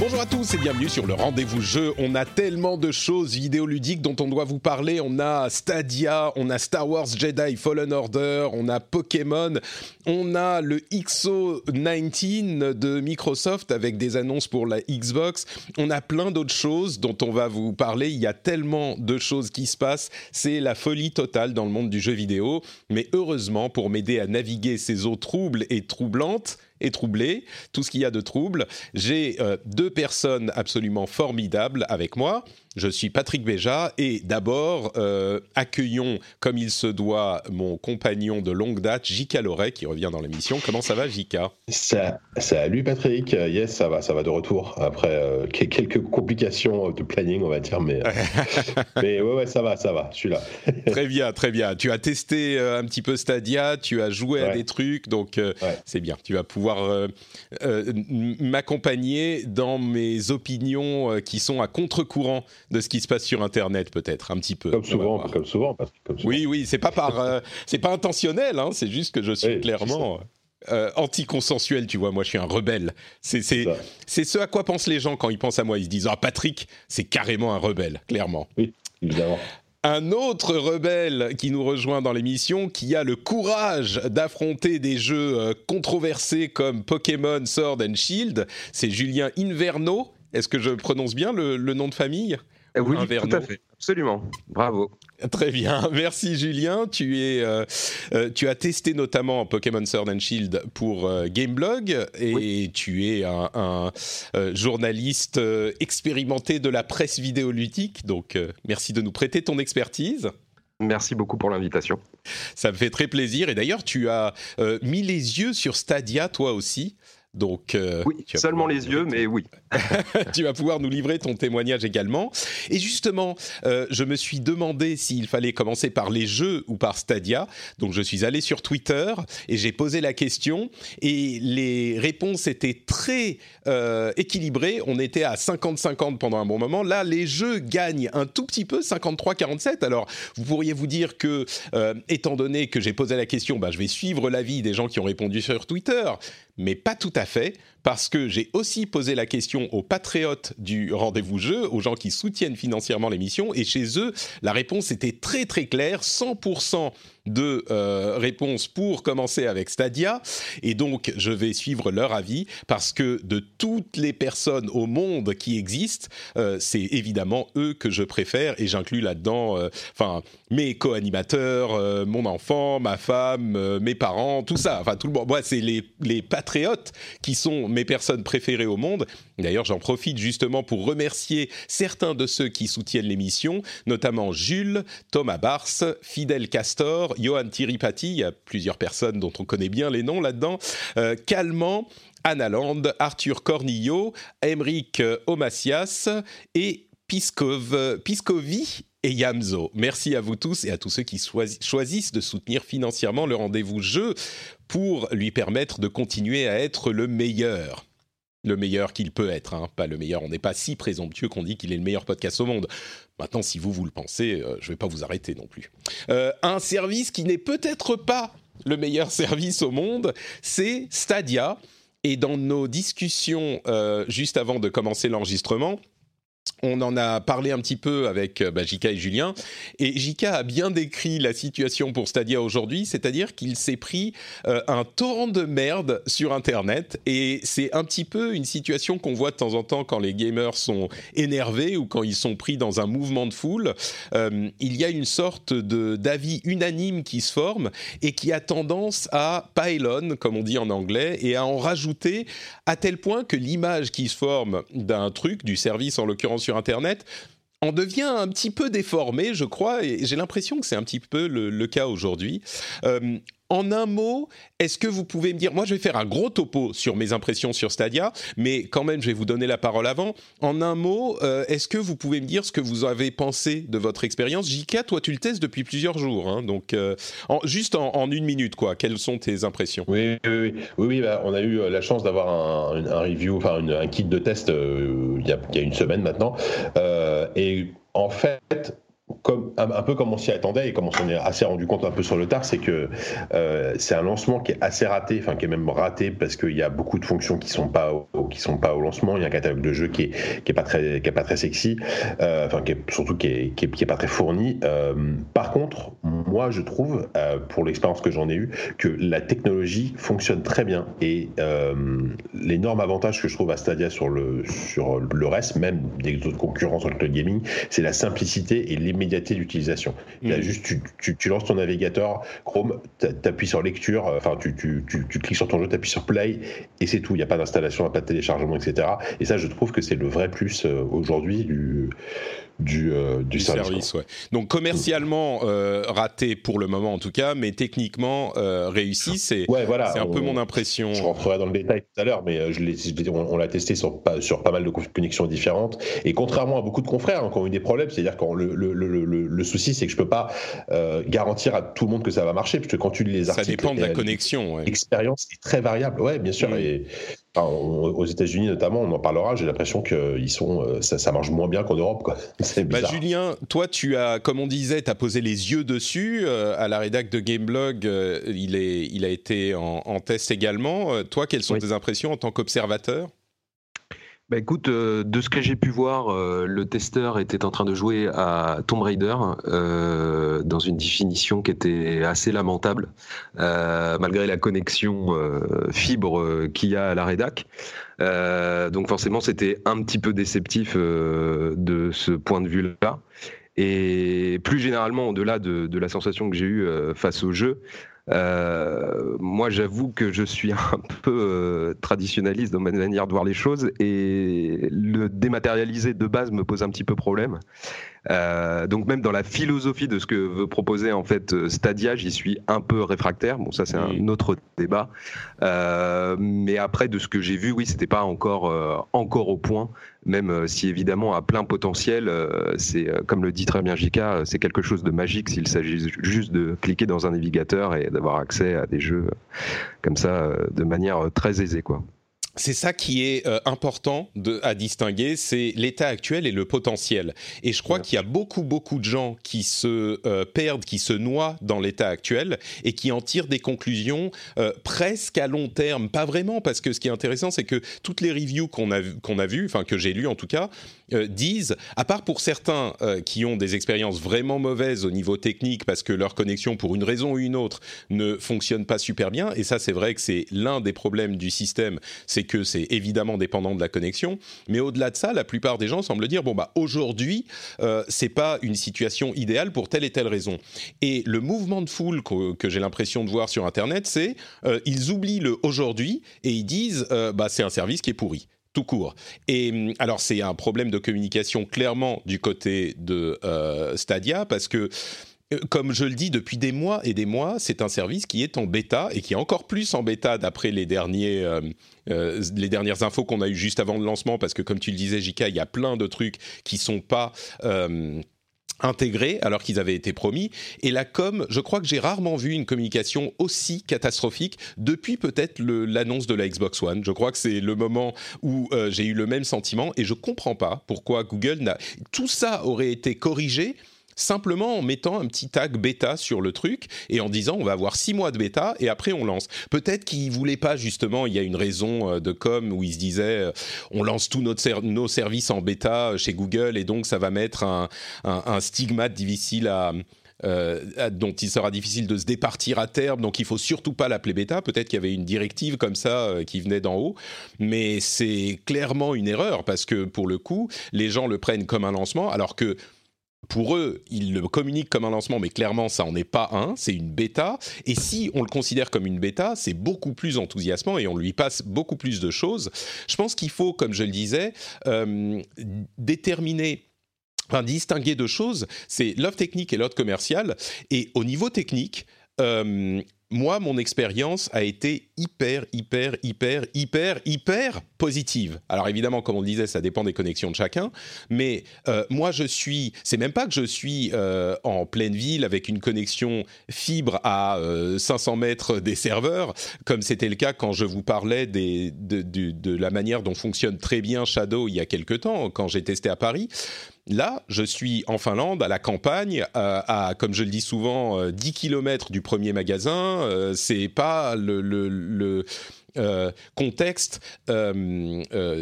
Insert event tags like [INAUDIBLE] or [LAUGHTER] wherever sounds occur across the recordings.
Bonjour à tous et bienvenue sur le rendez-vous jeu. On a tellement de choses vidéoludiques dont on doit vous parler. On a Stadia, on a Star Wars Jedi Fallen Order, on a Pokémon, on a le XO19 de Microsoft avec des annonces pour la Xbox. On a plein d'autres choses dont on va vous parler. Il y a tellement de choses qui se passent. C'est la folie totale dans le monde du jeu vidéo. Mais heureusement, pour m'aider à naviguer ces eaux troubles et troublantes, et troublé, tout ce qu'il y a de trouble. J'ai euh, deux personnes absolument formidables avec moi. Je suis Patrick Béja et d'abord euh, accueillons comme il se doit mon compagnon de longue date, Jika Loret, qui revient dans l'émission. Comment ça va, Jika? Ça, Salut Patrick, yes, ça va, ça va de retour après euh, quelques complications de planning, on va dire, mais, [LAUGHS] mais ouais, ouais, ça va, ça va, je suis là. [LAUGHS] très bien, très bien. Tu as testé un petit peu Stadia, tu as joué à des trucs, donc c'est bien. Tu vas pouvoir m'accompagner dans mes opinions qui sont à contre-courant de ce qui se passe sur Internet, peut-être un petit peu. Comme souvent, comme souvent, Oui, oui, c'est pas par, euh, c'est pas intentionnel, hein, c'est juste que je suis clairement. Euh, anti-consensuel, tu vois, moi je suis un rebelle. C'est c'est ce à quoi pensent les gens quand ils pensent à moi. Ils se disent Ah, Patrick, c'est carrément un rebelle, clairement. Oui, évidemment. Un autre rebelle qui nous rejoint dans l'émission, qui a le courage d'affronter des jeux euh, controversés comme Pokémon Sword and Shield, c'est Julien Inverno. Est-ce que je prononce bien le nom de famille? Euh, oui, tout à fait, absolument. Bravo. Très bien, [LAUGHS] merci Julien. Tu es, euh, euh, tu as testé notamment Pokémon Sword and Shield pour Gameblog et tu es un, journaliste expérimenté de la presse vidéoludique. Donc, merci de nous prêter ton expertise. Merci beaucoup pour l'invitation. Ça me fait très plaisir. Et d'ailleurs, tu as mis les yeux sur Stadia, toi aussi. Donc, euh, oui, seulement les yeux, mais oui. [LAUGHS] tu vas pouvoir nous livrer ton témoignage également. Et justement, euh, je me suis demandé s'il fallait commencer par les jeux ou par Stadia. Donc, je suis allé sur Twitter et j'ai posé la question. Et les réponses étaient très euh, équilibrées. On était à 50-50 pendant un bon moment. Là, les jeux gagnent un tout petit peu, 53-47. Alors, vous pourriez vous dire que, étant donné que j'ai posé la question, bah, je vais suivre l'avis des gens qui ont répondu sur Twitter mais pas tout à fait parce que j'ai aussi posé la question aux patriotes du rendez-vous jeu, aux gens qui soutiennent financièrement l'émission, et chez eux, la réponse était très très claire, 100% de euh, réponses pour commencer avec Stadia, et donc je vais suivre leur avis, parce que de toutes les personnes au monde qui existent, euh, c'est évidemment eux que je préfère, et j'inclus là-dedans, euh, mes co-animateurs, mon enfant, ma femme, mes parents, tout ça, enfin tout le monde, moi c'est les, les patriotes qui sont mes personnes préférées au monde. D'ailleurs, j'en profite justement pour remercier certains de ceux qui soutiennent l'émission, notamment Jules, Thomas Bars, Fidel Castor, Johan Tiripati, il y a plusieurs personnes dont on connaît bien les noms là-dedans, euh, Calmant, Anna Land, Arthur Cornillo, Emeric Omasias et Piskov, Piscovi et Yamzo. Merci à vous tous et à tous ceux qui choisissent de soutenir financièrement le rendez-vous jeu pour lui permettre de continuer à être le meilleur. Le meilleur qu'il peut être, hein. pas le meilleur. On n'est pas si présomptueux qu'on dit qu'il est le meilleur podcast au monde. Maintenant, si vous, vous le pensez, euh, je ne vais pas vous arrêter non plus. Euh, un service qui n'est peut-être pas le meilleur [LAUGHS] service au monde, c'est Stadia. Et dans nos discussions euh, juste avant de commencer l'enregistrement, on en a parlé un petit peu avec bah, Jika et Julien, et Jika a bien décrit la situation pour Stadia aujourd'hui, c'est-à-dire qu'il s'est pris un torrent de merde sur Internet, et c'est un petit peu une situation qu'on voit de temps en temps quand les gamers sont énervés ou quand ils sont pris dans un mouvement de foule. il y a une sorte de d'avis unanime qui se forme et qui a tendance à pylon, comme on dit en anglais, et à en rajouter à tel point que l'image qui se forme d'un truc, du service en l'occurrence sur Internet, en devient un petit peu déformée, je crois, et j'ai l'impression que c'est un petit peu le, cas aujourd'hui. Euh, en un mot, est-ce que vous pouvez me dire, moi je vais faire un gros topo sur mes impressions sur Stadia, mais quand même je vais vous donner la parole avant. En un mot, euh, est-ce que vous pouvez me dire ce que vous avez pensé de votre expérience? J.K., toi tu le testes depuis plusieurs jours, hein, donc euh, juste en, une minute, quoi. Quelles sont tes impressions? Oui, oui, oui, bah, on a eu euh, la chance d'avoir un, review, enfin un kit de test il y, a, une semaine maintenant, et en fait, comme, un, peu comme on s'y attendait et comme on s'en est assez rendu compte un peu sur le tard, c'est que euh, c'est un lancement qui est assez raté, enfin qui est même raté parce qu'il y a beaucoup de fonctions qui sont pas qui sont pas au lancement. Il y a un catalogue de jeux qui est, qui est pas très qui est pas très sexy, euh, enfin qui est, surtout qui est, qui est, pas très fourni. Euh, par contre, moi je trouve pour l'expérience que j'en ai eu que la technologie fonctionne très bien et l'énorme avantage que je trouve à Stadia sur le sur le reste, même des autres concurrents sur le cloud gaming, c'est la simplicité et l'immédiateté d'utilisation. Il mm. juste, tu, tu, lances ton navigateur Chrome, tu appuies sur lecture, euh, enfin, tu, tu, cliques sur ton jeu, tu appuies sur play, et c'est tout. Il n'y a pas d'installation, pas de téléchargement, etc. Et ça, je trouve que c'est le vrai plus euh, aujourd'hui du, du, euh, du, service. Donc commercialement euh, raté pour le moment en tout cas, mais techniquement euh, réussi, c'est voilà, un peu mon impression. Je rentrerai dans le détail tout à l'heure, mais je on, l'a testé sur, sur pas mal de connexions différentes. Et contrairement à beaucoup de confrères hein, qui ont eu des problèmes, c'est-à-dire que le, le, le, le, souci c'est que je peux pas garantir à tout le monde que ça va marcher, parce que quand tu les articles... Ça dépend de la connexion. L'expérience est très variable, ouais, bien sûr. Mm. Et, aux États-Unis notamment, on en parlera. J'ai l'impression que ils sont, euh, ça, marche moins bien qu'en Europe. Quoi. [LAUGHS] Bah, Julien, toi, tu as, comme on disait, tu as posé les yeux dessus. Euh, à la rédac de Gameblog, euh, il, est, il a été en, test également. toi, quelles sont tes impressions en tant qu'observateur? Bah écoute, euh, de ce que j'ai pu voir, euh, le testeur était en train de jouer à Tomb Raider euh, dans une définition qui était assez lamentable, malgré la connexion fibre qu'il y a à la rédac. donc forcément, c'était un petit peu déceptif de ce point de vue-là. Et plus généralement, au-delà de, de, la sensation que j'ai eue face au jeu, euh, moi, j'avoue que je suis [LAUGHS] un peu euh, traditionnaliste dans ma manière de voir les choses et le dématérialiser de base me pose un petit peu problème. Euh, donc même dans la philosophie de ce que veut proposer en fait euh, Stadia, j'y suis un peu réfractaire. Bon, ça c'est un autre débat. Euh, mais après, de ce que j'ai vu, oui, c'était pas encore euh, encore au point. Même si évidemment à plein potentiel, c'est comme le dit très bien Jika, c'est quelque chose de magique s'il s'agit juste de cliquer dans un navigateur et d'avoir accès à des jeux comme ça de manière très aisée, quoi c'est ça qui est euh, important de, à distinguer, c'est l'état actuel et le potentiel. Et je crois qu'il y a beaucoup, beaucoup de gens qui se euh, perdent, qui se noient dans l'état actuel et qui en tirent des conclusions euh, presque à long terme. Pas vraiment, parce que ce qui est intéressant, c'est que toutes les reviews qu'on a, qu'on a vues, enfin que j'ai lues en tout cas, disent, à part pour certains qui ont des expériences vraiment mauvaises au niveau technique parce que leur connexion, pour une raison ou une autre, ne fonctionne pas super bien, et ça c'est vrai que c'est l'un des problèmes du système, c'est que c'est évidemment dépendant de la connexion. Mais au-delà de ça, la plupart des gens semblent dire bon bah aujourd'hui euh, c'est pas une situation idéale pour telle et telle raison. Et le mouvement de foule que, j'ai l'impression de voir sur Internet, c'est euh, ils oublient le aujourd'hui et ils disent euh, bah c'est un service qui est pourri tout court. Et hum, alors c'est un problème de communication clairement du côté de Stadia parce que euh, comme je le dis depuis des mois et des mois, c'est un service qui est en bêta et qui est encore plus en bêta d'après les, derniers, euh, euh, les dernières infos qu'on a eues juste avant le lancement, parce que comme tu le disais, Jika, il y a plein de trucs qui sont pas intégrés alors qu'ils avaient été promis. Et la com, je crois que j'ai rarement vu une communication aussi catastrophique depuis peut-être l'annonce de la Xbox One. Je crois que c'est le moment où j'ai eu le même sentiment et je comprends pas pourquoi Google n'a... Tout ça aurait été corrigé simplement en mettant un petit tag bêta sur le truc et en disant on va avoir six mois de bêta et après on lance. Peut-être qu'ils voulaient pas justement, il y a une raison euh, de com où ils se disaient euh, on lance tous nos services en bêta chez Google et donc ça va mettre un, stigmate difficile à, euh, dont il sera difficile de se départir à terme, donc il faut surtout pas l'appeler bêta. Peut-être qu'il y avait une directive comme ça euh, qui venait d'en haut, mais c'est clairement une erreur parce que pour le coup, les gens le prennent comme un lancement, alors que pour eux, ils le communiquent comme un lancement, mais clairement, ça n'en est pas un, c'est une bêta. Et si on le considère comme une bêta, c'est beaucoup plus enthousiasmant et on lui passe beaucoup plus de choses. Je pense qu'il faut, comme je le disais, euh, déterminer enfin, distinguer deux choses, c'est l'offre technique et l'offre commerciale. Et au niveau technique, euh, moi, mon expérience a été hyper, hyper, hyper, hyper, hyper positive. Alors évidemment, comme on le disait, ça dépend des connexions de chacun. Mais euh, moi, je suis. C'est même pas que je suis euh, en pleine ville avec une connexion fibre à 500 mètres des serveurs, comme c'était le cas quand je vous parlais des, de, de, la manière dont fonctionne très bien Shadow il y a quelques temps, quand j'ai testé à Paris. Là, je suis en Finlande, à la campagne, euh, à, comme je le dis souvent, 10 euh, km du premier magasin. Euh, c'est pas le, contexte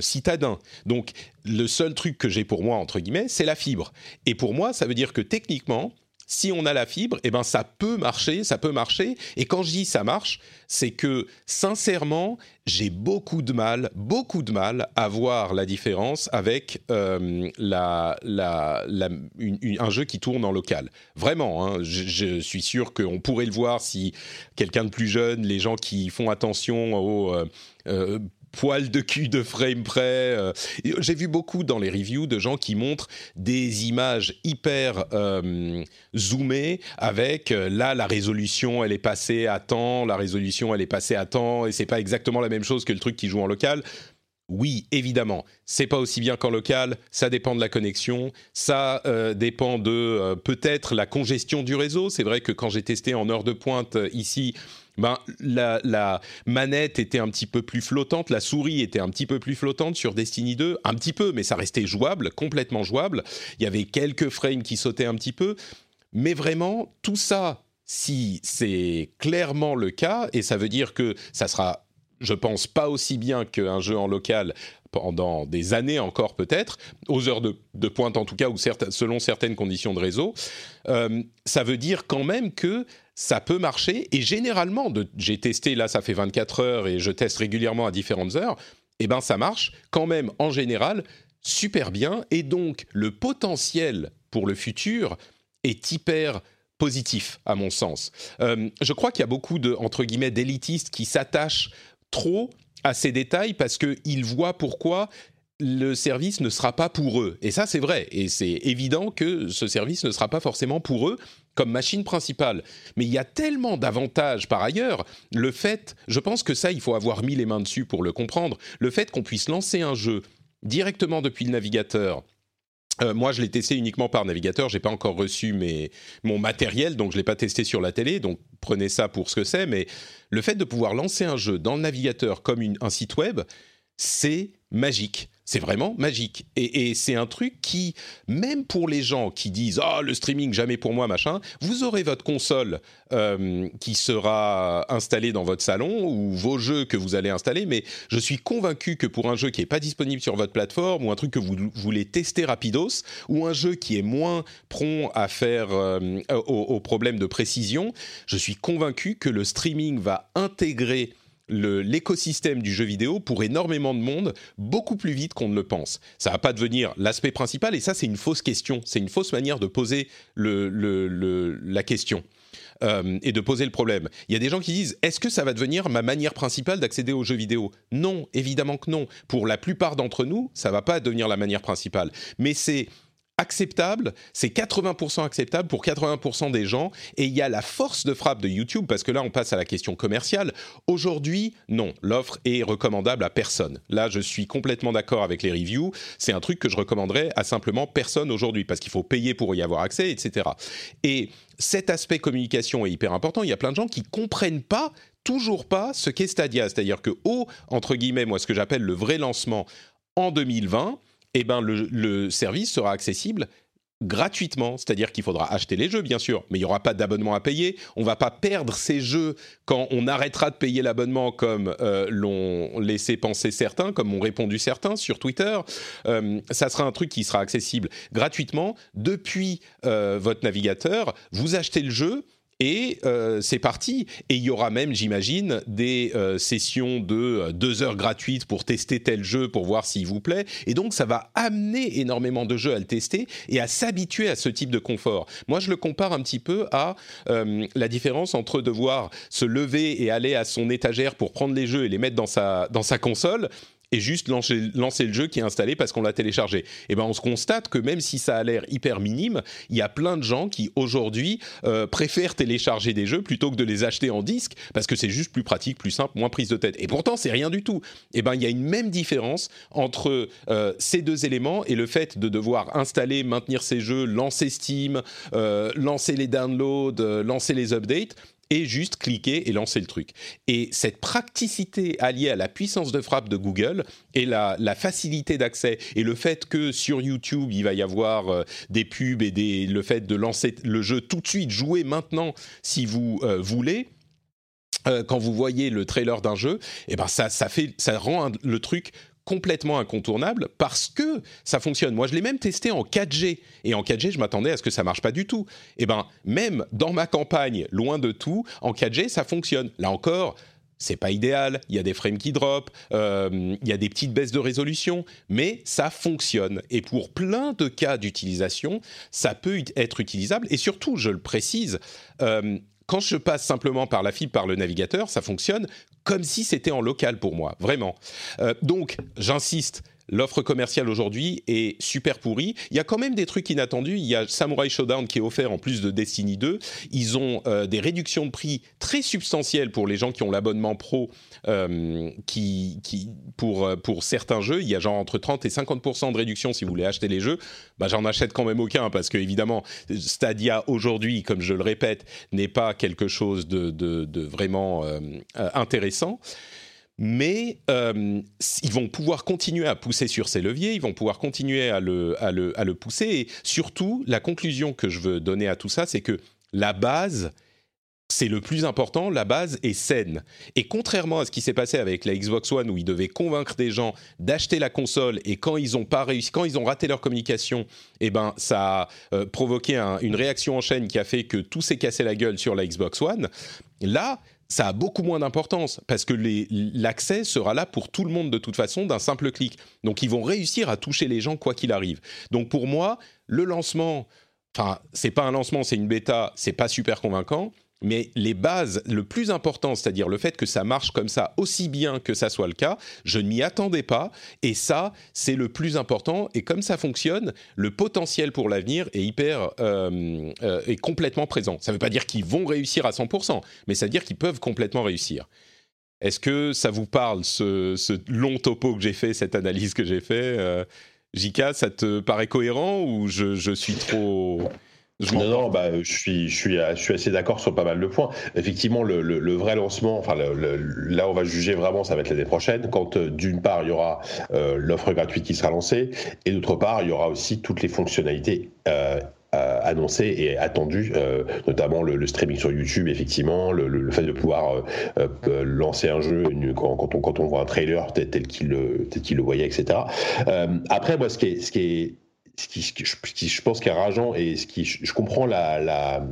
citadin. Donc, le seul truc que j'ai pour moi, entre guillemets, c'est la fibre. Et pour moi, ça veut dire que techniquement, si on a la fibre, eh ben ça peut marcher, ça peut marcher. Et quand je dis ça marche, c'est que sincèrement, j'ai beaucoup de mal, beaucoup de mal à voir la différence avec euh, un jeu qui tourne en local. Vraiment, hein, je, suis sûr qu'on pourrait le voir si quelqu'un de plus jeune, les gens qui font attention aux euh, euh, poil de cul de frame près. Euh, j'ai vu beaucoup dans les reviews de gens qui montrent des images hyper euh, zoomées avec euh, là la résolution elle est passée à temps, la résolution elle est passée à temps et c'est pas exactement la même chose que le truc qui joue en local. Oui, évidemment, c'est pas aussi bien qu'en local, ça dépend de la connexion, ça dépend de peut-être la congestion du réseau. C'est vrai que quand j'ai testé en heure de pointe ici, ben, la, manette était un petit peu plus flottante, la souris était un petit peu plus flottante sur Destiny 2, un petit peu, mais ça restait jouable, complètement jouable. Il y avait quelques frames qui sautaient un petit peu, mais vraiment, tout ça, si c'est clairement le cas, et ça veut dire que ça sera, je pense, pas aussi bien qu'un jeu en local pendant des années encore peut-être, aux heures de, pointe en tout cas, ou selon certaines conditions de réseau, euh, ça veut dire quand même que ça peut marcher. Et généralement, j'ai testé, là ça fait 24 heures et je teste régulièrement à différentes heures, et eh ben ça marche quand même en général super bien. Et donc le potentiel pour le futur est hyper positif à mon sens. Euh, je crois qu'il y a beaucoup de entre guillemets d'élitistes qui s'attachent trop à ces détails parce qu'ils voient pourquoi le service ne sera pas pour eux. Et ça, c'est vrai. Et c'est évident que ce service ne sera pas forcément pour eux comme machine principale. Mais il y a tellement d'avantages par ailleurs. Le fait, je pense que ça, il faut avoir mis les mains dessus pour le comprendre. Le fait qu'on puisse lancer un jeu directement depuis le navigateur. Euh, moi, je l'ai testé uniquement par navigateur. J'ai pas encore reçu mon matériel, donc je l'ai pas testé sur la télé. Donc prenez ça pour ce que c'est. Mais le fait de pouvoir lancer un jeu dans le navigateur comme un site web, c'est magique. C'est vraiment magique. Et, c'est un truc qui, même pour les gens qui disent Ah, le streaming, jamais pour moi, machin, vous aurez votre console euh, qui sera installée dans votre salon ou vos jeux que vous allez installer. Mais je suis convaincu que pour un jeu qui n'est pas disponible sur votre plateforme ou un truc que vous voulez tester rapidos ou un jeu qui est moins prompt à faire euh, aux problèmes de précision, je suis convaincu que le streaming va intégrer l'écosystème du jeu vidéo pour énormément de monde beaucoup plus vite qu'on ne le pense. Ça va pas devenir l'aspect principal et ça c'est une fausse question, c'est une fausse manière de poser la question. Euh, et de poser le problème. Il y a des gens qui disent est-ce que ça va devenir ma manière principale d'accéder aux jeux vidéo? Non, évidemment que non. Pour la plupart d'entre nous, ça va pas devenir la manière principale. Mais c'est acceptable, c'est 80% acceptable pour 80% des gens, et il y a la force de frappe de YouTube, parce que là on passe à la question commerciale. Aujourd'hui, non, l'offre est recommandable à personne. Là, je suis complètement d'accord avec les reviews, c'est un truc que je recommanderais à simplement personne aujourd'hui, parce qu'il faut payer pour y avoir accès, etc. Et cet aspect communication est hyper important, il y a plein de gens qui comprennent pas toujours pas ce qu'est Stadia, c'est-à-dire que au, entre guillemets, moi ce que j'appelle le vrai lancement en 2020, eh ben le, service sera accessible gratuitement, c'est-à-dire qu'il faudra acheter les jeux bien sûr, mais il n'y aura pas d'abonnement à payer. On va pas perdre ces jeux quand on arrêtera de payer l'abonnement comme euh, l'ont laissé penser certains, comme ont répondu certains sur Twitter. Euh, ça sera un truc qui sera accessible gratuitement depuis euh, votre navigateur. Vous achetez le jeu et euh, c'est parti. Et il y aura même, j'imagine, des euh, sessions de euh, deux heures gratuites pour tester tel jeu, pour voir s'il vous plaît. Et donc, ça va amener énormément de jeux à le tester et à s'habituer à ce type de confort. Moi, je le compare un petit peu à la différence entre devoir se lever et aller à son étagère pour prendre les jeux et les mettre dans sa, dans sa console et juste lancer, lancer, le jeu qui est installé parce qu'on l'a téléchargé. Et eh ben on se constate que même si ça a l'air hyper minime, il y a plein de gens qui aujourd'hui euh, préfèrent télécharger des jeux plutôt que de les acheter en disque parce que c'est juste plus pratique, plus simple, moins prise de tête. Et pourtant c'est rien du tout. Et eh ben il y a une même différence entre euh, ces deux éléments et le fait de devoir installer, maintenir ces jeux, lancer Steam, euh, lancer les downloads, lancer les updates et juste cliquer et lancer le truc. Et cette praticité alliée à la puissance de frappe de Google et la, facilité d'accès et le fait que sur YouTube il va y avoir euh, des pubs et le fait de lancer le jeu tout de suite, jouer maintenant si vous euh, voulez. Euh, quand vous voyez le trailer d'un jeu, eh ben ça, ça fait, ça rend le truc complètement incontournable parce que ça fonctionne. Moi, je l'ai même testé en 4G et en 4G, je m'attendais à ce que ça marche pas du tout. Et eh ben, même dans ma campagne, loin de tout, en 4G, ça fonctionne. Là encore, c'est pas idéal, il y a des frames qui drop, euh, il y a des petites baisses de résolution, mais ça fonctionne. Et pour plein de cas d'utilisation, ça peut être utilisable. Et surtout, je le précise, euh, quand je passe simplement par la fibre, par le navigateur, ça fonctionne comme si c'était en local pour moi, vraiment. Euh, donc, j'insiste, l'offre commerciale aujourd'hui est super pourrie. Il y a quand même des trucs inattendus. Il y a Samurai Showdown qui est offert en plus de Destiny 2. Ils ont euh, des réductions de prix très substantielles pour les gens qui ont l'abonnement pro euh, qui, pour, euh, pour certains jeux. Il y a genre entre 30 et 50% de réduction si vous voulez acheter les jeux. Bah, J'en achète quand même aucun parce que évidemment Stadia aujourd'hui, comme je le répète, n'est pas quelque chose de vraiment intéressant mais euh, ils vont pouvoir continuer à pousser sur ces leviers, ils vont pouvoir continuer à le, pousser. Et surtout, la conclusion que je veux donner à tout ça, c'est que la base, c'est le plus important, la base est saine. Et contrairement à ce qui s'est passé avec la Xbox One où ils devaient convaincre des gens d'acheter la console et quand ils ont pas réussi, quand ils ont raté leur communication, eh ben ça a euh, provoqué une réaction en chaîne qui a fait que tout s'est cassé la gueule sur la Xbox One. Là, ça a beaucoup moins d'importance parce que l'accès sera là pour tout le monde de toute façon d'un simple clic. Donc ils vont réussir à toucher les gens quoi qu'il arrive. Donc pour moi, le lancement, enfin c'est pas un lancement, c'est une bêta, c'est pas super convaincant mais les bases, le plus important, c'est-à-dire le fait que ça marche comme ça aussi bien que ça soit le cas, je ne m'y attendais pas, et ça, c'est le plus important, et comme ça fonctionne, le potentiel pour l'avenir est hyper, euh, euh, est complètement présent. Ça ne veut pas dire qu'ils vont réussir à 100%, mais ça veut dire qu'ils peuvent complètement réussir. Est-ce que ça vous parle, ce, long topo que j'ai fait, cette analyse que j'ai fait euh, Jika, ça te paraît cohérent ou je suis trop non, non, bah, je suis, je suis, je suis assez d'accord sur pas mal de points. Effectivement, le, le, vrai lancement, enfin, là, on va juger vraiment, ça va être l'année prochaine, quand euh, d'une part, il y aura euh, l'offre gratuite qui sera lancée, et d'autre part, il y aura aussi toutes les fonctionnalités. Euh, annoncées et attendues, notamment le, streaming sur YouTube, effectivement, le, fait de pouvoir lancer un jeu quand, on, quand on voit un trailer tel, tel qu'il le, le voyait, etc. après, moi, ce qui est, ce qui est ce qui, je pense qui est rageant et ce qui je, comprends la, la,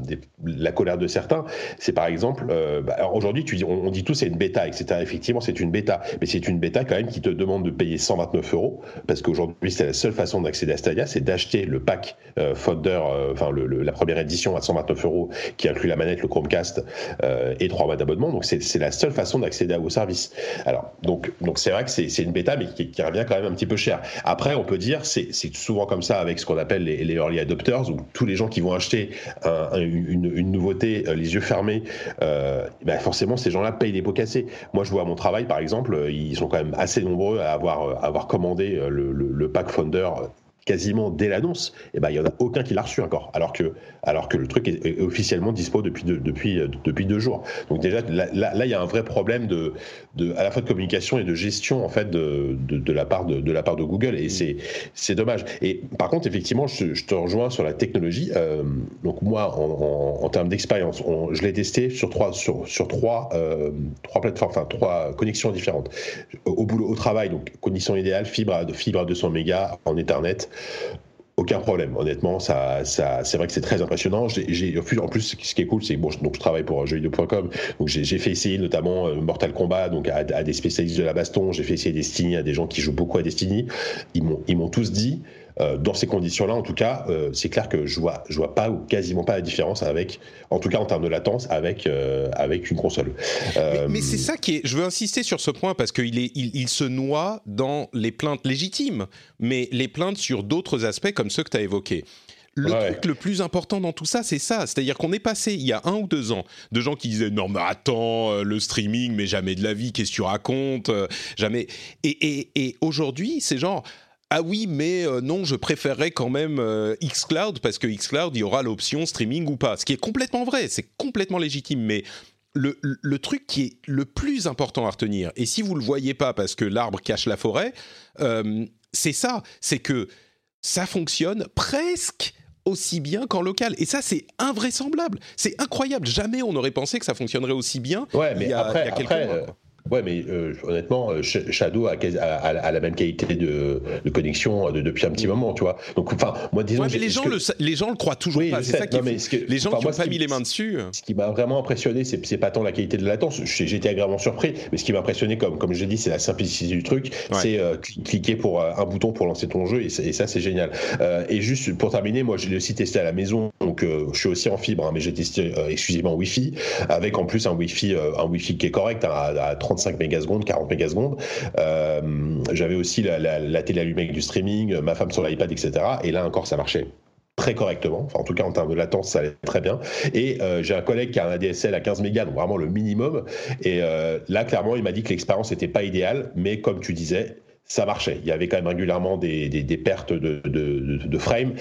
la, colère de certains, c'est par exemple, euh, bah, aujourd'hui on, dit tout c'est une bêta, etc. Effectivement, c'est une bêta, mais c'est une bêta quand même qui te demande de payer 129 euros parce qu'aujourd'hui c'est la seule façon d'accéder à Stadia, c'est d'acheter le pack euh, Founder, euh, enfin le, la première édition à 129 euros qui inclut la manette, le Chromecast euh, et trois mois d'abonnement. Donc c'est la seule façon d'accéder à vos services. Alors donc donc c'est vrai que c'est une bêta, mais qui, qui, revient quand même un petit peu cher. Après, on peut dire c'est souvent comme ça avec ce qu'on appelle les, early adopters, où tous les gens qui vont acheter une, nouveauté euh, les yeux fermés, euh, ben forcément ces gens-là payent des pots cassés. Moi, je vois à mon travail, par exemple, ils sont quand même assez nombreux à avoir, avoir commandé le, le pack Founder quasiment dès l'annonce, et eh ben, il n'y en a aucun qui l'a reçu encore, alors que, alors que le truc est, officiellement dispo depuis deux, depuis, depuis deux jours. Donc déjà, là, il y a un vrai problème de, de, à la fois de communication et de gestion en fait de, de, la, part de, de la part de Google, et c'est, c'est dommage. Et par contre, effectivement, je, te rejoins sur la technologie. Euh, donc moi, en, en, termes d'expérience, je l'ai testé sur trois, sur, sur trois, euh, trois plateformes, enfin trois connexions différentes. Au boulot, au travail, donc condition idéale, fibre à, fibre à 200 mégas en Ethernet aucun problème. Honnêtement, ça, ça, c'est vrai que c'est très impressionnant. J'ai, en plus, ce qui est cool, c'est bon, donc je travaille pour jeuxvideo.com, donc j'ai fait essayer notamment euh, Mortal Kombat, donc à, à, des spécialistes de la baston. J'ai fait essayer Destiny à des gens qui jouent beaucoup à Destiny. Ils m'ont, ils m'ont tous dit euh, dans ces conditions-là, en tout cas, euh, c'est clair que je vois, je vois pas ou quasiment pas la différence avec, en tout cas en termes de latence, avec euh, avec une console. Mais, c'est ça qui est. Je veux insister sur ce point parce qu'il est, il, se noie dans les plaintes légitimes, mais les plaintes sur d'autres aspects comme ceux que tu as évoqués. Le truc le plus important dans tout ça, c'est ça. C'est-à-dire qu'on est passé, il y a un ou deux ans, de gens qui disaient Non, mais attends, le streaming, mais jamais de la vie, qu'est-ce que tu racontes Jamais. Et, et, et aujourd'hui, c'est genre ah oui, mais euh, non, je préférerais quand même euh, xCloud parce que xCloud, il y aura l'option streaming ou pas. Ce qui est complètement vrai, c'est complètement légitime. Mais le, truc qui est le plus important à retenir, et si vous ne le voyez pas parce que l'arbre cache la forêt, euh, c'est ça, c'est que ça fonctionne presque aussi bien qu'en local. Et ça, c'est invraisemblable. C'est incroyable. Jamais on n'aurait pensé que ça fonctionnerait aussi bien ouais, mais il y a, après, quelques mois. Ouais, mais euh, honnêtement, euh, Shadow a, a, la même qualité de, de connexion euh, depuis un petit moment, tu vois. Donc, enfin, moi, disons. Ouais, mais les gens, le, les gens le croient toujours pas. C'est ça qui Les gens qui n'ont pas mis les mains dessus. Ce qui m'a vraiment impressionné, c'est pas tant la qualité de la latence. J'étais agréablement surpris, mais ce qui m'a impressionné, comme, comme je l'ai dit, c'est la simplicité du truc. C'est cliquer pour un bouton pour lancer ton jeu, et, ça, c'est génial. et juste pour terminer, moi, j'ai aussi testé à la maison, donc je suis aussi en fibre, hein, mais j'ai testé exclusivement Wi-Fi, avec en plus un Wi-Fi, un Wi-Fi qui est correct hein, à, à 30 35 mégasecondes, 40 mégasecondes. Euh, J'avais aussi la, télé allumée avec du streaming, ma femme sur l'iPad, etc. Et là encore, ça marchait très correctement. Enfin, en tout cas, en termes de latence, ça allait très bien. Et euh, j'ai un collègue qui a un ADSL à 15 mégas, donc vraiment le minimum. Et euh, là, clairement, il m'a dit que l'expérience n'était pas idéale, mais comme tu disais, ça marchait. Il y avait quand même régulièrement des, pertes de, de, frame.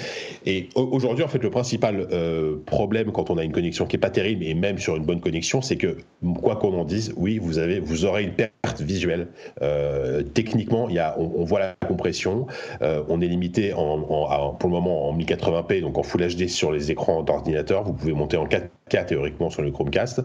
Et aujourd'hui, en fait, le principal euh, problème quand on a une connexion qui est pas terrible, et même sur une bonne connexion, c'est que quoi qu'on en dise, oui, vous avez, vous aurez une perte visuelle. Euh, techniquement, y a, on, voit la compression. Euh, on est limité en, pour le moment en 1080p, donc en Full HD sur les écrans d'ordinateur. Vous pouvez monter en 4K théoriquement sur le Chromecast,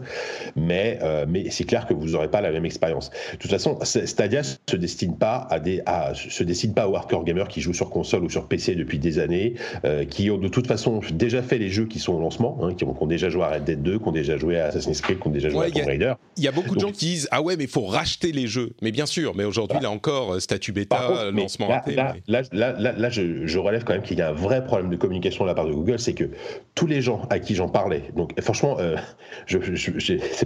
mais mais c'est clair que vous n'aurez pas la même expérience. De toute façon, Stadia se destine pas à des se décide pas aux hardcore gamers qui jouent sur console ou sur PC depuis des années, euh, qui ont de toute façon déjà fait les jeux qui sont au lancement, hein, qui, ont, déjà joué à Red Dead 2, qui ont déjà joué à Assassin's Creed, qui ont déjà joué à Tomb Raider. Il y a beaucoup de gens qui disent ah ouais mais il faut racheter les jeux. Mais bien sûr, mais aujourd'hui là encore euh, statut bêta, lancement là, Là, là, là, là, je, relève quand même qu'il y a un vrai problème de communication de la part de Google, c'est que tous les gens à qui j'en parlais, donc franchement, euh, je,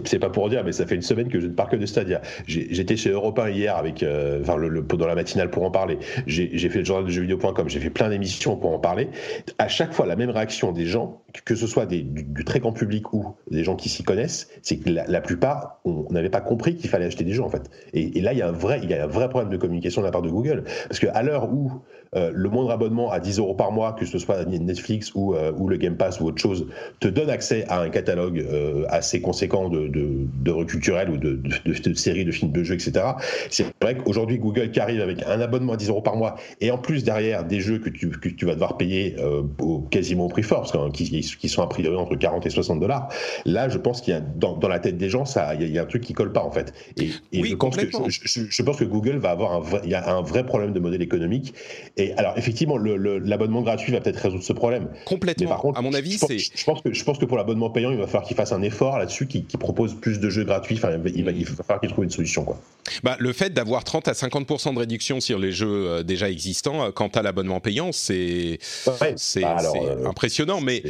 c'est pas pour dire, mais ça fait une semaine que je ne parle que de Stadia. J'étais chez Europe 1 hier avec, le, dans la matinale pour en parler. J'ai fait le journal de jeuxvideo.com, j'ai fait plein d'émissions pour en parler. À chaque fois, la même réaction des gens, que ce soit du, très grand public ou des gens qui s'y connaissent, c'est que la, plupart, on n'avait pas compris qu'il fallait acheter des jeux en fait. Et, là, il y a un vrai problème de communication de la part de Google, parce qu'à l'heure où euh, le moindre abonnement à 10 euros par mois, que ce soit Netflix ou, euh, ou, le Game Pass ou autre chose, te donne accès à un catalogue euh, assez conséquent de, de, ou de, de, séries, de films, de jeux, etc. C'est vrai qu'aujourd'hui, Google qui arrive avec un abonnement à 10 euros par mois et en plus derrière des jeux que tu, que tu vas devoir payer au, quasiment au prix fort, parce que, qui, qui, sont a priori entre 40 et 60 dollars, là, je pense qu'il y a dans, dans, la tête des gens, il y, a, un truc qui colle pas en fait. Et, et oui, je, pense que, je, je, pense que Google va avoir un vrai, y a un vrai problème de modèle économique. Et alors, effectivement, l'abonnement gratuit va peut-être résoudre ce problème. Complètement. par contre, à mon avis, c'est. Je pense que je pense que pour l'abonnement payant, il va falloir qu'il fasse un effort là-dessus, qu'il propose plus de jeux gratuits. Enfin, il va, il va falloir qu'il trouve une solution, quoi. Bah, le fait d'avoir 30 à 50% de réduction sur les jeux euh, déjà existants, euh, quant à l'abonnement payant, c'est c'est bah, euh, impressionnant, mais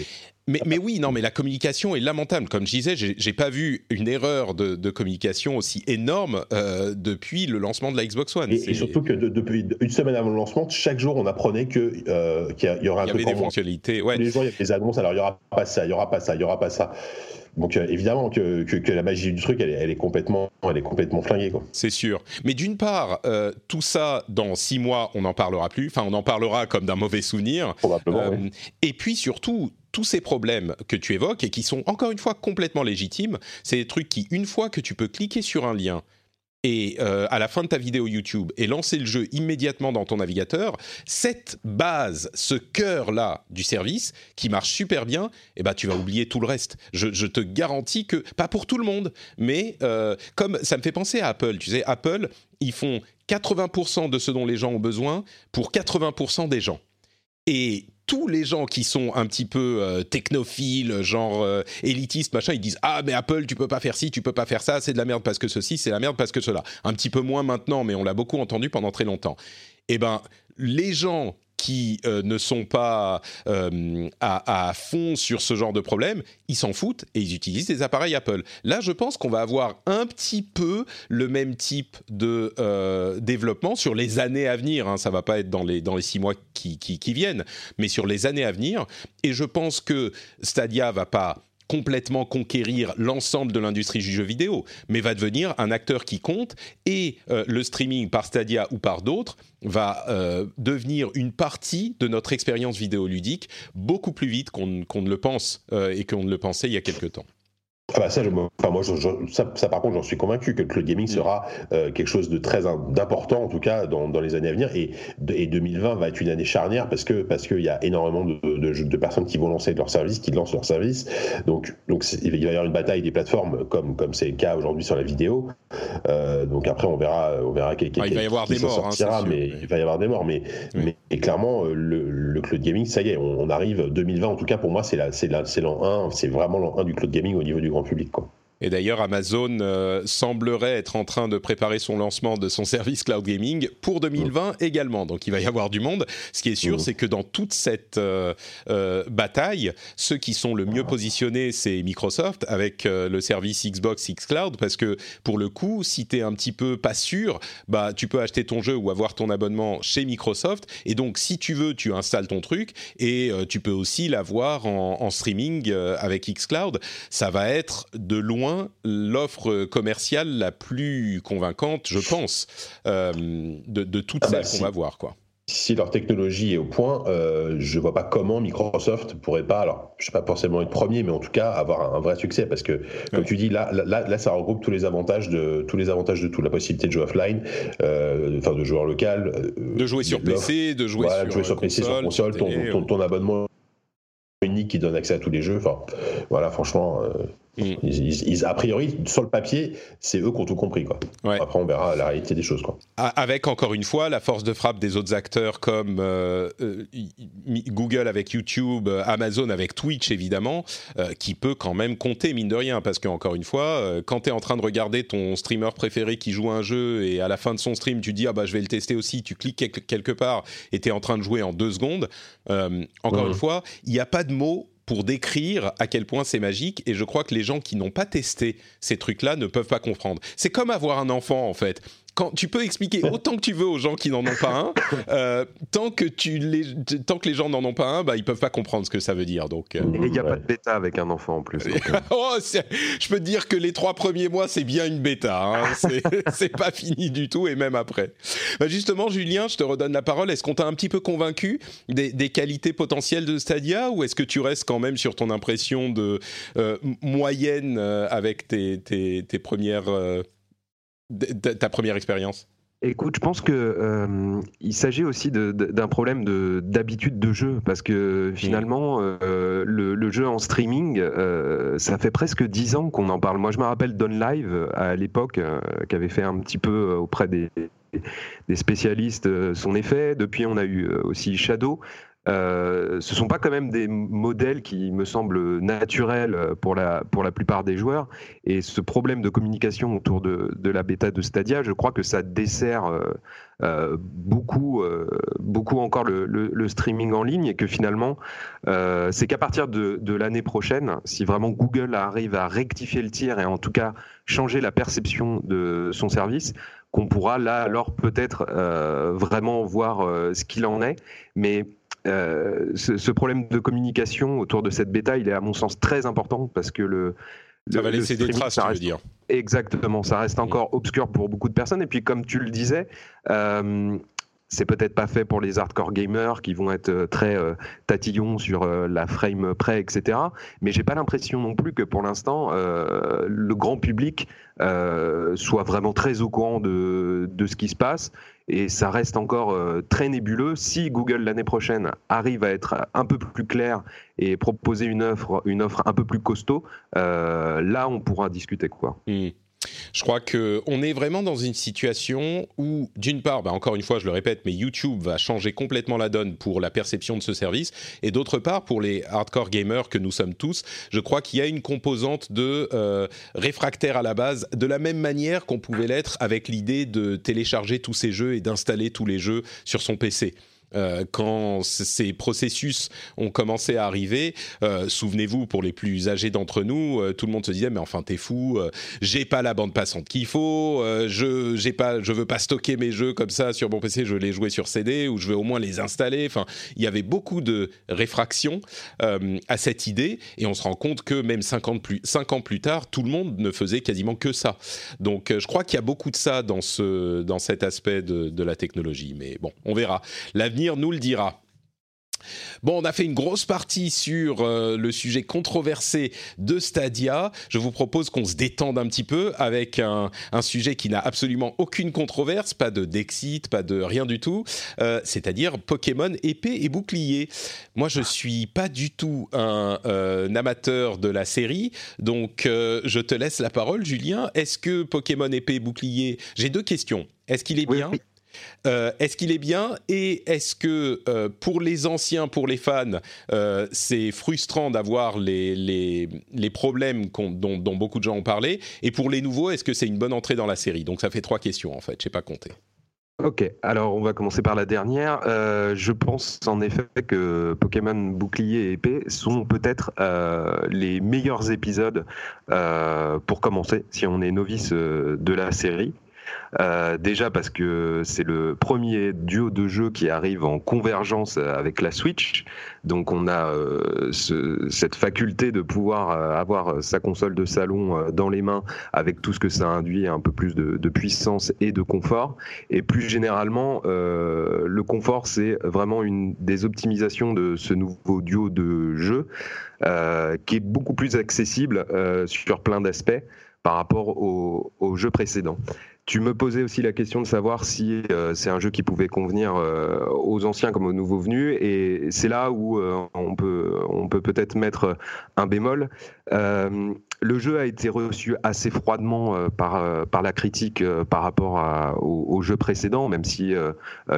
Mais, mais, oui, non, mais la communication est lamentable. Comme je disais, j'ai pas vu une erreur de, de communication aussi énorme euh, depuis le lancement de la Xbox One. Et, surtout que depuis une semaine avant le lancement, chaque jour, on apprenait que euh, qu'il y, aura un il y avait des fonctionnalités. Ouais. Tous les jours, il y avait des annonces. Alors, il y aura pas ça, il y aura pas ça, il y aura pas ça. Donc euh, évidemment que, que, la magie du truc, elle, elle, est complètement, elle est complètement flinguée. C'est sûr. Mais d'une part, euh, tout ça, dans six mois, on n'en parlera plus. Enfin, on en parlera comme d'un mauvais souvenir. Probablement. Euh, oui. Et puis surtout, tous ces problèmes que tu évoques et qui sont encore une fois complètement légitimes, c'est des trucs qui, une fois que tu peux cliquer sur un lien et euh, à la fin de ta vidéo YouTube et lancer le jeu immédiatement dans ton navigateur, cette base, ce cœur-là du service qui marche super bien, eh ben, tu vas oublier tout le reste. Je, te garantis que, pas pour tout le monde, mais euh, comme ça me fait penser à Apple, tu sais, Apple, ils font 80% de ce dont les gens ont besoin pour 80% des gens. Et tous les gens qui sont un petit peu euh, technophiles, genre euh, élitistes, machin, ils disent ah mais Apple tu peux pas faire ci, tu peux pas faire ça, c'est de la merde parce que ceci, c'est la merde parce que cela. Un petit peu moins maintenant, mais on l'a beaucoup entendu pendant très longtemps. Eh ben les gens qui euh, ne sont pas euh, à, fond sur ce genre de problème, ils s'en foutent et ils utilisent des appareils Apple. Là, je pense qu'on va avoir un petit peu le même type de euh, développement sur les années à venir. Hein. Ça va pas être dans les, dans les six mois qui, qui, qui viennent, mais sur les années à venir. Et je pense que Stadia va pas complètement conquérir l'ensemble de l'industrie du jeu vidéo, mais va devenir un acteur qui compte et euh, le streaming par Stadia ou par d'autres va euh, devenir une partie de notre expérience vidéoludique beaucoup plus vite qu'on qu ne le pense euh, et qu'on ne le pensait il y a quelque temps. Ah bah ça, je, enfin moi, je, je, ça, ça, par contre, j'en suis convaincu que le cloud gaming sera euh, quelque chose de très d'important, en tout cas, dans, dans, les années à venir. Et, et 2020 va être une année charnière parce que parce qu'il y a énormément de, de, de, personnes qui vont lancer leur service, qui lancent leur service. Donc, donc il va y avoir une bataille des plateformes, comme comme c'est le cas aujourd'hui sur la vidéo. Euh, donc après, on verra, on verra quel, quel, ah, il va y avoir des morts, sortira, hein, mais il va y avoir des morts. Mais, oui. mais clairement, euh, le, le, cloud gaming, ça y est, on, on arrive 2020. En tout cas, pour moi, c'est c'est l'an 1, c'est vraiment l'an 1 du cloud gaming au niveau du grand public. Quoi. Et d'ailleurs, Amazon euh, semblerait être en train de préparer son lancement de son [LAUGHS] service cloud gaming pour 2020 mmh. également. Donc il va y avoir du monde. Ce qui est sûr, mmh. c'est que dans toute cette euh, euh, bataille, ceux qui sont le mieux positionnés, c'est Microsoft avec le service Xbox Xcloud, parce que pour le coup, si tu es un petit peu pas sûr, bah tu peux acheter ton jeu ou avoir ton abonnement chez Microsoft. Et donc, si tu veux, tu installes ton truc et tu peux aussi l'avoir en, en streaming avec Xcloud. Ça va être de loin l'offre commerciale la plus convaincante, je pense, euh, de, de, toutes ah bah celles si. qu'on va voir, quoi. Si leur technologie est au point, euh, je vois pas comment Microsoft pourrait pas, alors je sais pas forcément être premier, mais en tout cas avoir un, un vrai succès, parce que comme ouais. tu dis, là, là, là, ça regroupe tous les avantages de tous les avantages de tout, la possibilité de jouer offline, euh, enfin de joueur local, euh, de jouer sur PC, de jouer voilà, sur, jouer sur PC, console, sur console, ton, ton, ton, ton abonnement unique qui donne accès à tous les jeux. Enfin, voilà, franchement, euh, mmh. ils, ils, a priori, sur le papier, c'est eux qui ont tout compris. Quoi. Ouais. Après, on verra la réalité des choses. Quoi. Avec, encore une fois, la force de frappe des autres acteurs comme euh, euh, Google avec YouTube, Amazon avec Twitch, évidemment, euh, qui peut quand même compter, mine de rien. Parce qu'encore une fois, euh, quand tu es en train de regarder ton streamer préféré qui joue un jeu et à la fin de son stream, tu dis, ah bah je vais le tester aussi, tu cliques quelque part et tu es en train de jouer en deux secondes, euh, encore mmh. une fois, il n'y a pas de mots pour décrire à quel point c'est magique et je crois que les gens qui n'ont pas testé ces trucs-là ne peuvent pas comprendre. C'est comme avoir un enfant en fait quand tu peux expliquer autant que tu veux aux gens qui n'en ont pas un, euh, tant que tu les, tant que les gens n'en ont pas un, bah ils peuvent pas comprendre ce que ça veut dire. Donc euh... il n'y a ouais. pas de bêta avec un enfant en plus. Donc, [LAUGHS] euh. oh, je peux te dire que les trois premiers mois c'est bien une bêta, hein. [LAUGHS] c'est pas fini du tout et même après. Bah justement, Julien, je te redonne la parole. Est-ce qu'on t'a un petit peu convaincu des, des, qualités potentielles de Stadia ou est-ce que tu restes quand même sur ton impression de euh, moyenne euh, avec tes, tes, tes premières euh, ta première expérience? Écoute, je pense que euh, il s'agit aussi d'un problème d'habitude de, de, jeu parce que finalement euh, le, le, jeu en streaming, euh, ça fait presque dix ans qu'on en parle. Moi, je me rappelle Don Live à l'époque qui avait fait un petit peu auprès des, des spécialistes son effet. Depuis, on a eu aussi Shadow. Euh, ce sont pas quand même des modèles qui me semblent naturels pour la, pour la plupart des joueurs. Et ce problème de communication autour de, la bêta de Stadia, je crois que ça dessert euh, euh, beaucoup, euh, beaucoup encore le, streaming en ligne et que finalement, c'est qu'à partir de, de l'année prochaine, si vraiment Google arrive à rectifier le tir et en tout cas changer la perception de son service, qu'on pourra là alors peut-être vraiment voir ce qu'il en est. Mais euh, ce, ce, problème de communication autour de cette bêta, il est à mon sens très important parce que le. Ça va laisser des traces, tu veux dire. Exactement, ça reste encore obscur pour beaucoup de personnes. Et puis, comme tu le disais, euh, c'est peut-être pas fait pour les hardcore gamers qui vont être euh, très euh, tatillons sur euh, la frame près, etc. Mais j'ai pas l'impression non plus que pour l'instant euh, le grand public soit vraiment très au courant de, de ce qui se passe. Et ça reste encore euh, très nébuleux. Si Google l'année prochaine arrive à être un peu plus clair et proposer une offre, une offre un peu plus costaud, là on pourra discuter quoi. Mmh. Je crois que on est vraiment dans une situation où, d'une part, bah encore une fois, je le répète, mais YouTube va changer complètement la donne pour la perception de ce service, et d'autre part, pour les hardcore gamers que nous sommes tous, je crois qu'il y a une composante de euh, réfractaire à la base, de la même manière qu'on pouvait l'être avec l'idée de télécharger tous ces jeux et d'installer tous les jeux sur son PC. Euh, quand ces processus ont commencé à arriver, euh, souvenez-vous, pour les plus âgés d'entre nous, euh, tout le monde se disait mais enfin t'es fou, j'ai pas la bande passante qu'il faut, je j'ai pas, je veux pas stocker mes jeux comme ça sur mon PC, je veux les jouer sur CD ou je veux au moins les installer. Enfin, il y avait beaucoup de réfraction à cette idée et on se rend compte que même 50 plus, 5 ans plus tard, tout le monde ne faisait quasiment que ça. Donc je crois qu'il y a beaucoup de ça dans ce dans cet aspect de, de la technologie. Mais bon, on verra. L'avenir nous le dira. Bon, on a fait une grosse partie sur euh, le sujet controversé de Stadia. Je vous propose qu'on se détende un petit peu avec un, un sujet qui n'a absolument aucune controverse, pas de Dexit, pas de rien du tout, euh, c'est-à-dire Pokémon épée et bouclier. Moi, je suis pas du tout un, euh, un amateur de la série, donc je te laisse la parole, Julien. Est-ce que Pokémon épée et bouclier J'ai deux questions. Est-ce qu'il est bien? oui. Euh, est-ce qu'il est bien et est-ce que euh, pour les anciens, pour les fans, euh, c'est frustrant d'avoir les, les, problèmes dont, dont, beaucoup de gens ont parlé Et pour les nouveaux, est-ce que c'est une bonne entrée dans la série? Donc ça fait trois questions en fait, je n'ai pas compté. Ok, alors on va commencer par la dernière. Je pense en effet que Pokémon Bouclier et Épée sont peut-être les meilleurs épisodes pour commencer, si on est novice de la série. Euh, déjà parce que c'est le premier duo de jeux qui arrive en convergence avec la Switch. Donc on a euh, ce, cette faculté de pouvoir euh, avoir sa console de salon dans les mains avec tout ce que ça induit, un peu plus de, puissance et de confort. Et plus généralement, le confort, c'est vraiment une des optimisations de ce nouveau duo de jeux qui est beaucoup plus accessible sur plein d'aspects par rapport au, au jeu précédent. Tu me posais aussi la question de savoir si euh, c'est un jeu qui pouvait convenir euh, aux anciens comme aux nouveaux venus, et c'est là où euh, on peut on peut peut-être mettre un bémol. Euh, le jeu a été reçu assez froidement euh, par par la critique par rapport à, au, au, jeu précédent, même si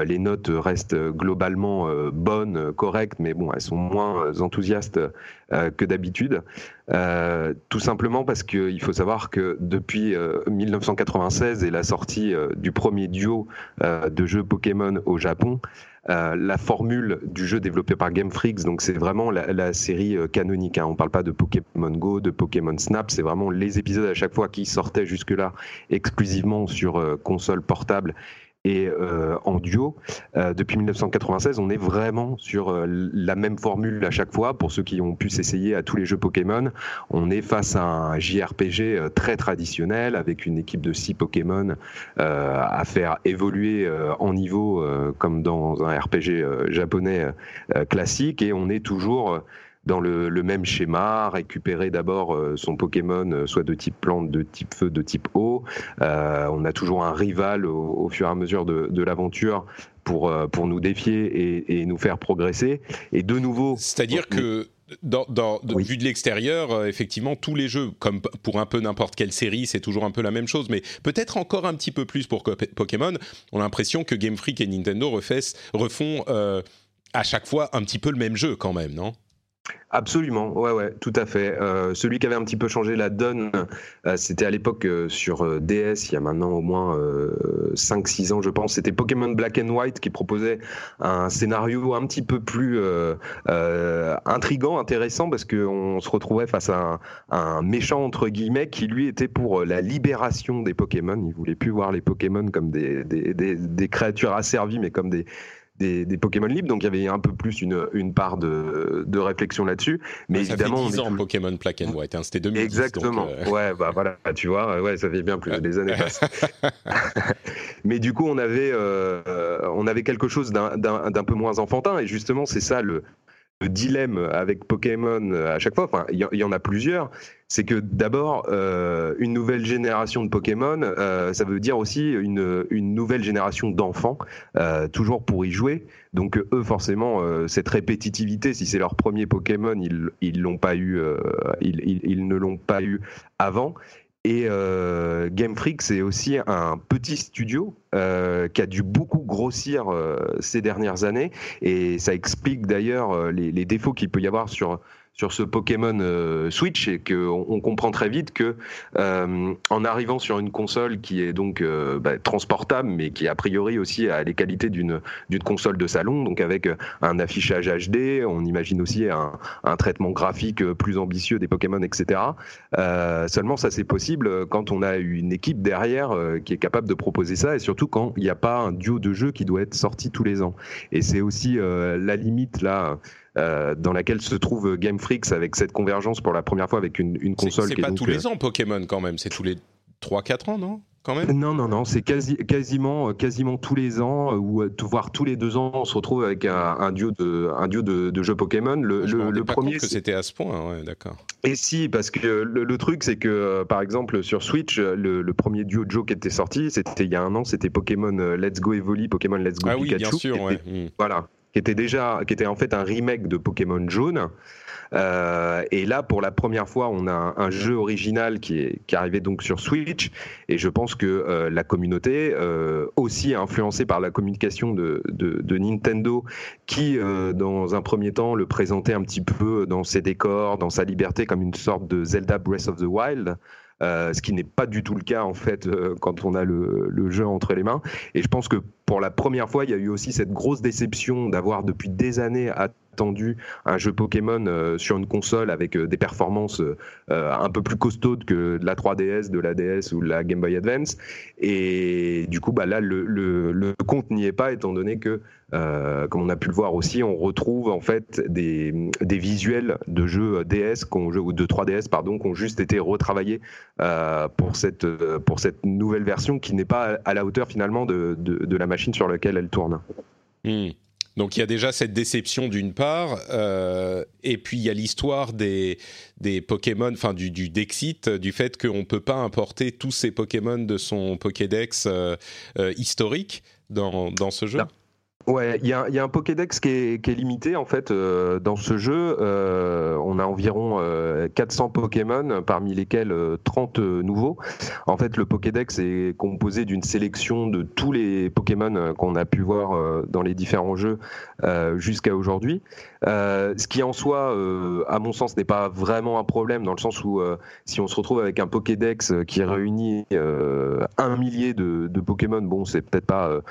les notes restent globalement bonnes, correctes, mais bon, elles sont moins enthousiastes que d'habitude. tout simplement parce qu'il faut savoir que depuis 1996 et la sortie euh, du premier duo euh, de jeux Pokémon au Japon, euh, la formule du jeu développé par Game Freaks, donc c'est vraiment la, série canonique. Hein. On ne parle pas de Pokémon Go, de Pokémon Snap, c'est vraiment les épisodes à chaque fois qui sortaient jusque-là exclusivement sur euh, console portable et euh, en duo. Euh, depuis 1996, on est vraiment sur euh, la même formule à chaque fois. Pour ceux qui ont pu s'essayer à tous les jeux Pokémon, on est face à un JRPG euh, très traditionnel avec une équipe de six Pokémon euh, à faire évoluer en niveau comme dans un RPG japonais classique et on est toujours dans le, le, même schéma, récupérer d'abord euh, son Pokémon, euh, soit de type plante, de type feu, de type eau. Euh, on a toujours un rival au, au fur et à mesure de, de l'aventure pour, pour nous défier et, et, nous faire progresser. Et de nouveau... C'est-à-dire que... Dans, dans, de, oui. Vu de l'extérieur, euh, effectivement, tous les jeux, comme pour un peu n'importe quelle série, c'est toujours un peu la même chose, mais peut-être encore un petit peu plus pour Pokémon. On a l'impression que Game Freak et Nintendo refont euh, à chaque fois un petit peu le même jeu quand même, non? Absolument, ouais, ouais, tout à fait. Euh, celui qui avait un petit peu changé la donne, euh, c'était à l'époque euh, sur DS, il y a maintenant au moins 5-6 ans, je pense. C'était Pokémon Black and White qui proposait un scénario un petit peu plus intrigant, intéressant, parce qu'on se retrouvait face à un, méchant, entre guillemets, qui lui était pour la libération des Pokémon. Il voulait plus voir les Pokémon comme des, des, des, des créatures asservies, mais comme des, des, Pokémon libres, donc il y avait un peu plus une, une part de, de réflexion là-dessus. Mais ça évidemment, fait 10 ans Pokémon Black and White, hein, c'était 2010. Exactement. Euh. Ouais, bah voilà, tu vois, ouais, ça fait bien plus, les années passent. [LAUGHS] mais du coup, on avait, euh, on avait quelque chose d'un peu moins enfantin, et justement, c'est ça le dilemme avec Pokémon euh, à chaque fois, enfin, il y, en a plusieurs, c'est que d'abord, euh, une nouvelle génération de Pokémon, euh, ça veut dire aussi une, une nouvelle génération d'enfants, euh, toujours pour y jouer. Donc eux, forcément, euh, cette répétitivité, si c'est leur premier Pokémon, ils, ils l'ont pas eu, euh, ils, ils, ne l'ont pas eu avant. Et euh, Game Freak, c'est aussi un petit studio euh, qui a dû beaucoup grossir euh, ces dernières années. Et ça explique d'ailleurs euh, les, les, défauts qu'il peut y avoir sur sur ce Pokémon euh, Switch et qu'on on comprend très vite que euh, en arrivant sur une console qui est donc euh, bah, transportable mais qui a priori aussi a les qualités d'une d'une console de salon donc avec un affichage HD on imagine aussi un, un traitement graphique plus ambitieux des Pokémon etc euh, seulement ça c'est possible quand on a une équipe derrière euh, qui est capable de proposer ça et surtout quand il n'y a pas un duo de jeux qui doit être sorti tous les ans. Et c'est aussi euh, la limite là euh, dans laquelle se trouve Game Freaks avec cette convergence pour la première fois avec une, une console. C'est pas tous les ans Pokémon quand même, c'est tous les 3-4 ans, non? Quand même? Non, non, non, c'est quasi, quasiment, quasiment tous les ans, ou voire tous les deux ans, on se retrouve avec un, un duo de, un duo de, de jeux Pokémon. Le, Je le, le pas premier, que c'était à ce point, ouais, d'accord. Et si, parce que le, le truc, c'est que, euh, par exemple, sur Switch, le, premier duo de jeux qui était sorti, c'était il y a un an, c'était Pokémon Let's Go Evoli, Pokémon Let's Go ah Pikachu. oui, bien sûr, ouais. Était, Voilà, qui était déjà, qui était en fait un remake de Pokémon Jaune. Euh, et là, pour la première fois, on a un, jeu original qui est qui arrivait donc sur Switch. Et je pense que euh, la communauté, euh, aussi influencée par la communication de, de, de Nintendo, qui euh, dans un premier temps le présentait un petit peu dans ses décors, dans sa liberté, comme une sorte de Zelda Breath of the Wild. Euh, ce qui n'est pas du tout le cas en fait euh, quand on a le, le, jeu entre les mains. Et je pense que pour la première fois, il y a eu aussi cette grosse déception d'avoir depuis des années attendu un jeu Pokémon euh, sur une console avec des performances un peu plus costaudes que de la 3DS, de la DS ou la Game Boy Advance. Et du coup, bah là, le, compte n'y est pas étant donné que euh, comme on a pu le voir aussi, on retrouve en fait des, des visuels de jeux DS ou de 3DS pardon, qui ont juste été retravaillés euh, pour cette pour cette nouvelle version qui n'est pas à la hauteur finalement de, de, de, la machine sur laquelle elle tourne. Mmh. Donc il y a déjà cette déception d'une part, euh, et puis il y a l'histoire des, Pokémon, enfin du, du Dexit, du fait qu'on ne peut pas importer tous ces Pokémon de son Pokédex euh, historique dans, ce jeu. Ouais, il y, y, a un Pokédex qui est, qui est limité en fait euh, dans ce jeu. Euh, on a environ euh, 400 Pokémon, parmi lesquels 30 euh, nouveaux. En fait, le Pokédex est composé d'une sélection de tous les Pokémon qu'on a pu voir euh, dans les différents jeux jusqu'à aujourd'hui. Ce qui en soi, à mon sens, n'est pas vraiment un problème dans le sens où si on se retrouve avec un Pokédex qui réunit un millier de, Pokémon, bon, c'est peut-être pas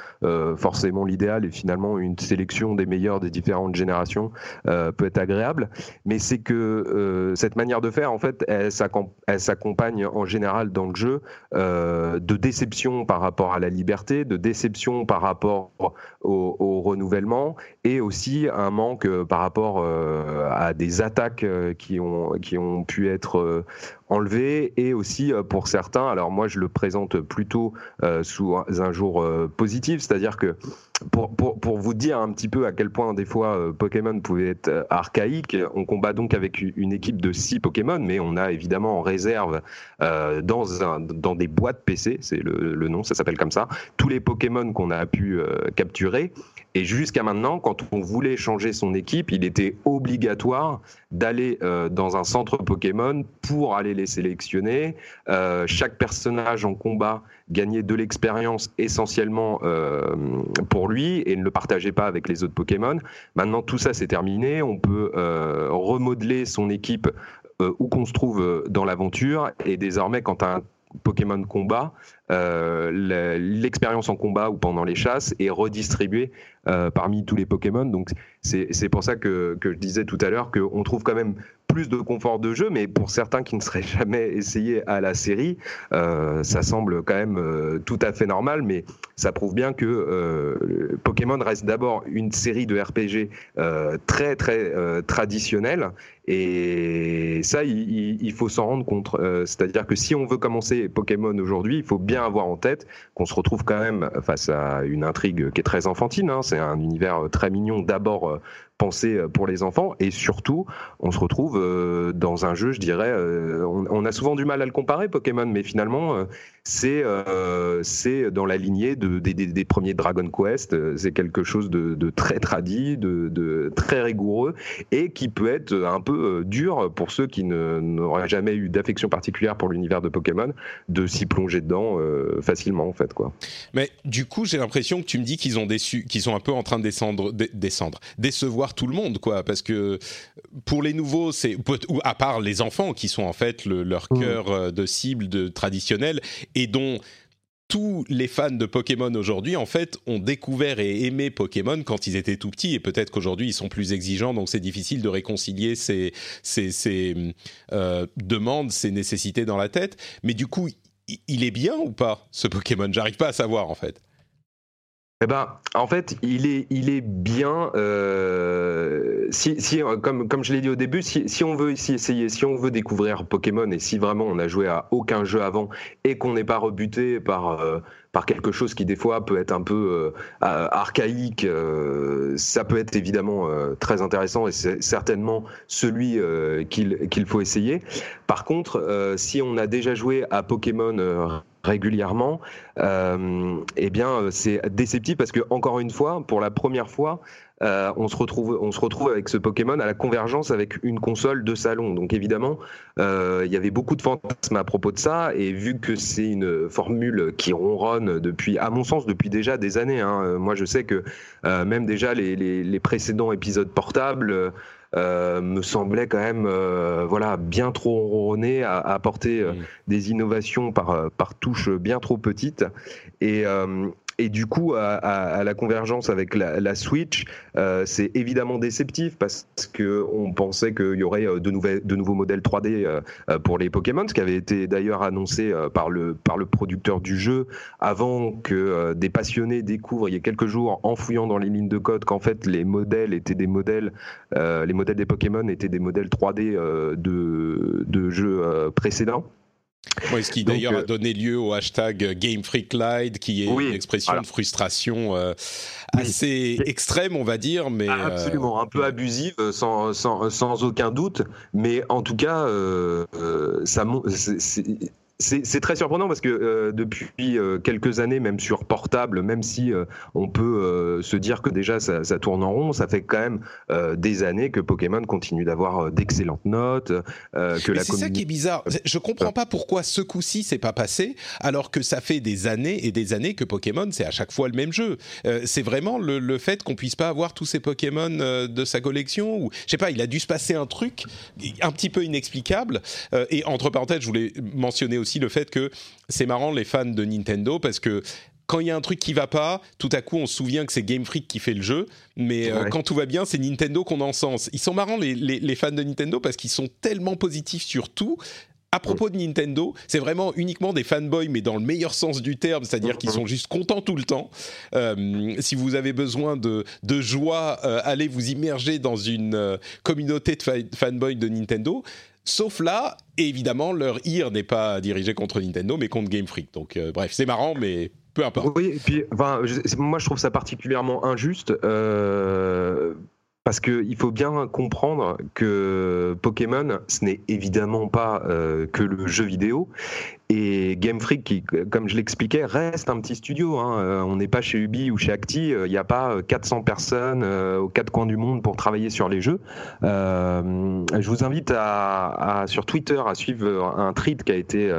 forcément l'idéal et finalement une sélection des meilleurs des différentes générations euh, peut être agréable. Mais c'est que euh, cette manière de faire, en fait, elle s'accompagne en général dans le jeu euh, de déception par rapport à la liberté, de déception par rapport au, renouvellement et aussi un manque par rapport euh, à des attaques qui ont, qui ont pu être enlevé et aussi pour certains, alors moi je le présente plutôt euh, sous un jour euh, positif, c'est-à-dire que pour, pour, pour, vous dire un petit peu à quel point des fois euh, Pokémon pouvait être archaïque, on combat donc avec une équipe de 6 Pokémon, mais on a évidemment en réserve euh, dans, un, dans des boîtes PC, c'est le, le, nom, ça s'appelle comme ça, tous les Pokémon qu'on a pu euh, capturer. Et jusqu'à maintenant, quand on voulait changer son équipe, il était obligatoire d'aller euh, dans un centre Pokémon pour aller les sélectionner. Euh, chaque personnage en combat gagnait de l'expérience essentiellement euh, pour lui et ne le partageait pas avec les autres Pokémon. Maintenant, tout ça c'est terminé. On peut remodeler son équipe où qu'on se trouve dans l'aventure et désormais quand un Pokémon combat, euh, l'expérience en combat ou pendant les chasses est redistribuée euh, parmi tous les Pokémon. Donc c'est pour ça que, que, je disais tout à l'heure qu'on trouve quand même plus de confort de jeu, mais pour certains qui ne seraient jamais essayés à la série, euh, ça semble quand même euh, tout à fait normal, mais ça prouve bien que euh, Pokémon reste d'abord une série de RPG très très traditionnelle, et ça, il, il faut s'en rendre compte. C'est-à-dire que si on veut commencer Pokémon aujourd'hui, il faut bien avoir en tête qu'on se retrouve quand même face à une intrigue qui est très enfantine. Hein. C'est un univers très mignon d'abord pensé euh, pour les enfants. Et surtout on se retrouve euh, dans un jeu je dirais euh, on, a souvent du mal à le comparer Pokémon mais finalement c'est c'est dans la lignée de, des, premiers Dragon Quest. C'est quelque chose de, très tradit de, très rigoureux et qui peut être un peu dur pour ceux qui n'auraient jamais eu d'affection particulière pour l'univers de Pokémon de s'y plonger dedans facilement en fait quoi. Mais du coup j'ai l'impression que tu me dis qu'ils ont déçu qu'ils sont un peu en train de descendre descendre décevoir tout le monde, quoi. Parce que pour les nouveaux, c'est à part les enfants qui sont en fait leur mmh. cœur euh, de cible de traditionnel et dont tous les fans de Pokémon aujourd'hui, en fait, ont découvert et aimé Pokémon quand ils étaient tout petits. Et peut-être qu'aujourd'hui, ils sont plus exigeants, donc c'est difficile de réconcilier ces, ces, euh, demandes, ces nécessités dans la tête. Mais du coup, il est bien ou pas, ce Pokémon? J'arrive pas à savoir, en fait. Eh ben, en fait, il est, il est bien. Euh, si, si, comme, comme je l'ai dit au début, si, si, on veut ici essayer, si on veut découvrir Pokémon et si vraiment on a joué à aucun jeu avant et qu'on n'est pas rebuté par euh, par quelque chose qui des fois peut être un peu euh, archaïque, euh, ça peut être évidemment euh, très intéressant et c'est certainement celui qu'il qu'il faut essayer. Par contre, si on a déjà joué à Pokémon régulièrement, eh bien c'est déceptif parce que encore une fois, pour la première fois, euh, on, se retrouve, on se retrouve avec ce Pokémon à la convergence avec une console de salon. Donc évidemment, euh, il y avait beaucoup de fantasmes à propos de ça, et vu que c'est une formule qui ronronne depuis, à mon sens, depuis déjà des années. Hein. Euh, moi, je sais que même déjà les, précédents épisodes portables. me semblaient quand même voilà bien trop ronronner à, apporter des innovations par par touches bien trop petites et et du coup, à, la convergence avec la, Switch, euh, c'est évidemment déceptif parce que on pensait qu'il y aurait euh, de, nouveaux modèles 3D euh, pour les Pokémon, ce qui avait été d'ailleurs annoncé par le, producteur du jeu avant que des passionnés découvrent il y a quelques jours en fouillant dans les lignes de code qu'en fait les modèles étaient des modèles, les modèles des Pokémon étaient des modèles 3D de, de jeux précédents ce qui d'ailleurs a euh, donné lieu au hashtag Game Freak qui est une expression de frustration euh, assez extrême, on va dire, mais ah, absolument un peu abusive, sans, sans, sans, aucun doute. Mais en tout cas, euh, ça, c'est très surprenant parce que euh, depuis euh, quelques années, même sur portable, même si euh, on peut se dire que déjà ça, ça, tourne en rond, ça fait quand même des années que Pokémon continue d'avoir d'excellentes notes. que la c'est ça qui est bizarre. Je comprends pas pourquoi ce coup-ci c'est pas passé, alors que ça fait des années et des années que Pokémon c'est à chaque fois le même jeu. c'est vraiment le, le fait qu'on puisse pas avoir tous ces Pokémon de sa collection ou je sais pas, il a dû se passer un truc un petit peu inexplicable. et entre parenthèses, je voulais mentionner aussi aussi le fait que c'est marrant les fans de Nintendo parce que quand il y a un truc qui va pas, tout à coup on se souvient que c'est Game Freak qui fait le jeu, mais euh, quand tout va bien, c'est Nintendo qu'on encense. Ils sont marrants les, les, fans de Nintendo parce qu'ils sont tellement positifs sur tout. À propos de Nintendo, c'est vraiment uniquement des fanboys, mais dans le meilleur sens du terme, c'est-à-dire qu'ils sont juste contents tout le temps. Euh, si vous avez besoin de, de joie, euh, allez vous immerger dans une communauté de fanboys de Nintendo. Sauf là, évidemment, leur IR n'est pas dirigé contre Nintendo, mais contre Game Freak. Donc, euh, bref, c'est marrant, mais peu importe. Oui, et puis, moi, je trouve ça particulièrement injuste. Euh, parce qu'il faut bien comprendre que Pokémon, ce n'est évidemment pas euh, que le jeu vidéo, Et Game Freak, qui, comme je l'expliquais, reste un petit studio. Hein. Euh, on n'est pas chez Ubi ou chez Acti. Il n'y a pas 400 personnes aux quatre coins du monde pour travailler sur les jeux. je vous invite à, sur Twitter à suivre un tweet qui a été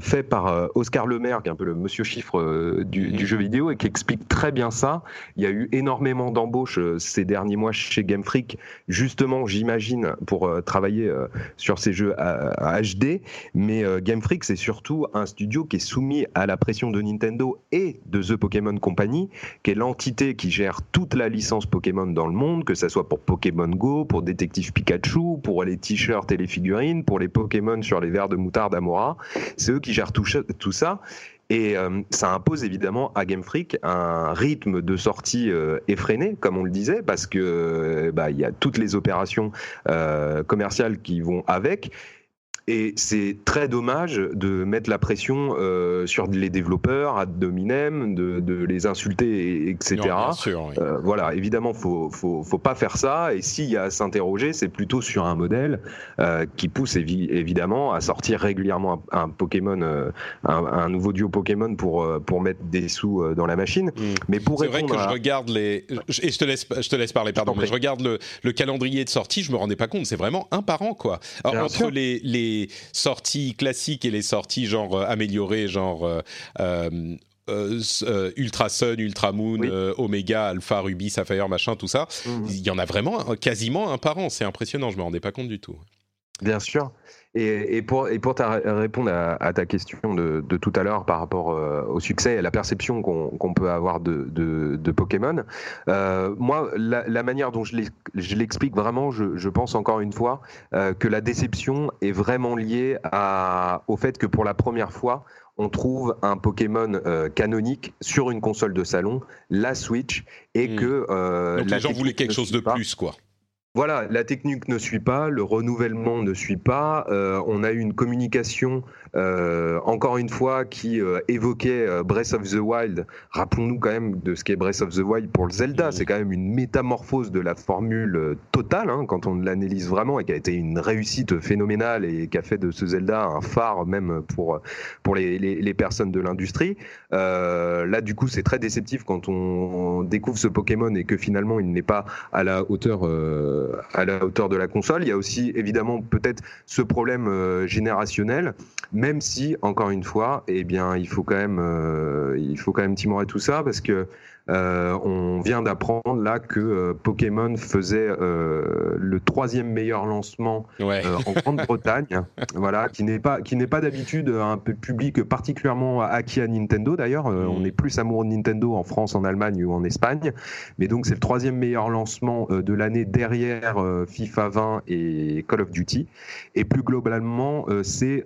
fait par Oscar Lemaire, qui est un peu le monsieur chiffre du, du, jeu vidéo et qui explique très bien ça. Il y a eu énormément d'embauches ces derniers mois chez Game Freak, justement, j'imagine, pour travailler sur ces jeux à, HD. Mais Game Freak, c'est surtout un studio qui est soumis à la pression de Nintendo et de The Pokémon Company, qui est l'entité qui gère toute la licence Pokémon dans le monde, que ce soit pour Pokémon Go, pour Détective Pikachu, pour les t-shirts et les figurines, pour les Pokémon sur les verres de moutarde Amora. C'est eux qui gèrent tout, ça. Et euh, ça impose évidemment à Game Freak un rythme de sortie euh, effréné, comme on le disait, parce que euh, bah, il y a toutes les opérations commerciales qui vont avec. Et c'est très dommage de mettre la pression euh, sur les développeurs, ad dominem, de, de les insulter, etc. bien sûr, euh, voilà, évidemment, faut, faut, faut pas faire ça. Et s'il y a à s'interroger, c'est plutôt sur un modèle euh, qui pousse évidemment à sortir régulièrement un, Pokémon, un, un, nouveau duo Pokémon pour pour mettre des sous dans la machine. Hmm. Mais pour c'est vrai que je regarde les et je te laisse je te laisse parler, pardon, mais je regarde le, le calendrier de sortie, je me rendais pas compte. C'est vraiment un par an, quoi. Alors, entre les, les sorties classiques et les sorties genre euh, améliorées, genre euh, euh, Ultra Sun, Ultra Moon, Omega, Alpha, Ruby, Sapphire, machin, tout ça. Mhm. Il y en a vraiment quasiment un par an. C'est impressionnant, je me rendais pas compte du tout. Bien sûr. Et, pour, et pour répondre à, ta question de, tout à l'heure par rapport euh, au succès et à la perception qu'on peut avoir de, Pokémon, euh, moi, la, manière dont je l'explique vraiment, je, pense encore une fois euh, que la déception est vraiment liée à, au fait que pour la première fois, on trouve un Pokémon canonique sur une console de salon, la Switch, et hmm. que... Donc les gens voulaient quelque chose de plus, quoi. Voilà, la technique ne suit pas, le renouvellement ne suit pas. Euh, on a eu une communication euh, encore une fois, qui euh, évoquait euh, Breath of the Wild. Rappelons-nous quand même de ce qu'est Breath of the Wild pour le Zelda. C'est quand même une métamorphose de la formule totale, hein, quand on l'analyse vraiment, et qui a été une réussite phénoménale et qui a fait de ce Zelda un phare même pour, pour les, les, personnes de l'industrie. là, du coup, c'est très déceptif quand on, découvre ce Pokémon et que finalement, il n'est pas à la hauteur, à la hauteur de la console. Il y a aussi évidemment peut-être ce problème générationnel même si, encore une fois, eh bien, il faut quand même, euh, il faut quand même timorer tout ça parce que euh, on vient d'apprendre là que euh, Pokémon faisait euh, le troisième meilleur lancement en Grande-Bretagne, [LAUGHS] voilà, qui n'est pas qui n'est pas d'habitude un public particulièrement acquis à Nintendo. D'ailleurs, on est plus amoureux de Nintendo en France, en Allemagne ou en Espagne, mais donc c'est le troisième meilleur lancement de l'année derrière FIFA 20 et Call of Duty. Et plus globalement, c'est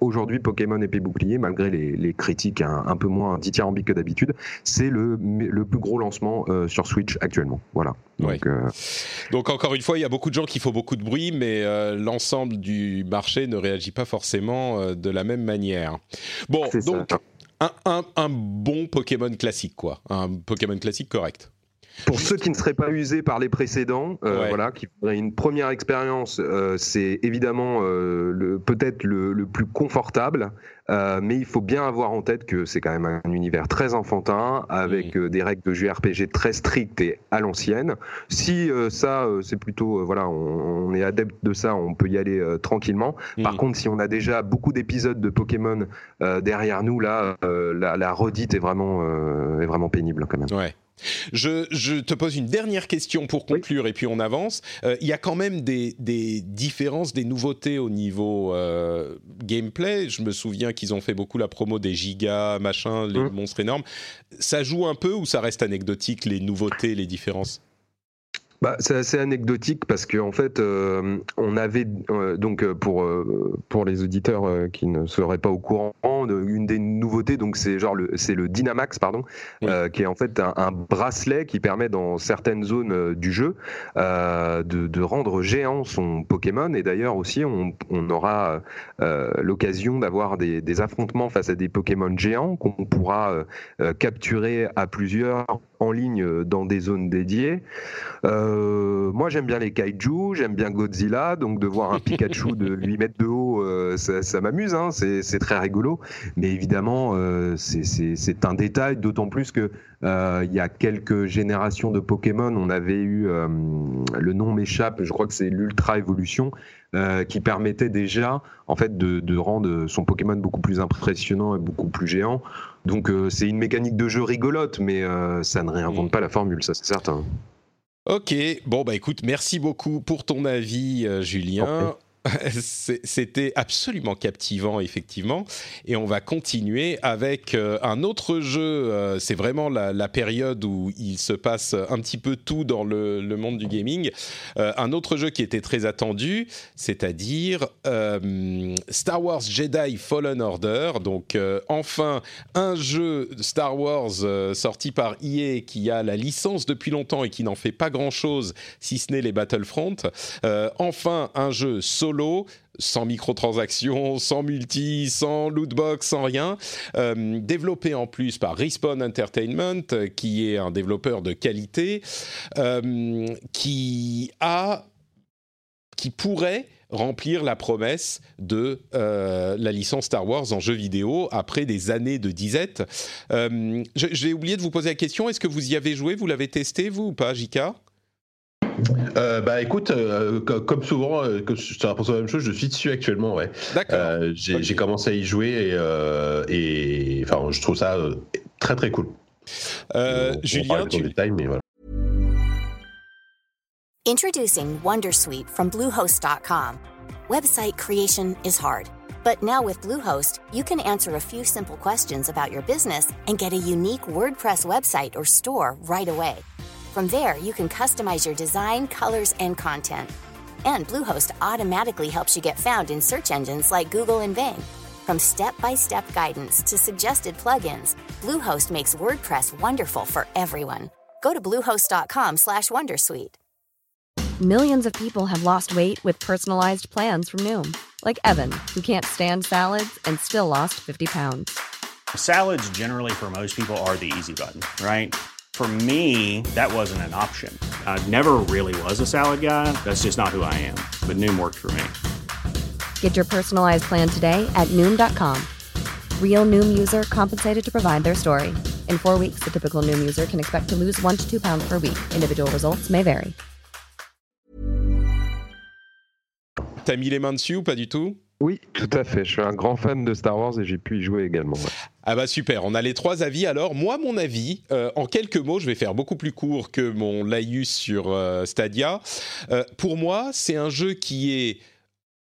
aujourd'hui Pokémon épée bouclier, malgré les, critiques un, peu moins dithyrambiques que d'habitude, c'est le le plus gros lancement euh, sur Switch actuellement. Voilà. Donc, euh, Donc, encore une fois, il y a beaucoup de gens qui font beaucoup de bruit, mais euh, l'ensemble du marché ne réagit pas forcément de la même manière. Bon, donc un, un, un, bon Pokémon classique, quoi. Un Pokémon classique correct. Pour ceux qui ne seraient pas usés par les précédents, voilà, qui voudraient une première expérience, c'est évidemment peut-être le, plus confortable, mais il faut bien avoir en tête que c'est quand même un univers très enfantin, avec des règles de JRPG très strictes et à l'ancienne. Si ça, c'est plutôt, voilà, on, est adepte de ça, on peut y aller tranquillement. Par contre, si on a déjà beaucoup d'épisodes de Pokémon derrière nous, là, la, la, redite est vraiment, est vraiment pénible quand même. Ouais. Je, te pose une dernière question pour conclure et puis on avance. Euh, il y a quand même des, différences, des nouveautés au niveau euh, gameplay. Je me souviens qu'ils ont fait beaucoup la promo des gigas, machin, les mmh. monstres énormes. Ça joue un peu ou ça reste anecdotique, les nouveautés, les différences? Bah, c'est assez anecdotique parce qu'en en fait, euh, on avait euh, donc euh, pour pour les auditeurs qui ne seraient pas au courant, une des nouveautés donc c'est genre le c'est le Dynamax pardon, qui est en fait un, bracelet qui permet dans certaines zones du jeu de, de, rendre géant son Pokémon. Et d'ailleurs aussi on, on aura l'occasion d'avoir des, des, affrontements face à des Pokémon géants qu'on pourra capturer à plusieurs en ligne dans des zones dédiées. Euh, moi, j'aime bien les kaiju, j'aime bien Godzilla, donc de voir un Pikachu de [LAUGHS] 8 mètres de haut euh, ça, m'amuse, hein, c'est très rigolo. Mais évidemment, euh, c'est un détail, d'autant plus que il y a quelques générations de Pokémon, on avait eu le nom m'échappe, je crois que c'est l'Ultra Evolution, qui permettait déjà en fait de, de, rendre son Pokémon beaucoup plus impressionnant et beaucoup plus géant. Donc c'est une mécanique de jeu rigolote, mais ça ne réinvente mm. pas la formule, ça c'est certain. Ok, bon bah écoute, merci beaucoup pour ton avis, Julien. C'était absolument captivant, effectivement. Et on va continuer avec euh, un autre jeu. Euh, c'est vraiment la, période où il se passe un petit peu tout dans le, monde du gaming. Euh, un autre jeu qui était très attendu, c'est-à-dire Star Wars Jedi Fallen Order. Donc, enfin, un jeu Star Wars sorti par EA qui a la licence depuis longtemps et qui n'en fait pas grand-chose, si ce n'est les Battlefront. enfin, un jeu solo sans microtransactions, sans multi, sans lootbox, sans rien. Euh, développé en plus par Respawn Entertainment, qui est un développeur de qualité, euh, qui a, qui pourrait remplir la promesse de euh, la licence Star Wars en jeu vidéo après des années de disette. J'ai oublié de vous poser la question, est-ce que vous y avez joué? Vous l'avez testé, vous, ou pas, Jika euh, bah écoute, euh, comme souvent, euh, que je te la même chose, je suis dessus actuellement, ouais. D'accord. J'ai commencé à y jouer et, enfin, je trouve ça très très cool. Julien, tu... détails, mais voilà. Introducing WonderSuite from Bluehost.com. Website creation is hard, but now with Bluehost, you can answer a few simple questions about your business and get a unique WordPress website or store right away. From there, you can customize your design, colors, and content. And Bluehost automatically helps you get found in search engines like Google and Bing. From step-by-step guidance to suggested plugins, Bluehost makes WordPress wonderful for everyone. Go to bluehost.com/wondersuite. slash Millions of people have lost weight with personalized plans from Noom, like Evan, who can't stand salads and still lost 50 pounds. Salads generally for most people are the easy button, right? For me, that wasn't an option. I never really was a salad guy. That's just not who I am. But Noom worked for me. Get your personalized plan today at Noom.com. Real Noom user compensated to provide their story. In four weeks, the typical Noom user can expect to lose one to two pounds per week. Individual results may vary. T'as mis les mains dessus ou pas du tout Oui, tout à fait. Je suis un grand fan de Star Wars et j'ai pu y jouer également. Ah bah super, on a les trois avis. Alors moi, mon avis, euh, en quelques mots, je vais faire beaucoup plus court que mon laïus sur euh, Stadia. Euh, pour moi, c'est un jeu qui est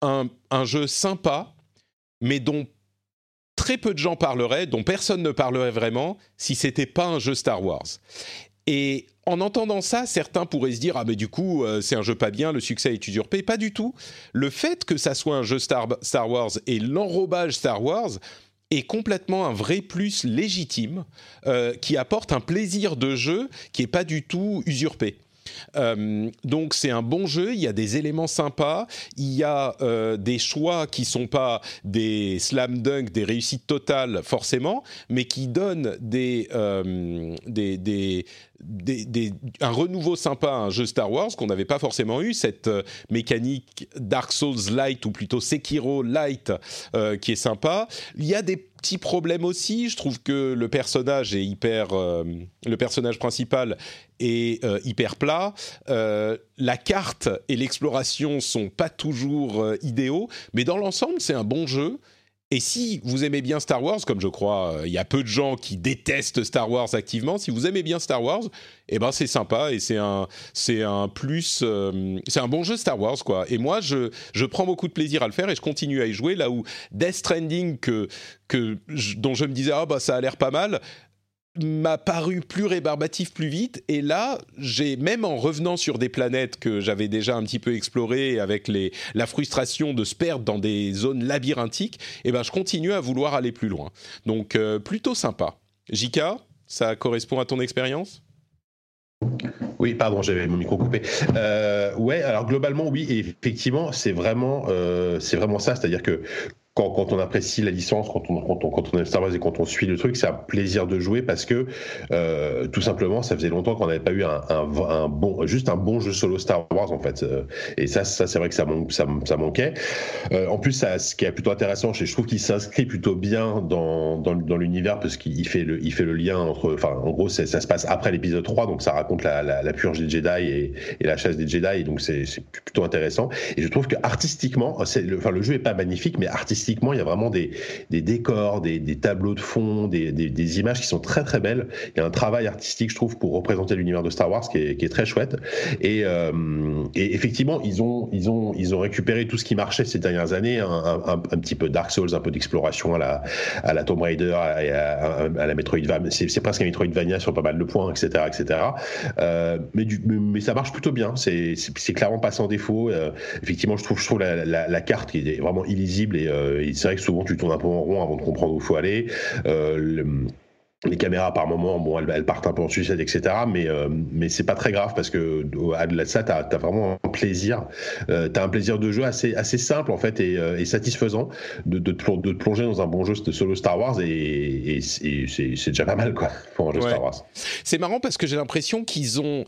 un, un, jeu sympa, mais dont très peu de gens parleraient, dont personne ne parlerait vraiment si c'était pas un jeu Star Wars. Et en entendant ça, certains pourraient se dire ah mais du coup c'est un jeu pas bien, le succès est usurpé. Pas du tout. Le fait que ça soit un jeu Star, Star Wars et l'enrobage Star Wars est complètement un vrai plus légitime euh, qui apporte un plaisir de jeu qui est pas du tout usurpé. Euh, donc c'est un bon jeu, il y a des éléments sympas, il y a euh, des choix qui sont pas des slam dunk, des réussites totales forcément, mais qui donnent des, des un renouveau sympa à un jeu Star Wars qu'on n'avait pas forcément eu, cette mécanique Dark Souls Light ou plutôt Sekiro Light qui est sympa. Il y a des petit problème aussi. Je trouve que le personnage est hyper, euh, le personnage principal est euh, hyper plat. Euh, la carte et l'exploration sont pas toujours idéaux, mais dans l'ensemble, c'est un bon jeu. Et si vous aimez bien Star Wars, comme je crois, il y a peu de gens qui détestent Star Wars activement, si vous aimez bien Star Wars, eh ben c'est sympa et c'est un c'est un plus c'est un bon jeu Star Wars quoi. Et moi je je prends beaucoup de plaisir à le faire et je continue à y jouer là où Death Stranding que que dont je me disais ah bah ça a l'air pas mal m'a paru plus rébarbatif plus vite et là j'ai même en revenant sur des planètes que j'avais déjà un petit peu explorées avec la frustration de se perdre dans des zones labyrinthiques et eh ben je continue à vouloir aller plus loin donc euh, plutôt sympa Jika ça correspond à ton expérience? Oui, pardon, j'avais mon micro coupé. Euh, ouais, alors globalement, oui, effectivement, c'est vraiment, euh, c'est vraiment ça. C'est-à-dire que quand, quand, on apprécie la licence, quand on, quand, on, quand on aime Star Wars et quand on suit le truc, c'est un plaisir de jouer parce que euh, tout simplement, ça faisait longtemps qu'on n'avait pas eu un, un, bon, juste un bon jeu solo Star Wars en fait. Euh, et ça, ça c'est vrai que ça, ça, ça manquait. Euh, en plus, ça, ce qui est plutôt intéressant, je trouve qu'il s'inscrit plutôt bien dans, dans, dans l'univers parce qu'il fait le, il fait le lien entre, enfin, en gros, ça se passe après l'épisode 3, donc ça raconte la, la, purge des Jedi et, et, la chasse des Jedi, donc c'est plutôt intéressant. Et je trouve que artistiquement, le, enfin, le jeu est pas magnifique, mais artistiquement il y a vraiment des, décors, des, tableaux de fond, des, images qui sont très très belles. Il y a un travail artistique, je trouve, pour représenter l'univers de Star Wars qui est, très chouette. Et, euh, effectivement, ils ont, récupéré tout ce qui marchait ces dernières années, un, petit peu Dark Souls, un peu d'exploration à la, Tomb Raider, à, la Metroidvania. C'est presque un Metroidvania sur pas mal de points, etc. etc. Euh, mais, ça marche plutôt bien. C'est clairement pas sans défaut. Euh, effectivement, je trouve, la, la, carte qui est vraiment illisible et c'est vrai que souvent tu tournes un peu en rond avant de comprendre où il faut aller. Euh, les caméras par moment, bon, elles, partent un peu en sucette, etc. Mais euh, mais c'est pas très grave parce que à de ça, t'as as vraiment un plaisir. Euh, t'as un plaisir de jeu assez assez simple en fait et, euh, et satisfaisant de, de, plonger dans un bon jeu de solo Star Wars et, et c'est déjà pas mal quoi [LAUGHS] pour un jeu Star Wars. C'est marrant parce que j'ai l'impression qu'ils ont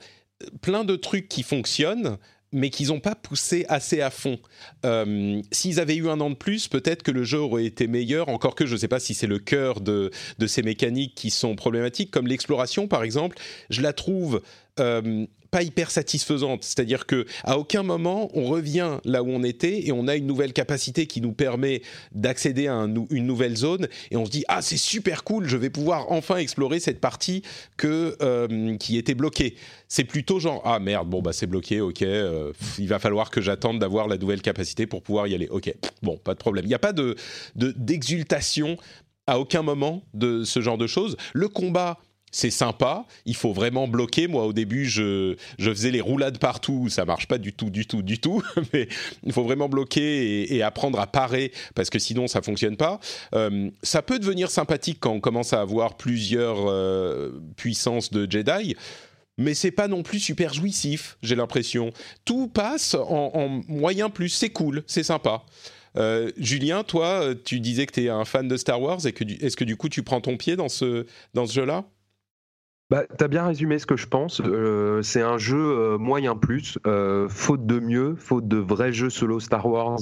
plein de trucs qui fonctionnent mais qu'ils n'ont pas poussé assez à fond. Euh, s'ils avaient eu un an de plus, peut-être que le jeu aurait été meilleur, encore que je ne sais pas si c'est le cœur de, de ces mécaniques qui sont problématiques, comme l'exploration par exemple, je la trouve euh, pas hyper satisfaisante. C'est-à-dire que à aucun moment on revient là où on était et on a une nouvelle capacité qui nous permet d'accéder à une nouvelle zone et on se dit ah c'est super cool, je vais pouvoir enfin explorer cette partie que euh, qui était bloquée. C'est plutôt genre ah merde bon bah c'est bloqué ok euh, il va falloir que j'attende d'avoir la nouvelle capacité pour pouvoir y aller ok bon pas de problème. Il n'y a pas de d'exultation à aucun moment de ce genre de choses. Le combat c'est sympa. Il faut vraiment bloquer. Moi, au début, je, je faisais les roulades partout. Ça marche pas du tout, du tout, du tout. [LAUGHS] Mais il faut vraiment bloquer et, apprendre à parer parce que sinon, ça fonctionne pas. Euh, ça peut devenir sympathique quand on commence à avoir plusieurs euh, puissances de Jedi mais c'est pas non plus super jouissif, j'ai l'impression. Tout passe en, moyen plus, c'est cool, c'est sympa. Euh, Julien, toi, tu disais que tu es un fan de Star Wars et que est-ce que du coup tu prends ton pied dans ce, dans ce jeu-là? Bah, T'as bien résumé ce que je pense. Euh, c'est un jeu euh, moyen plus, euh, faute de mieux, faute de vrais jeux solo Star Wars.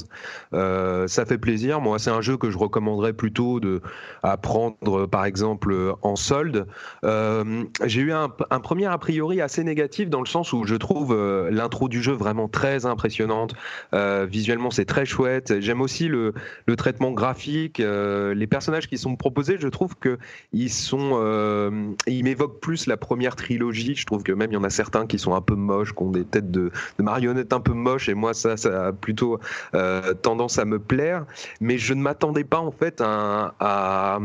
Ça fait plaisir. Moi, c'est un jeu que je recommanderais plutôt de à prendre, par exemple, en solde. J'ai eu un, premier a priori assez négatif dans le sens où je trouve l'intro du jeu vraiment très impressionnante. visuellement, c'est très chouette. J'aime aussi le, le, traitement graphique, les personnages qui sont proposés. Je trouve que ils sont, ils m'évoquent plus la première trilogie. Je trouve que même il y en a certains qui sont un peu moches, qui ont des têtes de, marionnettes un peu moches, et moi ça, ça a plutôt euh, tendance à me plaire. Mais je ne m'attendais pas en fait à, à,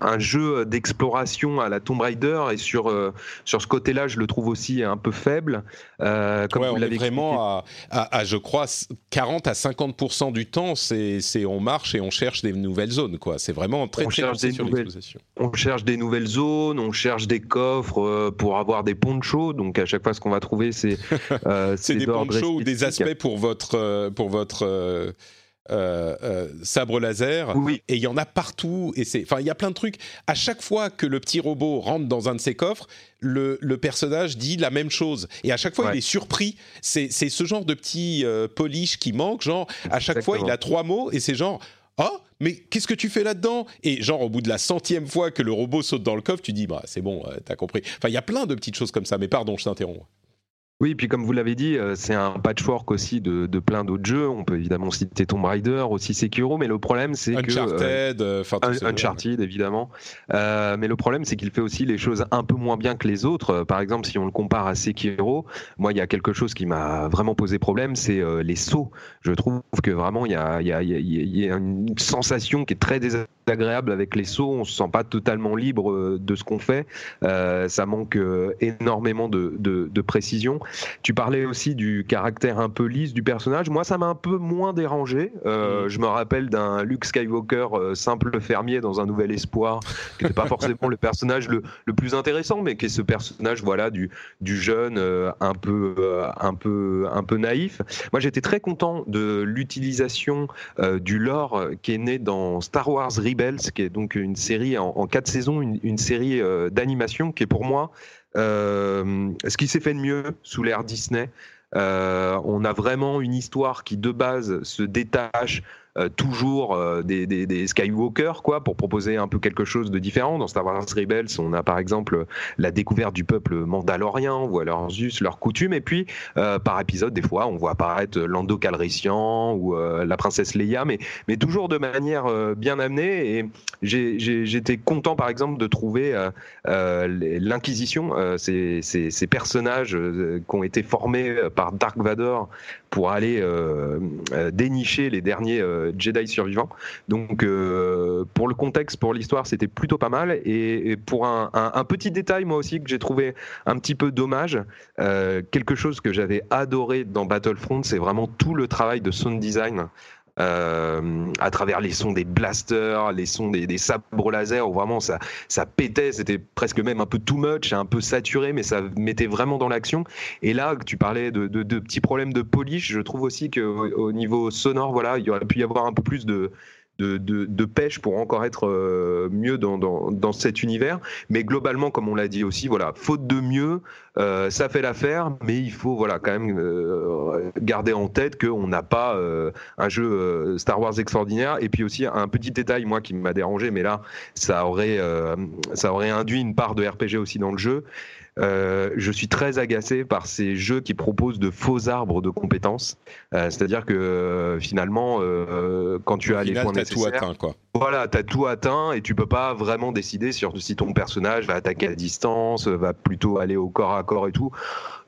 un jeu d'exploration à la Tomb Raider, et sur euh, sur ce côté-là, je le trouve aussi un peu faible. Euh, comme vous on est vraiment à, je crois, 40 à 50 du temps, c'est on marche et on cherche des nouvelles zones, quoi. C'est vraiment très, très cherche des nouvelles, On cherche des nouvelles zones, on cherche des codes euh, pour avoir des ponchos. Donc à chaque fois, ce qu'on va trouver, c'est [LAUGHS] euh, c'est des ponchos ou des aspects pour votre euh, pour votre sabre laser. Oui. Et il y en a partout. Et c'est, enfin, il y a plein de trucs. À chaque fois que le petit robot rentre dans un de ses coffres, le, le personnage dit la même chose. Et à chaque fois, il est surpris. C'est, c'est ce genre de petit polish qui manque. Genre, à chaque fois, il a trois mots et c'est genre oh, mais qu'est-ce que tu fais là-dedans? Et genre, au bout de la centième fois que le robot saute dans le coffre, tu dis, bah, c'est bon, euh, t'as compris. Enfin, il y a plein de petites choses comme ça, mais pardon, je t'interromps. Oui, puis comme vous l'avez dit, euh, c'est un patchwork aussi de, de, plein d'autres jeux. On peut évidemment citer Tomb Raider, aussi Sekiro, mais le problème c'est que Uncharted, euh, Uncharted évidemment. Euh, mais le problème c'est qu'il fait aussi les choses un peu moins bien que les autres. Par exemple, si on le compare à Sekiro, moi il y a quelque chose qui m'a vraiment posé problème, c'est les sauts. Je trouve que vraiment il y a, y, a, y a, une sensation qui est très désagréable avec les sauts. On se sent pas totalement libre de ce qu'on fait. ça manque énormément de, de, de précision. Tu parlais aussi du caractère un peu lisse du personnage. Moi, ça m'a un peu moins dérangé. Euh, mm. Je me rappelle d'un Luke Skywalker euh, simple fermier dans un Nouvel Espoir, qui n'était pas [LAUGHS] forcément le personnage le, le, plus intéressant, mais qui est ce personnage, voilà, du, du jeune euh, un peu, un peu, un peu naïf. Moi, j'étais très content de l'utilisation du lore qui est né dans Star Wars Rebels, qui est donc une série en, en quatre saisons, une, une série d'animation qui est pour moi ce qui s'est fait de mieux sous l'ère Disney. Euh, on a vraiment une histoire qui de base se détache euh, toujours euh, des, des, des, Skywalker, quoi, pour proposer un peu quelque chose de différent. Dans Star Wars Rebels, on a par exemple la découverte du peuple mandalorien, on voit leurs us, leurs coutumes, et puis euh, par épisode, des fois, on voit apparaître Lando Calrissian ou la princesse Leia, mais, toujours de manière bien amenée. Et j'étais content, par exemple, de trouver l'Inquisition, ces, personnages qui ont été formés par Dark Vador pour aller dénicher les derniers Jedi survivants. Donc, euh, pour le contexte, pour l'histoire, c'était plutôt pas mal. Et, pour un, petit détail, moi aussi, que j'ai trouvé un petit peu dommage, euh, quelque chose que j'avais adoré dans Battlefront, c'est vraiment tout le travail de sound design. Euh, à travers les sons des blasters, les sons des, sabres laser, où vraiment ça, ça pétait, c'était presque même un peu too much, un peu saturé, mais ça mettait vraiment dans l'action. Et là, tu parlais de, petits problèmes de polish, je trouve aussi qu'au au niveau sonore, voilà, il aurait pu y avoir un peu plus de, de, de, pêche pour encore être euh, mieux dans, dans, dans, cet univers. Mais globalement, comme on l'a dit aussi, voilà, faute de mieux, euh, ça fait l'affaire, mais il faut voilà quand même euh, garder en tête qu'on n'a pas un jeu Star Wars extraordinaire. Et puis aussi un petit détail, moi, qui m'a dérangé, mais là, ça aurait, ça aurait induit une part de RPG aussi dans le jeu. Euh, je suis très agacé par ces jeux qui proposent de faux arbres de compétences. Euh, c'est-à-dire que euh, finalement, quand tu as les points nécessaires, tout atteint, quoi. Voilà, tu as tout atteint et tu peux pas vraiment décider sur si ton personnage va attaquer à distance, va plutôt aller au corps à corps et tout.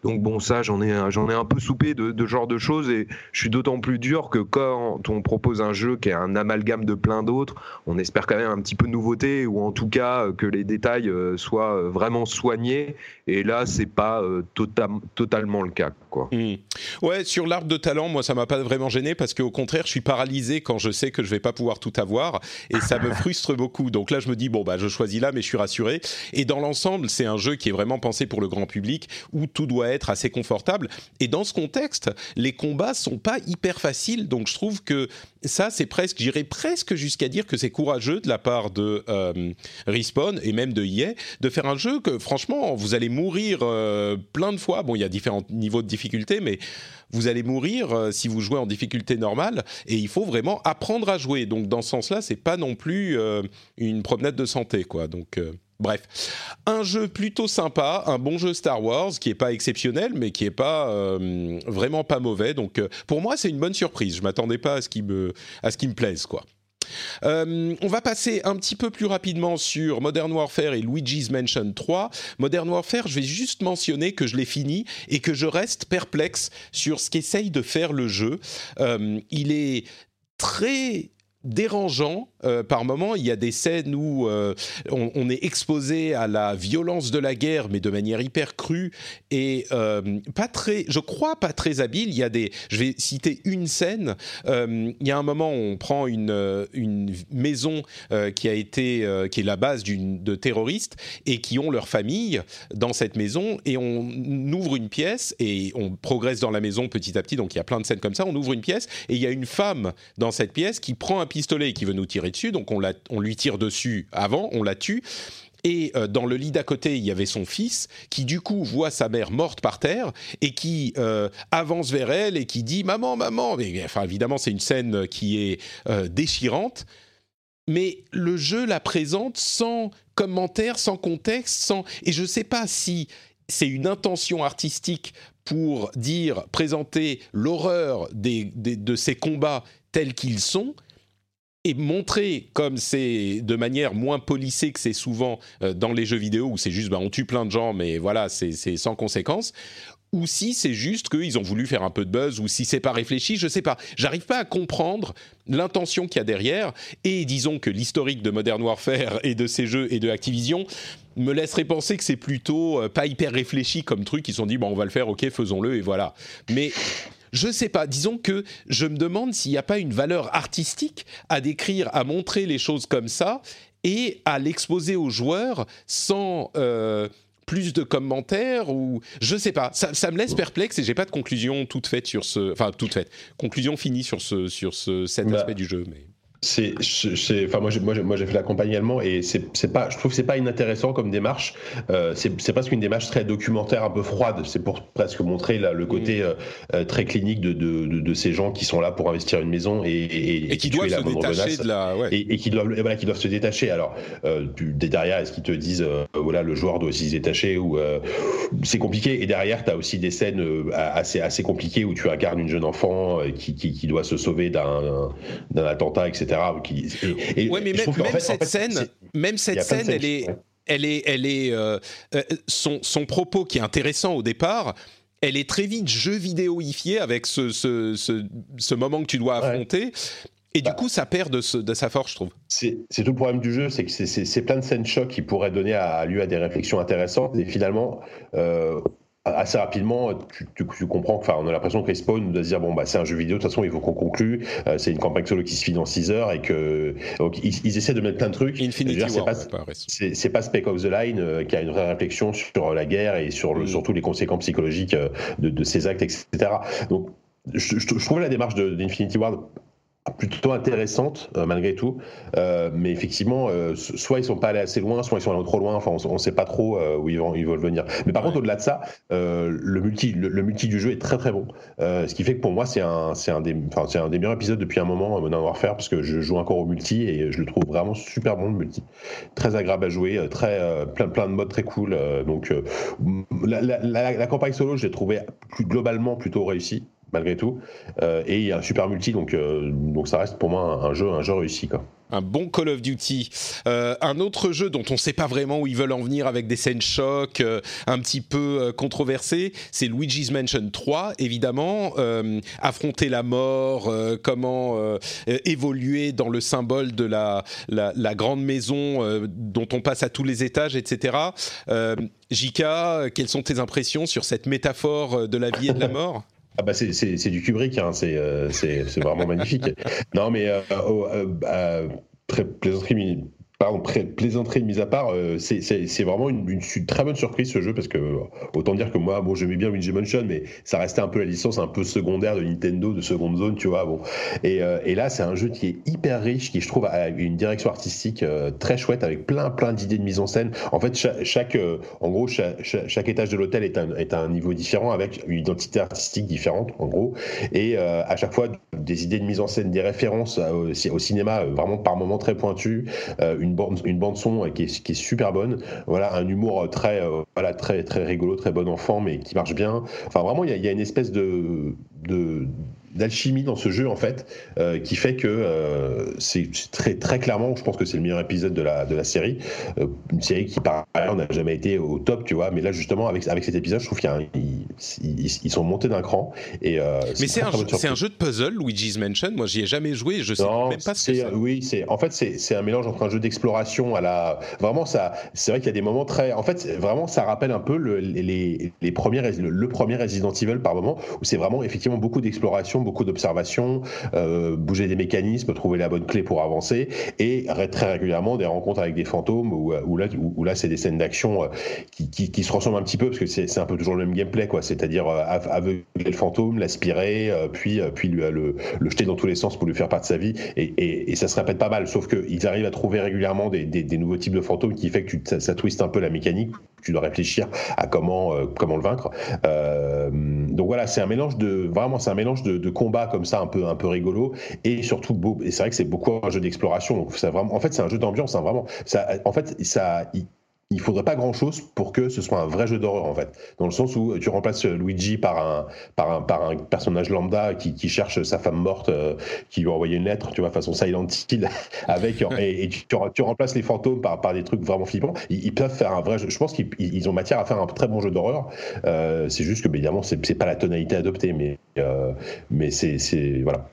Donc bon, ça, j'en ai, j'en ai un peu soupé de, de genre de choses et je suis d'autant plus dur que quand on propose un jeu qui est un amalgame de plein d'autres, on espère quand même un petit peu de nouveauté ou en tout cas que les détails euh, soient euh, vraiment soignés. Et là, c'est pas euh, tota-, totalement le cas, quoi. Mmh. Ouais, sur l'arbre de talent, moi, ça m'a pas vraiment gêné parce qu'au contraire, je suis paralysé quand je sais que je vais pas pouvoir tout avoir et ça me [LAUGHS] frustre beaucoup. Donc là, je me dis bon bah, je choisis là, mais je suis rassuré. Et dans l'ensemble, c'est un jeu qui est vraiment pensé pour le grand public où tout doit être être assez confortable. Et dans ce contexte, les combats sont pas hyper faciles, donc je trouve que ça, c'est presque, j'irais presque jusqu'à dire que c'est courageux de la part de euh, Respawn et même de EA de faire un jeu que, franchement, vous allez mourir euh, plein de fois. Bon, il y a différents niveaux de difficulté, mais vous allez mourir euh, si vous jouez en difficulté normale et il faut vraiment apprendre à jouer. Donc dans ce sens-là, c'est pas non plus une promenade de santé, quoi. Donc Bref, un jeu plutôt sympa, un bon jeu Star Wars qui est pas exceptionnel, mais qui est pas euh, vraiment pas mauvais. Donc euh, pour moi, c'est une bonne surprise. Je m'attendais pas à ce qui me à ce qui me plaise quoi. Euh, on va passer un petit peu plus rapidement sur Modern Warfare et Luigi's Mansion 3. Modern Warfare, je vais juste mentionner que je l'ai fini et que je reste perplexe sur ce qu'essaye de faire le jeu. il est très dérangeant euh, par moment. Il y a des scènes où euh, on, est exposé à la violence de la guerre, mais de manière hyper crue et euh, pas très, je crois pas très habile. Il y a des, je vais citer une scène. il y a un moment où on prend une, une maison qui a été, qui est la base de terroristes et qui ont leur famille dans cette maison et on ouvre une pièce et on progresse dans la maison petit à petit. Donc il y a plein de scènes comme ça. On ouvre une pièce et il y a une femme dans cette pièce qui prend un pistolet et qui veut nous tirer dessus, donc on, lui tire dessus avant, on la tue. Et euh, dans le lit d'à côté, il y avait son fils qui, du coup, voit sa mère morte par terre et qui euh, avance vers elle et qui dit Maman, maman. enfin, évidemment, c'est une scène qui est euh, déchirante. Mais le jeu la présente sans commentaire, sans contexte, sans. Et je ne sais pas si c'est une intention artistique pour dire, présenter l'horreur de ces combats tels qu'ils sont, et montrer comme c'est de manière moins polissée que c'est souvent euh, dans les jeux vidéo où c'est juste bah, on tue plein de gens mais voilà c'est sans conséquence ou si c'est juste qu'ils ont voulu faire un peu de buzz, ou si c'est pas réfléchi, je sais pas. J'arrive pas à comprendre l'intention qu'il y a derrière. Et disons que l'historique de Modern Warfare et de ces jeux et de Activision me laisserait penser que c'est plutôt euh, pas hyper réfléchi comme truc. Ils se sont dit, bon, on va le faire, ok, faisons-le, et voilà. Mais je sais pas, disons que je me demande s'il n'y a pas une valeur artistique à décrire, à montrer les choses comme ça, et à l'exposer aux joueurs sans... Euh, plus de commentaires ou je sais pas. Ça, me laisse perplexe et j'ai pas de conclusion toute faite sur ce enfin toute faite. Conclusion finie sur ce sur ce cet bah, aspect du jeu mais c'est, enfin moi j'ai, moi, moi j'ai fait l'accompagnement et c'est, c'est pas, je trouve que c'est pas inintéressant comme démarche. Euh, c'est, c'est presque une démarche très documentaire, un peu froide. C'est pour presque montrer là, le côté mm. euh, euh, très clinique de, de, de, ces gens qui sont là pour investir une maison et, et, et qui doivent se détacher de la, ouais. et, qui doivent, voilà, qui doivent se détacher. Alors derrière, est-ce qu'ils te disent voilà le joueur doit aussi se détacher ou c'est compliqué. Et derrière, tu as aussi des scènes assez assez compliquées où tu incarnes une jeune enfant qui, qui, qui doit se sauver d'un, d'un attentat, etc. Qui, mais même, cette scène, même cette scène, elle est, elle est, elle est, euh, euh, son, son propos qui est intéressant au départ elle est très vite jeu vidéoifiée avec ce, ce, ce, moment que tu dois affronter. Et du bah. coup, ça perd de, de, sa force, je trouve. C'est tout le problème du jeu, c'est que c'est plein de scènes chocs qui pourraient donner à, lieu à des réflexions intéressantes. Et finalement, euh, assez rapidement, tu, tu, tu comprends enfin, on a l'impression que Respawn doit se dire bon bah c'est un jeu vidéo, de toute façon il faut qu'on conclue. Euh, c'est une campagne solo qui se finit dans 6 heures et que donc ils, essaient de mettre plein de trucs. C'est pas, c'est pas Spec of the Line euh, qui a une vraie réflexion sur la guerre et sur le, mm. surtout les conséquences psychologiques euh, de, de, ces actes, etc. Donc je, je, je trouve la démarche d'Infinity Ward plutôt intéressante euh, malgré tout. Euh, mais effectivement euh, soit ils sont pas allés assez loin soit ils sont allés trop loin. Enfin on, ne sait pas trop où ils vont ils veulent venir. Mais par contre au-delà de ça le multi le, multi du jeu est très très bon. Ce qui fait que pour moi c'est un c'est un des enfin c'est un des meilleurs épisodes depuis un moment Modern Warfare parce que je joue encore au multi et je le trouve vraiment super bon le multi. Très agréable à jouer très plein plein de modes très cool donc la, la, la, la, campagne solo je l'ai trouvé plus globalement plutôt réussie malgré tout. Euh, et il y a un super multi, donc, euh, donc ça reste pour moi un, jeu, un jeu réussi. Quoi. Un bon Call of Duty. Euh, un autre jeu dont on ne sait pas vraiment où ils veulent en venir avec des scènes choc, un petit peu controversées, c'est Luigi's Mansion 3, évidemment. affronter la mort, comment évoluer dans le symbole de la, la, la grande maison dont on passe à tous les étages, etc. Jika, quelles sont tes impressions sur cette métaphore de la vie et de la mort? Ah bah c'est du Kubrick, hein, c'est vraiment magnifique. [LAUGHS] Non mais euh, euh, bah, très plaisanterie pardon, plaisanterie mise à part, euh, c'est vraiment une, une, très bonne surprise ce jeu parce que autant dire que moi, bon, j'aimais bien Luigi Mansion, mais ça restait un peu la licence un peu secondaire de Nintendo, de seconde zone, tu vois. Bon, et, euh, et là, c'est un jeu qui est hyper riche, qui je trouve a une direction artistique euh, très chouette avec plein plein d'idées de mise en scène. En fait, chaque, en gros, chaque, chaque, étage de l'hôtel est un, est un niveau différent avec une identité artistique différente, en gros, et à chaque fois des idées de mise en scène, des références au, au cinéma vraiment par moments très pointues, une une bande son qui est, super bonne. Voilà, un humour très, euh, voilà, très, très rigolo, très bon enfant, mais qui marche bien. Enfin, vraiment, il y, y a, une espèce de, d'alchimie dans ce jeu en fait euh, qui fait que euh, c'est très très clairement je pense que c'est le meilleur épisode de la de la série une série qui par ailleurs n'a jamais été au top tu vois mais là justement avec avec cet épisode je trouve qu'ils ils, sont montés d'un cran et mais c'est un, jeu de puzzle Luigi's Mansion. Moi j'y ai jamais joué je sais même pas ce que c'est oui c'est en fait c'est un mélange entre un jeu d'exploration à la vraiment ça c'est vrai qu'il y a des moments très en fait vraiment ça rappelle un peu le, les, les premiers le, le premier Resident Evil par moment où c'est vraiment effectivement beaucoup d'exploration beaucoup d'observations, euh, bouger des mécanismes, trouver la bonne clé pour avancer, et très régulièrement des rencontres avec des fantômes où, où là, où, là c'est des scènes d'action euh, qui, qui, qui, se ressemblent un petit peu parce que c'est un peu toujours le même gameplay, quoi. C'est-à-dire euh, aveugler le fantôme, l'aspirer, puis puis lui, le, jeter dans tous les sens pour lui faire part de sa vie, et, ça se répète pas mal. Sauf qu'ils arrivent à trouver régulièrement des, nouveaux types de fantômes qui fait que tu, ça, ça twiste un peu la mécanique tu dois réfléchir à comment comment le vaincre. Euh, donc voilà, c'est un mélange de vraiment c'est un mélange de, de combat comme ça un peu un peu rigolo et surtout et c'est vrai que c'est beaucoup un jeu d'exploration en fait c'est un jeu d'ambiance hein, vraiment en fait ça il faudrait pas grand chose pour que ce soit un vrai jeu d'horreur en fait. Dans le sens où tu remplaces Luigi par un par un par un personnage lambda qui, cherche sa femme morte euh, qui lui a envoyé une lettre tu vois façon Silent Hill [LAUGHS] avec et, tu, tu, remplaces les fantômes par par des trucs vraiment flippants. Ils, peuvent faire un vrai jeu je pense qu'ils ont matière à faire un très bon jeu d'horreur euh, c'est juste que évidemment c'est pas la tonalité adoptée mais euh, mais c'est voilà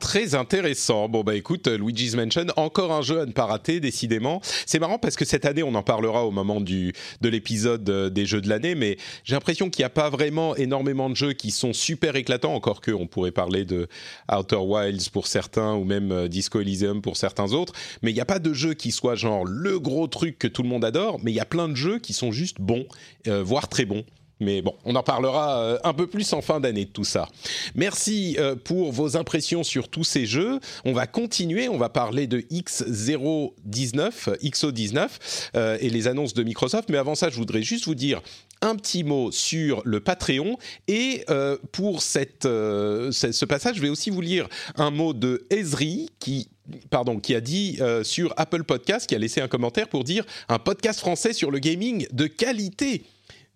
Très intéressant. Bon bah écoute, Luigi's Mansion, encore un jeu à ne pas rater, décidément. C'est marrant parce que cette année, on en parlera au moment du de l'épisode euh, des jeux de l'année, mais j'ai l'impression qu'il n'y a pas vraiment énormément de jeux qui sont super éclatants, encore que on pourrait parler de Outer Wilds pour certains ou même euh, Disco Elysium pour certains autres. Mais il n'y a pas de jeu qui soit genre le gros truc que tout le monde adore, mais il y a plein de jeux qui sont juste bons, euh, voire très bons. Mais bon, on en parlera euh, un peu plus en fin d'année de tout ça. Merci euh, pour vos impressions sur tous ces jeux. On va continuer, on va parler de X019, XO19 euh, et les annonces de Microsoft. Mais avant ça, je voudrais juste vous dire un petit mot sur le Patreon. Et pour cette, ce passage, je vais aussi vous lire un mot de Ezri qui pardon, qui a dit sur Apple Podcast, qui a laissé un commentaire pour dire un podcast français sur le gaming de qualité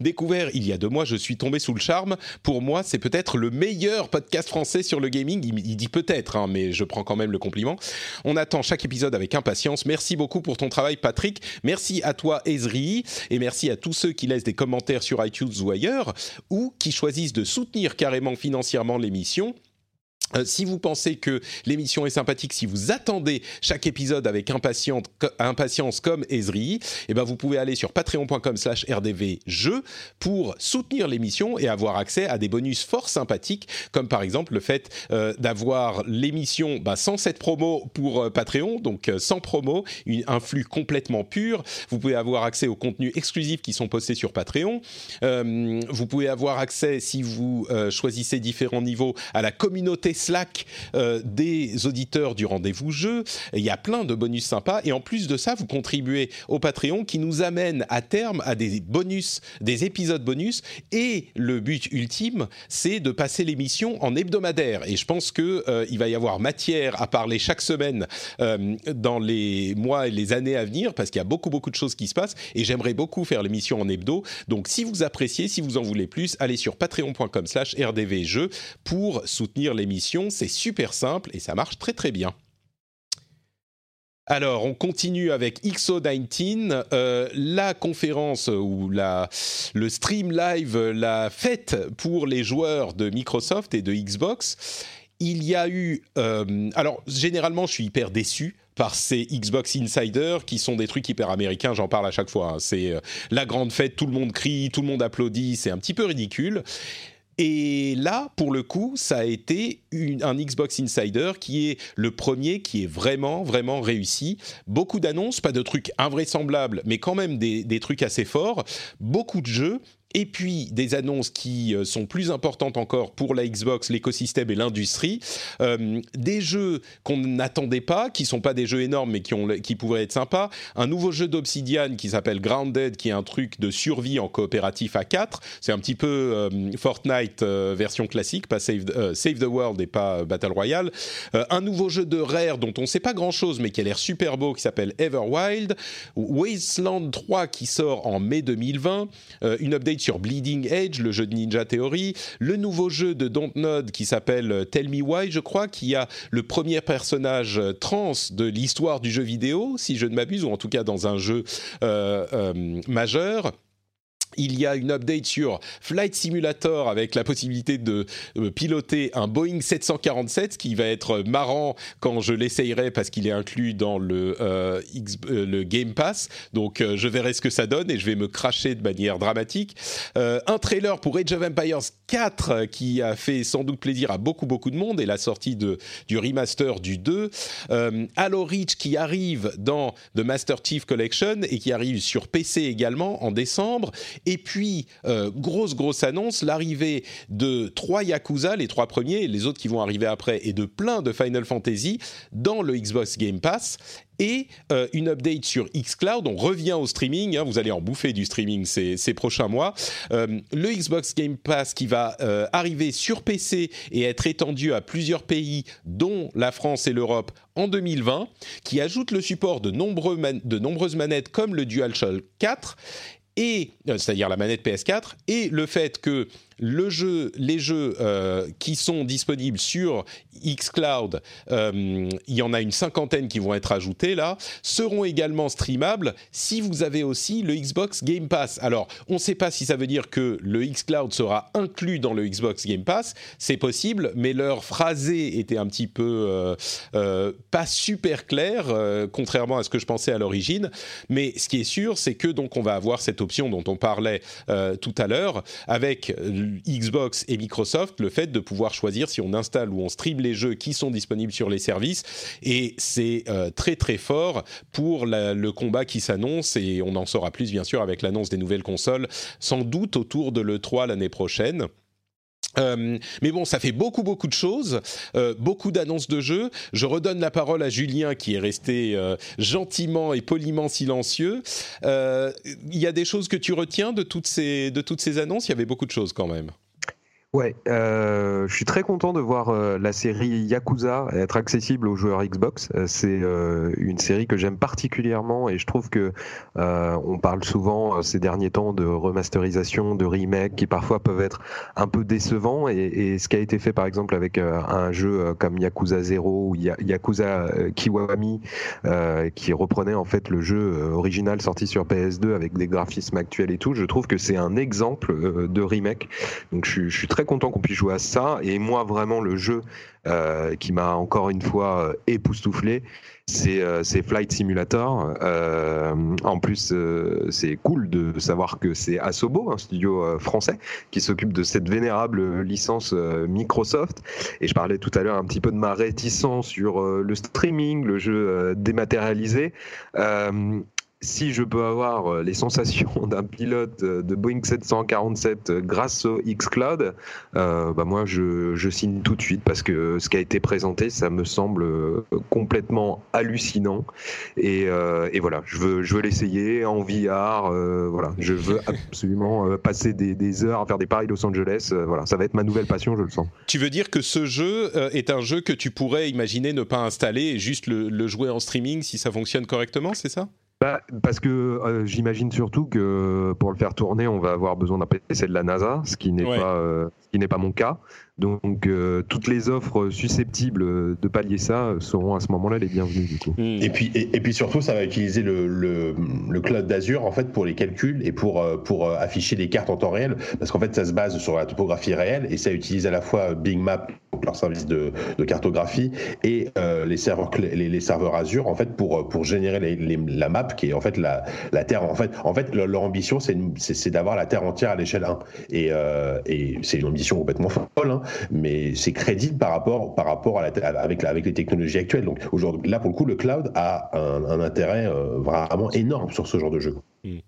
découvert il y a deux mois, je suis tombé sous le charme. Pour moi, c'est peut-être le meilleur podcast français sur le gaming. Il, dit peut-être, hein, mais je prends quand même le compliment. On attend chaque épisode avec impatience. Merci beaucoup pour ton travail, Patrick. Merci à toi, Ezri, et merci à tous ceux qui laissent des commentaires sur iTunes ou ailleurs, ou qui choisissent de soutenir carrément financièrement l'émission euh, si vous pensez que l'émission est sympathique, si vous attendez chaque épisode avec impatience, comme Ezri, eh ben vous pouvez aller sur patreon.com slash rdvjeux pour soutenir l'émission et avoir accès à des bonus fort sympathiques, comme par exemple le fait euh, d'avoir l'émission bah, sans cette promo pour euh, Patreon, donc sans promo, un flux complètement pur. Vous pouvez avoir accès aux contenus exclusifs qui sont postés sur Patreon. vous pouvez avoir accès, si vous choisissez différents niveaux, à la communauté Slack euh, des auditeurs du rendez-vous jeu. Il y a plein de bonus sympas. Et en plus de ça, vous contribuez au Patreon qui nous amène à terme à des bonus, des épisodes bonus. Et le but ultime, c'est de passer l'émission en hebdomadaire. Et je pense qu'il euh, va y avoir matière à parler chaque semaine euh, dans les mois et les années à venir parce qu'il y a beaucoup, beaucoup de choses qui se passent. Et j'aimerais beaucoup faire l'émission en hebdo. Donc si vous appréciez, si vous en voulez plus, allez sur patreon.com slash rdvjeux pour soutenir l'émission c'est super simple et ça marche très très bien. Alors, on continue avec XO19, euh, la conférence ou la, le stream live, la fête pour les joueurs de Microsoft et de Xbox. Il y a eu... Euh, alors, généralement, je suis hyper déçu par ces Xbox Insiders qui sont des trucs hyper américains, j'en parle à chaque fois. Hein. C'est euh, la grande fête, tout le monde crie, tout le monde applaudit, c'est un petit peu ridicule. Et là, pour le coup, ça a été un Xbox Insider qui est le premier qui est vraiment, vraiment réussi. Beaucoup d'annonces, pas de trucs invraisemblables, mais quand même des, trucs assez forts. Beaucoup de jeux et puis des annonces qui euh, sont plus importantes encore pour la Xbox, l'écosystème et l'industrie, euh, des jeux qu'on n'attendait pas, qui sont pas des jeux énormes mais qui, ont, qui pourraient être sympas, un nouveau jeu d'Obsidian qui s'appelle Grounded, qui est un truc de survie en coopératif à 4, c'est un petit peu euh, Fortnite version classique, pas Save, Save, the World et pas Battle Royale, un nouveau jeu de Rare dont on ne sait pas grand-chose mais qui a l'air super beau, qui s'appelle Everwild, Wasteland 3 qui sort en mai 2020, une update sur Bleeding Edge, le jeu de Ninja Theory, le nouveau jeu de Dontnod qui s'appelle Tell Me Why, je crois, qui a le premier personnage trans de l'histoire du jeu vidéo, si je ne m'abuse, ou en tout cas dans un jeu euh, euh, majeur il y a une update sur Flight Simulator avec la possibilité de euh, piloter un Boeing 747, qui va être marrant quand je l'essayerai parce qu'il est inclus dans le, euh, euh, Game Pass. Donc je verrai ce que ça donne et je vais me cracher de manière dramatique. un trailer pour Age of Empires 4 qui a fait sans doute plaisir à beaucoup beaucoup de monde et la sortie de, du remaster du 2. Halo Reach qui arrive dans The Master Chief Collection et qui arrive sur PC également en décembre et puis, euh, grosse, grosse annonce, l'arrivée de trois Yakuza, les trois premiers, les autres qui vont arriver après, et de plein de Final Fantasy dans le Xbox Game Pass et euh, une update sur xCloud. On revient au streaming, hein, vous allez en bouffer du streaming ces, prochains mois. Euh, le Xbox Game Pass qui va arriver sur PC et être étendu à plusieurs pays, dont la France et l'Europe, en 2020, qui ajoute le support de, de nombreuses manettes comme le DualShock 4 et c'est-à-dire la manette PS4 et le fait que les jeux euh, qui sont disponibles sur xCloud, euh, il y en a une cinquantaine qui vont être ajoutés là, seront également streamables si vous avez aussi le Xbox Game Pass. Alors, on ne sait pas si ça veut dire que le xCloud sera inclus dans le Xbox Game Pass, c'est possible, mais leur phrasé était un petit peu euh, pas super clair, contrairement à ce que je pensais à l'origine. Mais ce qui est sûr, c'est que donc on va avoir cette option dont on parlait tout à l'heure avec Xbox et Microsoft le fait de pouvoir choisir si on installe ou on stream les jeux qui sont disponibles sur les services. Et c'est euh, très très fort pour le combat qui s'annonce et on en saura plus bien sûr avec l'annonce des nouvelles consoles, sans doute autour de l'E3 l'année prochaine. Euh, mais bon, ça fait beaucoup beaucoup de choses, euh, beaucoup d'annonces de jeux. Je redonne la parole à Julien qui est resté euh, gentiment et poliment silencieux. Il y a des choses que tu retiens de toutes ces de toutes ces annonces? Il y avait beaucoup de choses quand même. Ouais, euh, je suis très content de voir euh, la série Yakuza être accessible aux joueurs Xbox. Euh, c'est euh, une série que j'aime particulièrement et je trouve que on parle souvent ces derniers temps de remasterisation, de remake qui parfois peuvent être un peu décevants et, et ce qui a été fait par exemple avec un jeu comme Yakuza 0 ou Yakuza Kiwami qui reprenait en fait le jeu original sorti sur PS2 avec des graphismes actuels et tout, je trouve que c'est un exemple de remake. Donc je, je suis très content qu'on puisse jouer à ça. Et moi, vraiment, le jeu euh, qui m'a encore une fois euh, époustouflé, c'est euh, Flight Simulator. en plus, c'est cool de savoir que c'est Asobo, un studio français, qui s'occupe de cette vénérable licence Microsoft. Et je parlais tout à l'heure un petit peu de ma réticence sur le streaming, le jeu dématérialisé si je peux avoir euh, les sensations [LAUGHS] d'un pilote euh, de Boeing 747 euh, grâce au xCloud, euh, bah moi je, je, signe tout de suite parce que ce qui a été présenté, ça me semble complètement hallucinant. Et, euh, et voilà, je veux, je veux l'essayer en VR. Euh, voilà, je veux [LAUGHS] absolument passer des, des, heures à faire des paris Los Angeles. voilà, ça va être ma nouvelle passion, je le sens. Tu veux dire que ce jeu est un jeu que tu pourrais imaginer ne pas installer et juste le, le jouer en streaming si ça fonctionne correctement, c'est ça? Bah, parce que euh, j'imagine surtout que pour le faire tourner, on va avoir besoin d'un PC de la NASA, ce qui n'est pas, euh, ce qui n'est pas mon cas. Donc euh, toutes les offres susceptibles de pallier ça seront à ce moment-là les bienvenues du coup. Et puis et, puis surtout ça va utiliser le, le, le cloud d'Azure en fait pour les calculs et pour pour afficher les cartes en temps réel parce qu'en fait ça se base sur la topographie réelle et ça utilise à la fois Bing Map leur service de, de cartographie et les serveurs les, les, serveurs Azure en fait pour pour générer les, la map qui est en fait la, la Terre. En fait, en fait leur, leur ambition, c'est d'avoir la Terre entière à l'échelle 1. Et, euh, et c'est une ambition complètement [LAUGHS] folle, hein, mais c'est crédible par rapport, par rapport à la, avec, avec les technologies actuelles. Donc aujourd'hui, là, pour le coup, le cloud a un, intérêt euh, vraiment énorme sur ce genre de jeu. Mmh.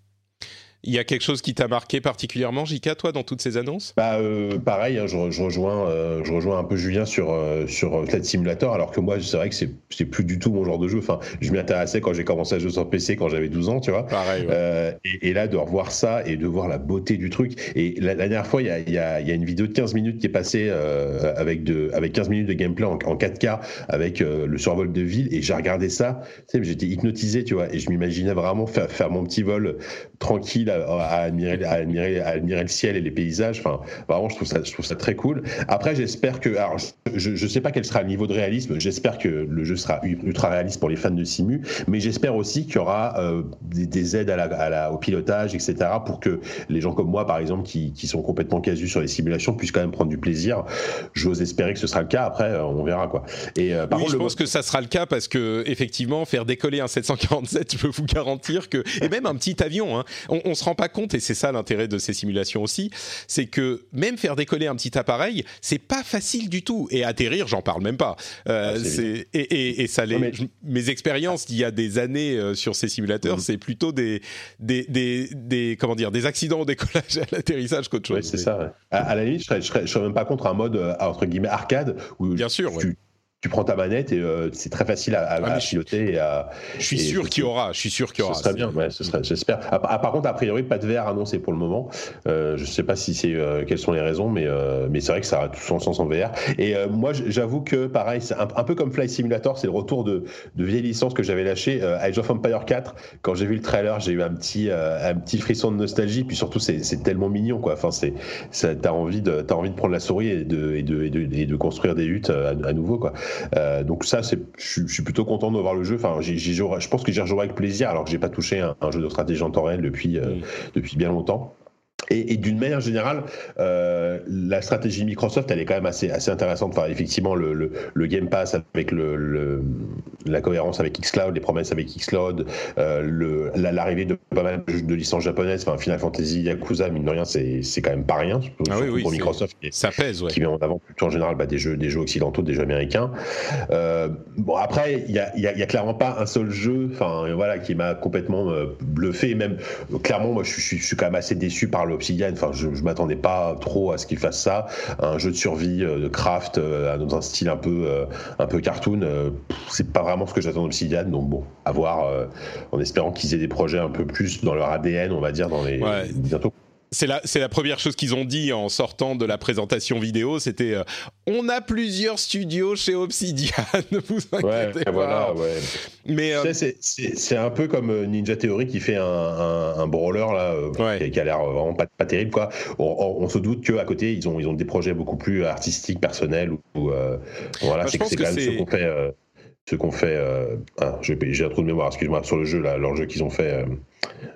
Il y a quelque chose qui t'a marqué particulièrement, Jika, toi, dans toutes ces annonces? Bah, euh, pareil, hein, je, je, rejoins, euh, je rejoins un peu Julien sur euh, sur Flight Simulator, alors que moi, c'est vrai que c'est plus du tout mon genre de jeu. Enfin, je m'y intéressais quand j'ai commencé à jouer sur PC quand j'avais 12 ans, tu vois. Pareil. Ouais. Euh, et, et, là, de revoir ça et de voir la beauté du truc. Et la, la dernière fois, il y a, y, a, y a une vidéo de 15 minutes qui est passée euh, avec de avec 15 minutes de gameplay en, en 4K avec euh, le survol de ville, et j'ai regardé ça. Tu sais, j'étais hypnotisé, tu vois, et je m'imaginais vraiment faire faire mon petit vol tranquille à, à admirer à admirer, à admirer le ciel et les paysages. Enfin, vraiment, je trouve ça, je trouve ça très cool. Après, j'espère que, alors, je ne sais pas quel sera le niveau de réalisme. J'espère que le jeu sera ultra réaliste pour les fans de Simu, mais j'espère aussi qu'il y aura euh, des, des, aides à la, à la, au pilotage, etc., pour que les gens comme moi, par exemple, qui, qui sont complètement casus sur les simulations, puissent quand même prendre du plaisir. J'ose espérer que ce sera le cas. Après, euh, on verra quoi. Et euh, par oui, contre, je pense que ça sera le cas parce que effectivement, faire décoller un 747, je peux vous garantir que, et même un petit avion, hein, on, on se rend pas compte et c'est ça l'intérêt de ces simulations aussi, c'est que même faire décoller un petit appareil, c'est pas facile du tout. Et atterrir, j'en parle même pas. Euh, ah, c'est et, et, et, ça les, mais... mes expériences d'il y a des années euh, sur ces simulateurs, mmh. c'est plutôt des, des, des, des, comment dire, des accidents au décollage et à l'atterrissage qu'autre chose. Ouais, c'est mais... ça. Ouais. À, à, la limite, je serais, je serais, je serais même pas contre un mode euh, entre guillemets arcade où Bien sûr, ouais tu prends ta manette et euh, c'est très facile à, à, Ah, mais je- piloter et à. Je suis et sûr qu'il y aura, je suis sûr qu'il y aura. Ce serait bien, ouais, ce serait, j'espère. Ah, ah, par contre, a priori, pas de VR annoncé pour le moment. Euh, je sais pas si c'est euh, quelles sont les raisons, mais euh, mais c'est vrai que ça a tout son sens en VR. Et euh, moi, j'avoue que pareil, c'est un, un peu comme Flight Simulator, c'est le retour de, de vieilles licences que j'avais lâchées. Euh, Age of Empire 4, quand j'ai vu le trailer, j'ai eu un petit un petit frisson de nostalgie. Puis surtout, c'est tellement mignon, quoi. Enfin, c'est ça- t'as envie de t'as envie de prendre la souris et de et de et de, et de construire des huttes à, à nouveau, quoi. Euh, donc ça, c'est, je, suis- plutôt content de voir le jeu. Enfin, j'y- j'y jouerai- je pense que j'y rejouerai avec plaisir, alors que j'ai pas touché un, un jeu de stratégie en temps réel depuis euh, Mm. depuis bien longtemps. Et, et d'une manière générale, euh, la stratégie Microsoft, elle est quand même assez, assez intéressante. Enfin, effectivement, le, le, le Game Pass avec le, le- la cohérence avec xCloud, les promesses avec xCloud, euh, l'arrivée de pas mal de, licences japonaises, enfin, Final Fantasy, Yakuza, mine de rien, c'est quand même pas rien. Ah oui, oui, pour Microsoft. qui Ça pèse, ouais. qui met en avant plutôt en général bah, des jeux des jeux occidentaux, des jeux américains. Euh, bon après, il y a, y a- y a clairement pas un seul jeu, enfin voilà, qui m'a complètement euh, bluffé. Même clairement, moi, je suis quand même assez déçu par l'Obsidian. Enfin, je, je m'attendais pas trop à ce qu'il fasse ça. Un jeu de survie, euh, de craft, euh, dans un style un peu euh, un peu cartoon. c'est pas vraiment ce que j'attends d'Obsidian. Donc bon, à voir. en espérant qu'ils aient des projets un peu plus dans leur ADN, on va dire, dans les Ouais. bientôt. C'est la, c'est la première chose qu'ils ont dit en sortant de la présentation vidéo, c'était euh, on a plusieurs studios chez Obsidian, [LAUGHS] ne vous Ouais, inquiétez pas. voilà, ouais. Mais euh, c'est- un peu comme euh, Ninja Theory qui fait un, un, un brawler là, euh, Ouais. qui, qui a l'air vraiment pas, pas terrible quoi. On, on- on se doute qu'à côté ils ont ils ont des projets beaucoup plus artistiques, personnels ou, ou, euh, voilà, Bah, je c'est que que quand même ce qu'on fait. euh, ce qu'on fait, euh, ah, j'ai j'ai un trou de mémoire, excuse-moi, sur le jeu, là, leur jeu qu'ils ont fait, euh,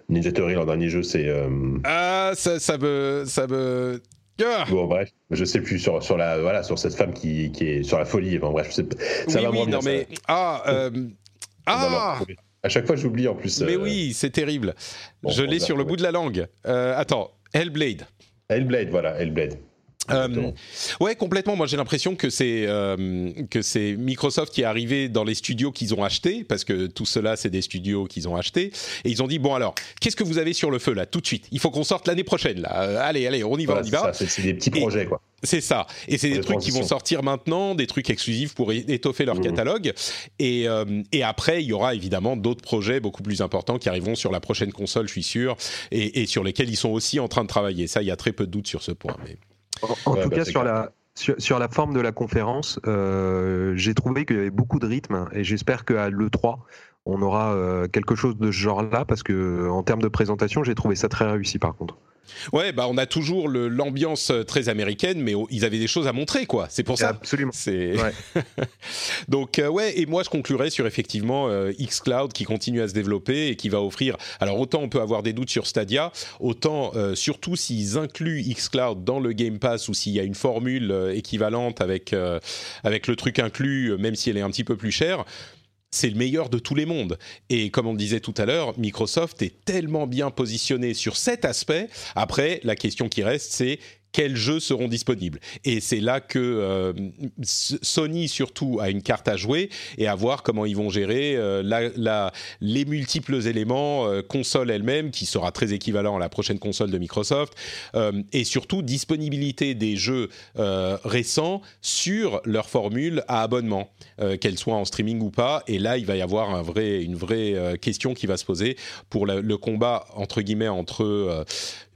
Ninja Theory, leur dernier jeu, c'est, euh, ah, ça, ça me, ça me. Ah bon, bref, je sais plus sur sur la, voilà, sur cette femme qui, qui est sur la folie, enfin bref, ça oui, va oui, moins bien, non ça. mais ah, euh, ah, retrouver. À chaque fois, j'oublie en plus. mais euh, oui, c'est terrible. bon, Je l'ai sur le bout de la langue. Euh, attends, Hellblade. Hellblade, voilà, Hellblade. Euh, Exactement. ouais, complètement. Moi, j'ai l'impression que c'est euh, que c'est Microsoft qui est arrivé dans les studios qu'ils ont achetés, parce que tout cela, c'est des studios qu'ils ont achetés, et ils ont dit bon alors, qu'est-ce que vous avez sur le feu là, tout de suite? Il faut qu'on sorte l'année prochaine là. Euh, allez, allez, on y va, on y c'est va. c'est des petits Et- projets, quoi. C'est ça. Et c'est des trucs qui vont sortir maintenant, des trucs exclusifs pour étoffer leur Mhm. catalogue. Et, euh, et après, il y aura évidemment d'autres projets beaucoup plus importants qui arriveront sur la prochaine console, je suis sûr, et, et sur lesquels ils sont aussi en train de travailler. Ça, il y a très peu de doutes sur ce point. Mais... En, en Ouais, tout bah, cas, sur clair. la, sur, sur la forme de la conférence, euh, j'ai trouvé qu'il y avait beaucoup de rythme et j'espère qu'à l'E3, on aura euh, quelque chose de ce genre-là parce que en termes de présentation, j'ai trouvé ça très réussi par contre. Ouais, bah on a toujours l'ambiance euh, très américaine, mais oh, ils avaient des choses à montrer, quoi. C'est pour ça. Absolument. C'est Ouais. [LAUGHS] donc euh, ouais et moi je conclurai sur effectivement euh, xCloud qui continue à se développer et qui va offrir alors autant on peut avoir des doutes sur Stadia autant euh, surtout s'ils incluent xCloud dans le Game Pass ou s'il y a une formule euh, équivalente avec euh, avec le truc inclus euh, même si elle est un petit peu plus chère c'est le meilleur de tous les mondes. Et comme on le disait tout à l'heure, Microsoft est tellement bien positionné sur cet aspect. Après, la question qui reste, c'est quels jeux seront disponibles Et c'est là que euh, Sony surtout a une carte à jouer et à voir comment ils vont gérer euh, les multiples éléments euh, console elle-même qui sera très équivalent à la prochaine console de Microsoft et surtout disponibilité des jeux récents sur leur formule à abonnement, qu'elle soit en streaming ou pas. Et là, il va y avoir un vrai, une vraie question qui va se poser pour le combat entre guillemets entre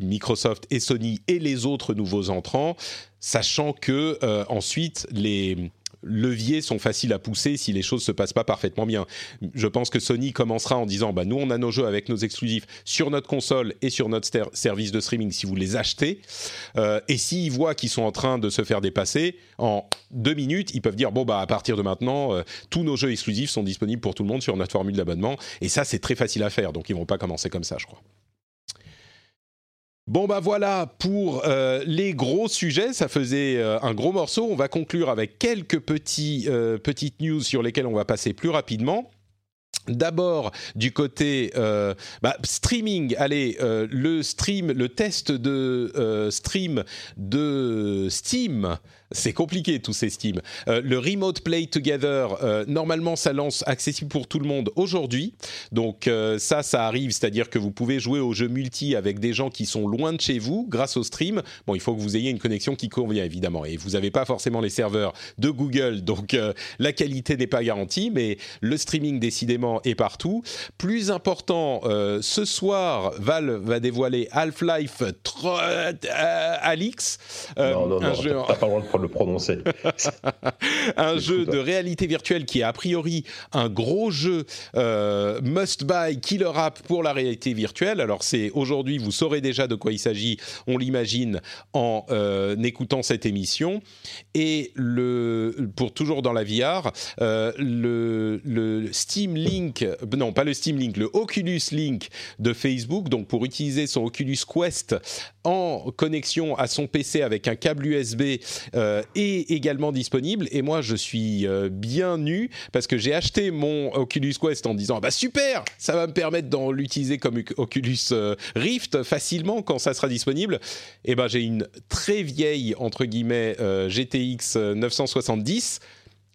Microsoft et Sony et les autres nouveaux entrants, sachant que euh, ensuite les leviers sont faciles à pousser si les choses se passent pas parfaitement bien. Je pense que Sony commencera en disant bah nous on a nos jeux avec nos exclusifs sur notre console et sur notre service de streaming si vous les achetez Euh, et s'ils voient qu'ils sont en train de se faire dépasser en deux minutes ils peuvent dire bon bah à partir de maintenant euh, tous nos jeux exclusifs sont disponibles pour tout le monde sur notre formule d'abonnement et ça c'est très facile à faire donc ils vont pas commencer comme ça je crois. Bon bah voilà pour euh, les gros sujets, ça faisait euh, un gros morceau. On va conclure avec quelques euh, petites news sur lesquelles on va passer plus rapidement. D'abord du côté bah, streaming, allez, le stream, le test de stream de Steam c'est compliqué tous ces Steam. Euh, le Remote Play Together, euh, normalement, ça lance accessible pour tout le monde aujourd'hui. Donc euh, ça, ça arrive, c'est-à-dire que vous pouvez jouer aux jeux multi avec des gens qui sont loin de chez vous grâce au stream. Bon, il faut que vous ayez une connexion qui convient évidemment, et vous n'avez pas forcément les serveurs de Google, donc la qualité n'est pas garantie, mais le streaming décidément est partout. Plus important, ce soir, Valve va dévoiler Half-Life Alix. non, non, non, jeu... pas le droit de le prononcer. [LAUGHS] un jeu de réalité virtuelle qui est a priori un gros jeu euh, must-buy killer app pour la réalité virtuelle. Alors c'est aujourd'hui, vous saurez déjà de quoi il s'agit, on l'imagine en euh, écoutant cette émission. Et le, pour toujours dans la VR, euh, le, le Steam Link, non pas le Steam Link, le Oculus Link de Facebook, donc pour utiliser son Oculus Quest en connexion à son PC avec un câble USB euh, est également disponible. Et moi, je suis euh, bien nu parce que j'ai acheté mon Oculus Quest en disant bah super, ça va me permettre d'en l'utiliser comme Oculus euh, Rift facilement quand ça sera disponible. Et ben j'ai une très vieille entre guillemets GTX 970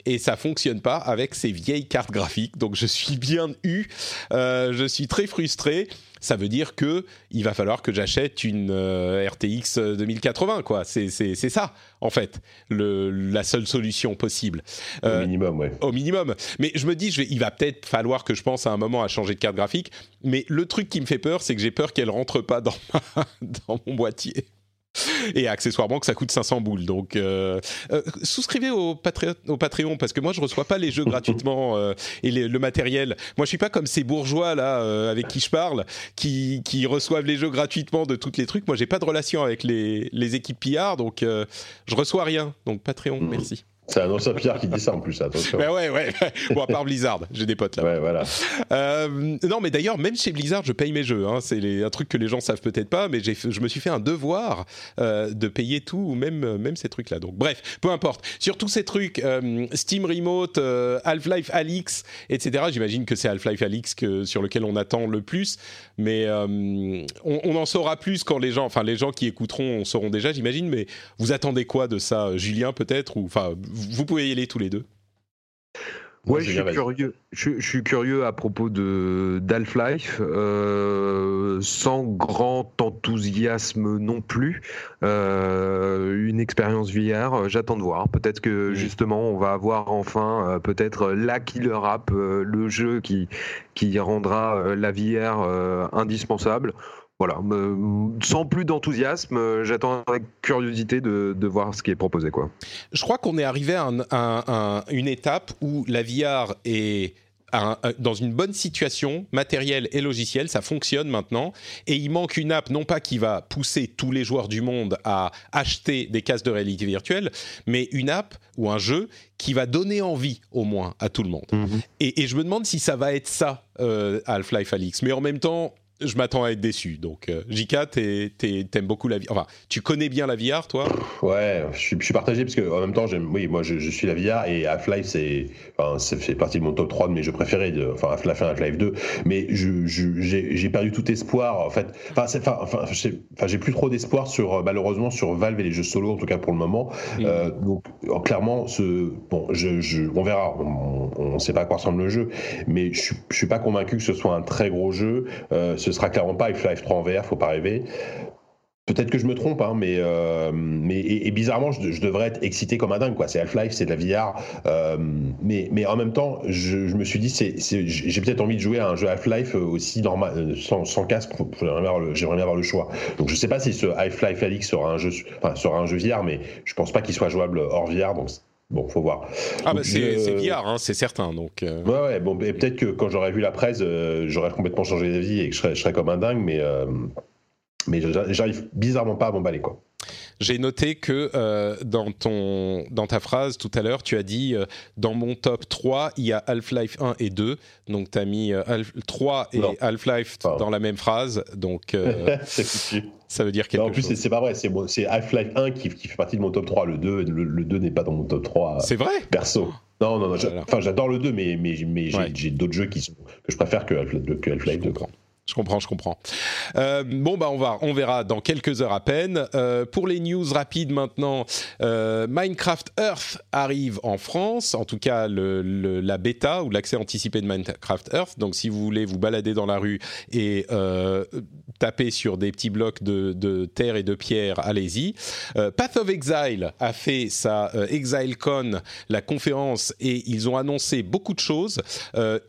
et ça fonctionne pas avec ces vieilles cartes graphiques. Donc je suis bien eu, je suis très frustré ça veut dire que il va falloir que j'achète une euh, RTX 2080 quoi. C'est ça en fait le, la seule solution possible. au euh, minimum, ouais. Au minimum. Mais je me dis, je vais, il va peut-être falloir que je pense à un moment à changer de carte graphique. Mais le truc qui me fait peur, c'est que j'ai peur qu'elle rentre pas dans, [LAUGHS] dans mon boîtier et accessoirement que ça coûte 500 boules. Donc, euh, euh, souscrivez au, Patreon parce que moi, je reçois pas les jeux gratuitement [LAUGHS] euh, et le matériel. Moi, je suis pas comme ces bourgeois là avec qui je parle, qui, qui, reçoivent les jeux gratuitement de tous les trucs. Moi, j'ai pas de relation avec les, les équipes PR, donc je reçois rien. Donc, Patreon, mm. merci. C'est un ancien Pierre qui dit ça en plus, attention. Ben ouais, ouais. Bon, à part Blizzard, j'ai des potes là. Ouais, voilà. Euh, non, mais d'ailleurs, même chez Blizzard, je paye mes jeux. Hein. C'est un truc que les gens savent peut-être pas, mais je me suis fait un devoir euh, de payer tout, même, même ces trucs-là. Donc, bref, peu importe. Sur tous ces trucs, euh, Steam Remote, Half-Life Alix, etc., j'imagine que c'est Half-Life Alix que, sur lequel on attend le plus, mais on, on, en saura plus quand les gens, enfin, les gens qui écouteront sauront déjà, j'imagine, mais vous attendez quoi de ça, Julien, peut-être ou, enfin, vous pouvez y aller tous les deux. Ouais, je suis curieux. Je, suis curieux à propos de d'Half-Life, euh, sans grand enthousiasme non plus. Euh, une expérience VR, j'attends de voir. Peut-être que justement, on va avoir enfin euh, peut-être la killer app, le jeu qui qui rendra la VR indispensable voilà, sans plus d'enthousiasme, euh, j'attends avec curiosité de, voir ce qui est proposé. Quoi. Je crois qu'on est arrivé à, une étape où la VR est dans une bonne situation matérielle et logicielle, ça fonctionne maintenant, et il manque une app, non pas qui va pousser tous les joueurs du monde à acheter des casques de réalité virtuelle, mais une app ou un jeu qui va donner envie au moins à tout le monde. Mm-hmm. Et, je me demande si ça va être ça, euh, Half-Life Alix. Mais en même temps, je m'attends à être déçu. Donc, euh, Jika, t'aimes beaucoup la VR. Enfin, tu connais bien la VR, toi? Ouais, je suis, je suis, partagé parce que en même temps, j'aime. Oui, moi, je, je, suis la VR et Half-Life, c'est, enfin, ça fait partie de mon top 3 de mes jeux préférés. De, enfin, Half-Life 1, Half-Life 2. Mais j'ai perdu tout espoir, en fait. Enfin, enfin, enfin, j'ai plus trop d'espoir sur, malheureusement, sur Valve et les jeux solo, en tout cas pour le moment. Euh, donc, clairement, ce, bon, je, je, on verra. On ne sait pas à quoi ressemble le jeu, mais je, je suis pas convaincu que ce soit un très gros jeu. Euh, ce sera clairement pas Half-Life 3 en VR, faut pas rêver. Peut-être que je me trompe, hein, mais, euh, mais et, bizarrement, je, devrais être excité comme un dingue. Quoi. C'est Half-Life, c'est de la VR, euh, mais, mais en même temps, je, me suis dit, c'est, j'ai peut-être envie de jouer à un jeu Half-Life aussi normal, euh, sans, casque. J'aimerais bien, avoir le choix. Donc, je sais pas si ce Half-Life Alix sera un jeu, enfin, sera un jeu VR, mais je pense pas qu'il soit jouable hors VR. Donc, Bon, faut voir. Ah bah c'est VR, hein, c'est certain. Donc. Ouais, ouais. Bon, peut-être que quand j'aurais vu la presse, j'aurais complètement changé d'avis et que je serais, je serais, comme un dingue, mais mais j'arrive bizarrement pas à m'emballer quoi. J'ai noté que euh, dans, ton, dans ta phrase tout à l'heure, tu as dit euh, dans mon top 3, il y a Half-Life 1 et 2. Donc, tu as mis euh, 3 et Half-Life dans la même phrase. Donc, euh, [LAUGHS] ça veut dire quelque chose. En plus, c'est pas vrai. C'est Half-Life 1 qui, qui, fait partie de mon top 3. Le 2, le, 2 n'est pas dans mon top 3. C'est vrai? Perso. Non, non, non. Enfin, j'adore le 2, mais, mais, mais j'ai d'autres jeux qui sont, que je préfère que Half-Life 2. Je comprends, je comprends. Euh, bon, bah on va, on verra dans quelques heures à peine. Euh, pour les news rapides maintenant, euh, Minecraft Earth arrive en France, en tout cas la bêta ou l'accès anticipé de Minecraft Earth. Donc si vous voulez vous balader dans la rue et taper sur des petits blocs de, de terre et de pierre, allez-y. Path of Exile a fait sa ExileCon, la conférence, et ils ont annoncé beaucoup de choses.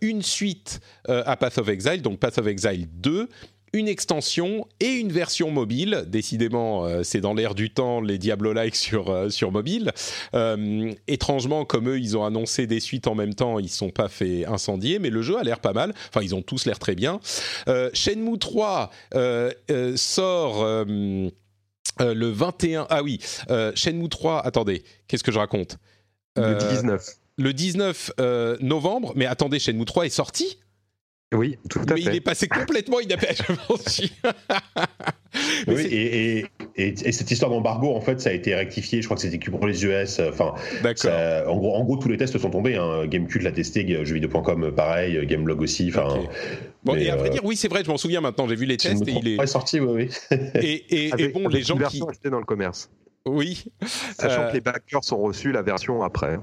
une suite à Path of Exile, donc Path of Exile 2 une extension et une version mobile. Décidément, euh, c'est dans l'air du temps les Diablo-like sur, euh, sur mobile. Euh, étrangement, comme eux, ils ont annoncé des suites en même temps, ils ne sont pas fait incendier, mais le jeu a l'air pas mal. Enfin, ils ont tous l'air très bien. Shenmue 3 sort le 21... Ah oui, Shenmue 3, attendez, qu'est-ce que je raconte? Le 19. Le 19 novembre, mais attendez, Shenmue 3 est sorti? Oui, tout à mais fait. il est passé complètement inaperçu. [LAUGHS] oui, et, et, cette histoire d'embargo, en fait, ça a été rectifié. Je crois que c'était que pour les US. Enfin, en gros, en gros, tous les tests sont tombés. Hein. Gamecult l'a testé, jeuxvideo.com pareil, Gameblog aussi. Enfin. Bon, et à vrai euh, dire, oui, c'est vrai, je m'en souviens maintenant. J'ai vu les tests et il est. sorti, oui, oui. [LAUGHS] et, et, bon, les gens qui. dans le commerce. Oui. Sachant euh, que les backers ont reçu la version après.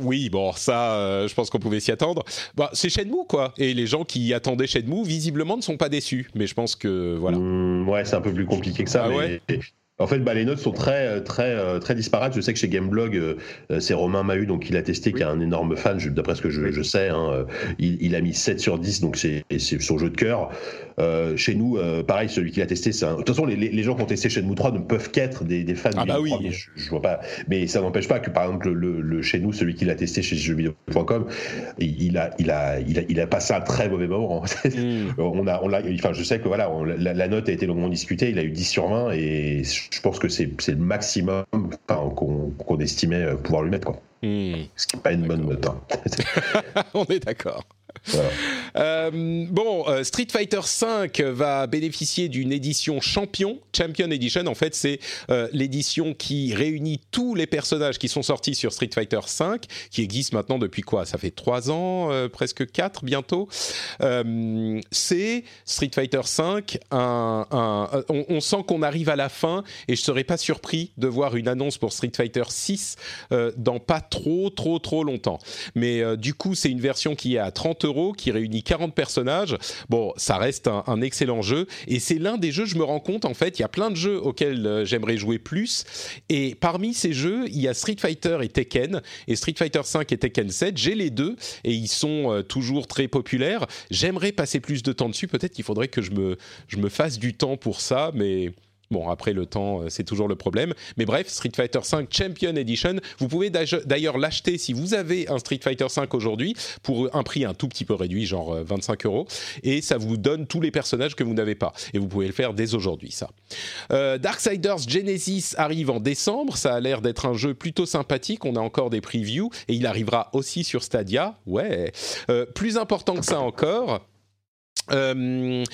Oui, bon, ça, euh, je pense qu'on pouvait s'y attendre. Bah, c'est Shenmue, quoi. Et les gens qui attendaient Shenmue, visiblement, ne sont pas déçus. Mais je pense que, voilà. Mmh, ouais, c'est un peu plus compliqué que ça. Ah mais... En fait, bah, les notes sont très, très, euh, très disparates. Je sais que chez Gameblog, euh, c'est Romain Mahut, donc il a testé, qui est un énorme fan, d'après ce que je, sais. Hein, il, a mis 7 sur 10, donc c'est son jeu de cœur. Euh, chez nous, euh, pareil, celui qui l'a testé, c'est un... de toute façon, les, les, gens qui ont testé Shenmue 3 ne peuvent qu'être des, des, fans ah de bah oui. je, vois pas, mais ça n'empêche pas que par exemple le, le, chez nous, celui qui l'a testé chez jeuxvideo.com, il a, il a, il a, il a passé un très mauvais moment. [LAUGHS] Hmm. on a, on l'a, enfin, je sais que voilà, la, note a été longuement discutée. Il a eu 10 sur 20 et je pense que c'est, le maximum qu'on, estimait pouvoir lui mettre quoi. Hmm. Ce qui n'est pas une bonne note. Hein. [LAUGHS] on est d'accord. Euh, bon, euh, Street Fighter V va bénéficier d'une édition champion, Champion Edition. En fait, c'est euh, l'édition qui réunit tous les personnages qui sont sortis sur Street Fighter V, qui existe maintenant depuis quoi? Ça fait trois ans, presque quatre bientôt. c'est Street Fighter V. On, sent qu'on arrive à la fin, et je serais pas surpris de voir une annonce pour Street Fighter 6 dans pas trop, trop, trop longtemps. Mais du coup, c'est une version qui est à 30 qui réunit 40 personnages. Bon, ça reste un, excellent jeu. Et c'est l'un des jeux, je me rends compte en fait, il y a plein de jeux auxquels euh, j'aimerais jouer plus. Et parmi ces jeux, il y a Street Fighter et Tekken. Et Street Fighter 5 et Tekken 7, j'ai les deux. Et ils sont euh, toujours très populaires. J'aimerais passer plus de temps dessus, peut-être qu'il faudrait que je me, je me fasse du temps pour ça, mais Bon, après, le temps, euh, c'est toujours le problème. Mais bref, Street Fighter V Champion Edition, vous pouvez d'ailleurs l'acheter si vous avez un Street Fighter V aujourd'hui pour un prix un tout petit peu réduit, genre 25 euh, euros. Et ça vous donne tous les personnages que vous n'avez pas. Et vous pouvez le faire dès aujourd'hui, ça. Euh, Darksiders Genesis arrive en décembre. Ça a l'air d'être un jeu plutôt sympathique. On a encore des previews. Et il arrivera aussi sur Stadia. Ouais. plus important que ça encore euh,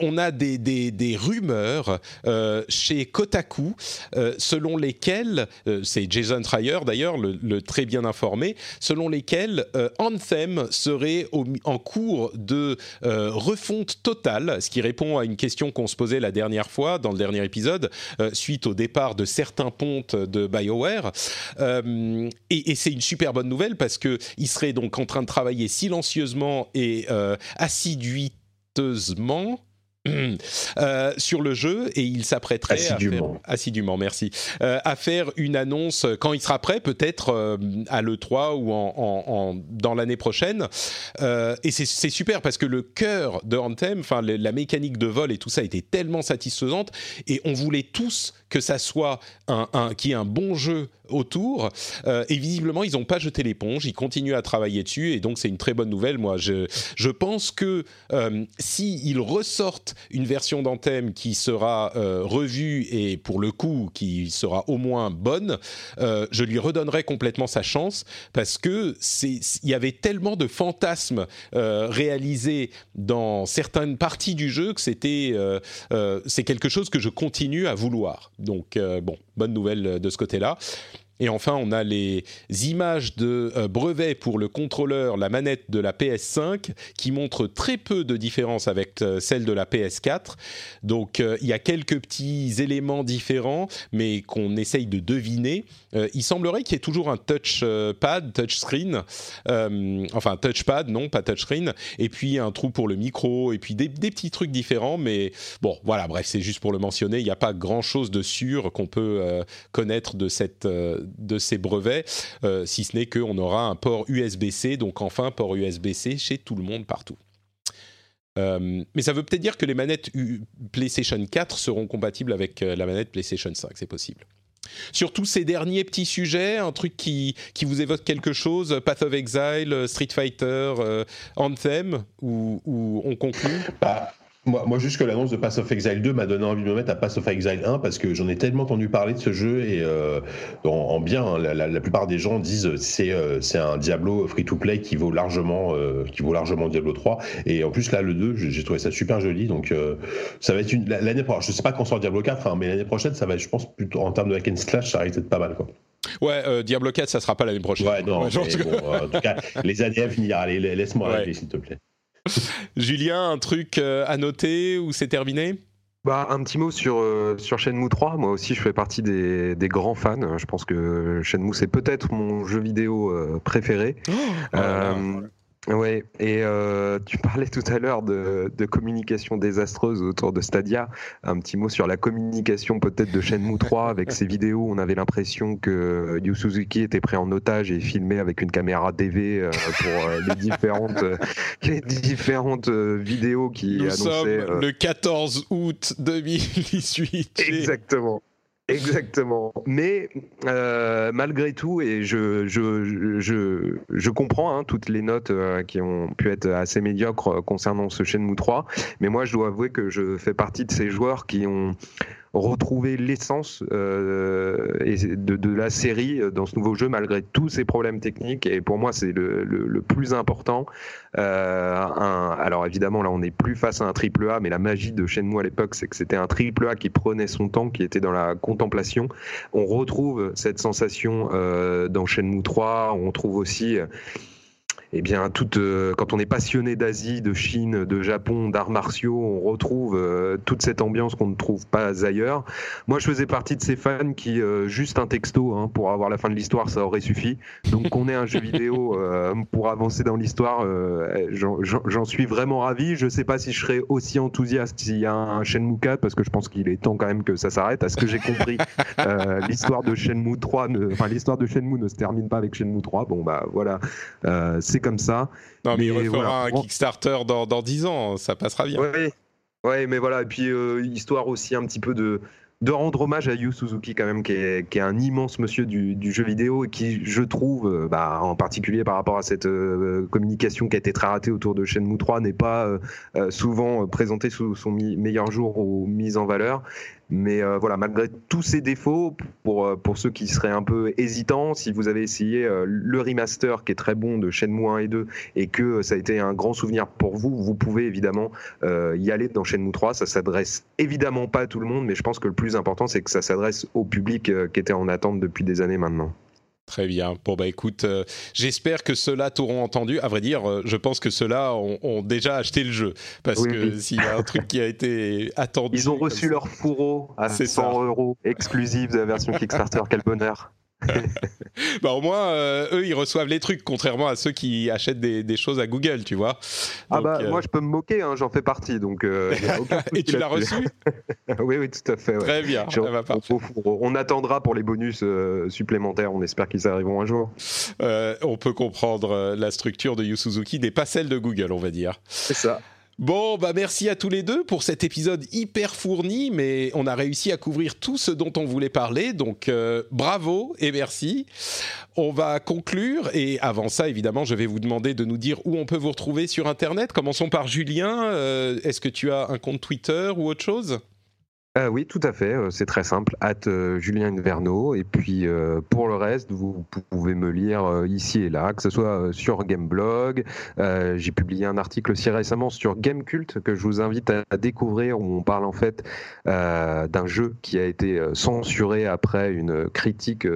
on a des, rumeurs euh, chez Kotaku euh, selon lesquelles, c'est Jason Schreier d'ailleurs, le, très bien informé, selon lesquelles Anthem serait en cours de refonte totale, ce qui répond à une question qu'on se posait la dernière fois dans le dernier épisode, suite au départ de certains pontes de BioWare. et, c'est une super bonne nouvelle parce que il serait donc en train de travailler silencieusement et [CLEARS THROAT] euh, sur le jeu et il s'apprêterait assidûment, à faire, assidûment merci, euh, à faire une annonce quand il sera prêt, peut-être euh, à l'E3 ou en, en, dans l'année prochaine. Euh, et c'est super parce que le cœur de Anthem, enfin la mécanique de vol et tout ça était tellement satisfaisante et on voulait tous que ça soit un, qui est un bon jeu autour. Euh, et visiblement, ils n'ont pas jeté l'éponge, ils continuent à travailler dessus, et donc c'est une très bonne nouvelle. Moi, je, je pense que euh, s'ils ressortent une version d'Anthem qui sera revue et pour le coup qui sera au moins bonne, je lui redonnerai complètement sa chance parce que c'est il y avait tellement de fantasmes réalisés dans certaines parties du jeu que c'était c'est quelque chose que je continue à vouloir. Donc bon, bonne nouvelle de ce côté-là. Et enfin, on a les images de euh, brevets pour le contrôleur, la manette de la PS5, qui montrent très peu de différence avec euh, celle de la PS4. Donc, euh, il y a quelques petits éléments différents, mais qu'on essaye de deviner. il semblerait qu'il y ait toujours un touchpad, touchscreen, enfin touchpad, non, pas touchscreen, et puis un trou pour le micro, et puis des, des petits trucs différents. Mais bon, voilà, bref, c'est juste pour le mentionner. Il n'y a pas grand-chose de sûr qu'on peut connaître de cette de ces brevets, euh, si ce n'est qu'on aura un port USB-C, donc enfin port USB-C chez tout le monde partout. Euh, mais ça veut peut-être dire que les manettes PlayStation 4 seront compatibles avec euh, la manette PlayStation 5, c'est possible. Sur tous ces derniers petits sujets, un truc qui, qui vous évoque quelque chose, Path of Exile, Street Fighter, Anthem, ou, on conclut? Bah, moi, moi, juste que l'annonce de Pass of Exile 2 m'a donné envie de me mettre à Pass of Exile 1 parce que j'en ai tellement entendu parler de ce jeu et euh, en, bien, hein, la, plupart des gens disent c'est euh, c'est un Diablo free-to-play qui vaut largement euh, qui vaut largement Diablo 3 et en plus là le 2 j'ai trouvé ça super joli donc ça va être une l'année prochaine je sais pas quand sort Diablo 4 hein, mais l'année prochaine ça va être je pense plutôt en termes de hack and slash ça risque d'être pas mal quoi. Ouais, Diablo 4, ça sera pas l'année prochaine. Ouais, non. [LAUGHS] en tout cas, les années à venir, allez, laisse-moi ouais. s'il te plaît. [LAUGHS] Julien, un truc euh, à noter ou c'est terminé? Bah, un petit mot sur, euh, sur Shenmue 3. Moi aussi, je fais partie des, des grands fans. Je pense que Shenmue, c'est peut-être mon jeu vidéo euh, préféré. Oh, Ouais, et euh, tu parlais tout à l'heure de, de, communication désastreuse autour de Stadia. Un petit mot sur la communication peut-être de Shenmue 3 [LAUGHS] avec ses vidéos. On avait l'impression que Yu Suzuki était pris en otage et filmé avec une caméra DV euh, pour euh, les [LAUGHS] différentes, les différentes vidéos qui Nous annonçaient. Sommes le 14 août 2018. Exactement. Exactement. Mais euh, malgré tout, et je, je, je, je comprends hein, toutes les notes euh, qui ont pu être assez médiocres concernant ce Shenmue 3, mais moi je dois avouer que je fais partie de ces joueurs qui ont retrouver l'essence euh, de, de, la série dans ce nouveau jeu malgré tous ces problèmes techniques. Et pour moi c'est le, le, plus important. Euh, un, alors évidemment là on n'est plus face à un triple A mais la magie de Shenmue à l'époque c'est que c'était un triple A qui prenait son temps qui était dans la contemplation. On retrouve cette sensation euh, dans Shenmue 3 on trouve aussi eh bien, toute, euh, quand on est passionné d'Asie, de Chine, de Japon, d'arts martiaux, on retrouve euh, toute cette ambiance qu'on ne trouve pas ailleurs. Moi, je faisais partie de ces fans qui, euh, juste un texto hein, pour avoir la fin de l'histoire, ça aurait suffi. Donc, qu'on ait un jeu vidéo [LAUGHS] pour avancer dans l'histoire, j'en suis vraiment ravi. Je ne sais pas si je serais aussi enthousiaste s'il y a un Shenmue 4, parce que je pense qu'il est temps quand même que ça s'arrête. À ce que j'ai compris, [LAUGHS] l'histoire de Shenmue 3, enfin, l'histoire de Shenmue ne se termine pas avec Shenmue 3. Bon, bah voilà, c'est comme ça. Non, mais, il refera un Kickstarter dans, dans 10 ans, ça passera bien. Oui, ouais, mais voilà, et puis euh, histoire aussi un petit peu de, de rendre hommage à Yu Suzuki quand même, qui est, qui est un immense monsieur du, du, jeu vidéo et qui, je trouve, euh, bah, en particulier par rapport à cette euh, communication qui a été très ratée autour de Shenmue 3, n'est pas souvent présenté sous son meilleur jour ou mise en valeur. Mais euh, voilà, malgré tous ces défauts, pour, euh, pour ceux qui seraient un peu hésitants, si vous avez essayé euh, le remaster qui est très bon de Shenmue 1 et 2 et que ça a été un grand souvenir pour vous, vous pouvez évidemment y aller dans Shenmue 3. Ça s'adresse évidemment pas à tout le monde, mais je pense que le plus important, c'est que ça s'adresse au public qui était en attente depuis des années maintenant. Très bien. Bon bah écoute, euh, j'espère que ceux-là t'auront entendu. À vrai dire, euh, je pense que ceux-là ont, déjà acheté le jeu parce que s'il y a un truc qui a été [LAUGHS] attendu, ils ont reçu leur fourreau à 100 euros exclusif de la version [LAUGHS] Kickstarter. Quel bonheur bah au moins, euh, eux, ils reçoivent les trucs, contrairement à ceux qui achètent des, choses à Google, tu vois. ah bah, moi, je peux me moquer, hein, j'en fais partie, donc. [LAUGHS] Et tu l'as reçu? [LAUGHS] Oui, oui, tout à fait. Très bien. on, attendra pour les bonus supplémentaires, on espère qu'ils arriveront un jour. on peut comprendre la structure de Yu Suzuki, n'est pas celle de Google, on va dire. C'est ça. Bon, bah merci à tous les deux pour cet épisode hyper fourni, mais on a réussi à couvrir tout ce dont on voulait parler, donc euh, bravo et merci. On va conclure, et avant ça, évidemment, je vais vous demander de nous dire où on peut vous retrouver sur Internet. Commençons par Julien. Euh, est-ce que tu as un compte Twitter ou autre chose? Euh, oui, tout à fait. Euh, c'est très simple. At euh, Julien Inverno. Et puis pour le reste, vous pouvez me lire ici et là, que ce soit sur Gameblog. J'ai publié un article aussi récemment sur Gamecult que je vous invite à, découvrir, où on parle en fait d'un jeu qui a été censuré après une critique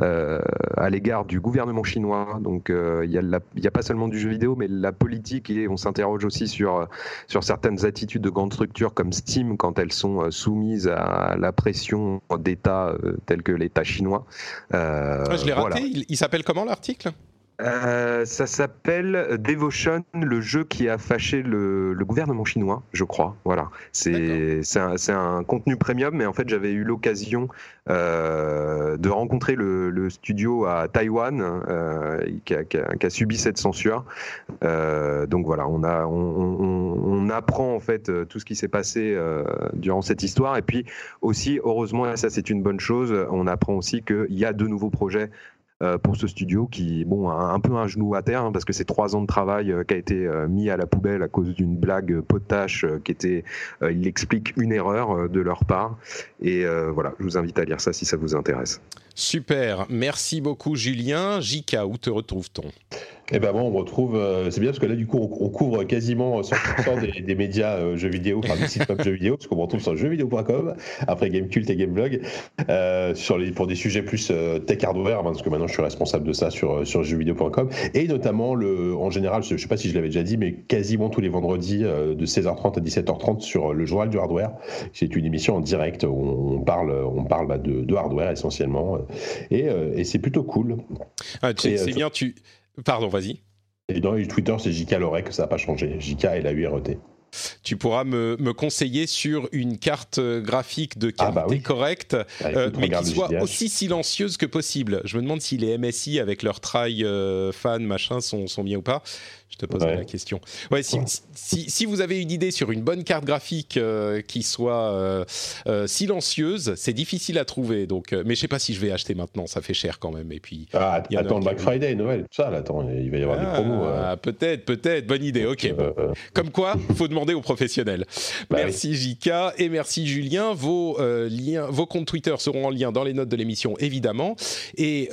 à l'égard du gouvernement chinois. Donc il n'y a, a, pas seulement du jeu vidéo, mais la politique et on s'interroge aussi sur sur certaines attitudes de grandes structures comme Steam quand elles sont sous soumise à la pression d'États euh, tels que l'État chinois. Euh, ah, je l'ai raté. il s'appelle comment l'article? Euh, ça s'appelle Devotion, le jeu qui a fâché le, gouvernement chinois, je crois. Voilà. C'est un, un, contenu premium, mais en fait, j'avais eu l'occasion euh, de rencontrer le, studio à Taïwan euh, qui, a, qui, a, subi cette censure. donc voilà, on, a, on, on, apprend en fait tout ce qui s'est passé durant cette histoire. Et puis aussi, heureusement, et ça c'est une bonne chose, on apprend aussi qu'il y a de nouveaux projets pour ce studio qui, bon, a un peu un genou à terre hein, parce que c'est trois ans de travail euh, qui a été euh, mis à la poubelle à cause d'une blague potache qui était, il explique une erreur de leur part. Et voilà, je vous invite à lire ça si ça vous intéresse. Super, merci beaucoup Julien. Jika, où te retrouve-t-on? Eh ben bon, on retrouve, euh, c'est bien parce que là du coup on, couvre quasiment 100% des, médias euh, jeux vidéo, enfin des sites web jeux vidéo, parce qu'on retrouve sur jeuxvideo.com, après Gamecult et Gameblog, euh, sur les, pour des sujets plus euh, tech hardware, hein, parce que maintenant je suis responsable de ça sur, sur jeuxvideo.com, et notamment le, en général, je, ne sais pas si je l'avais déjà dit, mais quasiment tous les vendredis de 16h30 à 17h30 sur le journal du hardware. C'est une émission en direct où on parle, on parle bah, de, de, hardware essentiellement, et, et c'est plutôt cool. Ah, c'est bien, tu Pardon, vas-y. Et dans Twitter, c'est JK Lorek, ça n'a pas changé. JK et la URT. Tu pourras me, conseiller sur une carte graphique de ah, bah qualité correcte, bah, euh, mais qui soit aussi silencieuse que possible. Je me demande si les MSI avec leur trail euh, fan machin sont, sont bien ou pas. Je te poserai la question. Ouais, si, si, vous avez une idée sur une bonne carte graphique euh, qui soit euh, euh, silencieuse, c'est difficile à trouver. Donc, mais je sais pas si je vais acheter maintenant, ça fait cher quand même. Et puis, ah, attends le Black Friday, Noël, tout ça, attends, il va y avoir des promos. Ah, peut-être, peut-être, bonne idée. Ok. Comme quoi, faut demander aux professionnels. Bah merci Jika et merci Julien. Vos liens, vos comptes Twitter seront en lien dans les notes de l'émission, évidemment. Et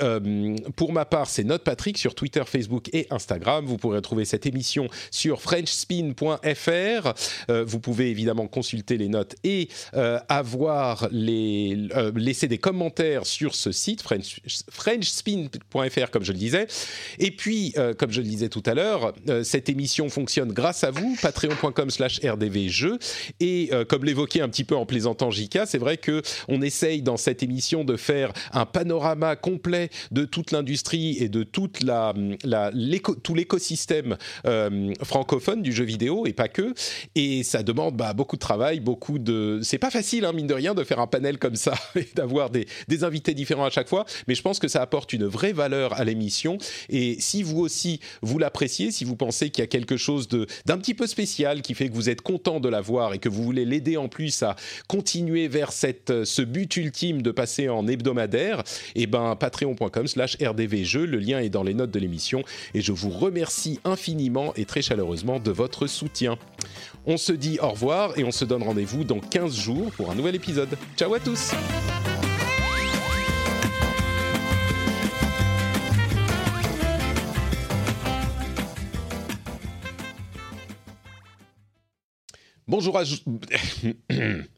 pour ma part, c'est Note Patrick sur Twitter, Facebook et Instagram. Vous pourrez trouver cette émission sur frenchspin.fr. Euh, vous pouvez évidemment consulter les notes et euh, avoir les, euh, laisser des commentaires sur ce site, French, frenchspin.fr, comme je le disais. Et puis, comme je le disais tout à l'heure, cette émission fonctionne grâce à vous, patreon.com slash rdvjeux. Et comme l'évoquait un petit peu en plaisantant JK, c'est vrai que on essaye dans cette émission de faire un panorama complet de toute l'industrie et de tout l'écosystème euh, francophone du jeu vidéo et pas que. Et ça demande bah, beaucoup de travail, beaucoup de. C'est pas facile, hein, mine de rien, de faire un panel comme ça [LAUGHS] et d'avoir des, invités différents à chaque fois. Mais je pense que ça apporte une vraie valeur à l'émission. Et si vous aussi vous l'appréciez, si vous pensez qu'il y a quelque chose d'un petit peu spécial qui fait que vous êtes content de l'avoir et que vous voulez l'aider en plus à continuer vers cette, ce but ultime de passer en hebdomadaire, et eh ben patreon.com/slash rdvjeux. Le lien est dans les notes de l'émission. Et je vous remercie et très chaleureusement de votre soutien. On se dit au revoir et on se donne rendez-vous dans 15 jours pour un nouvel épisode. Ciao à tous Bonjour à... [CLEARS THROAT]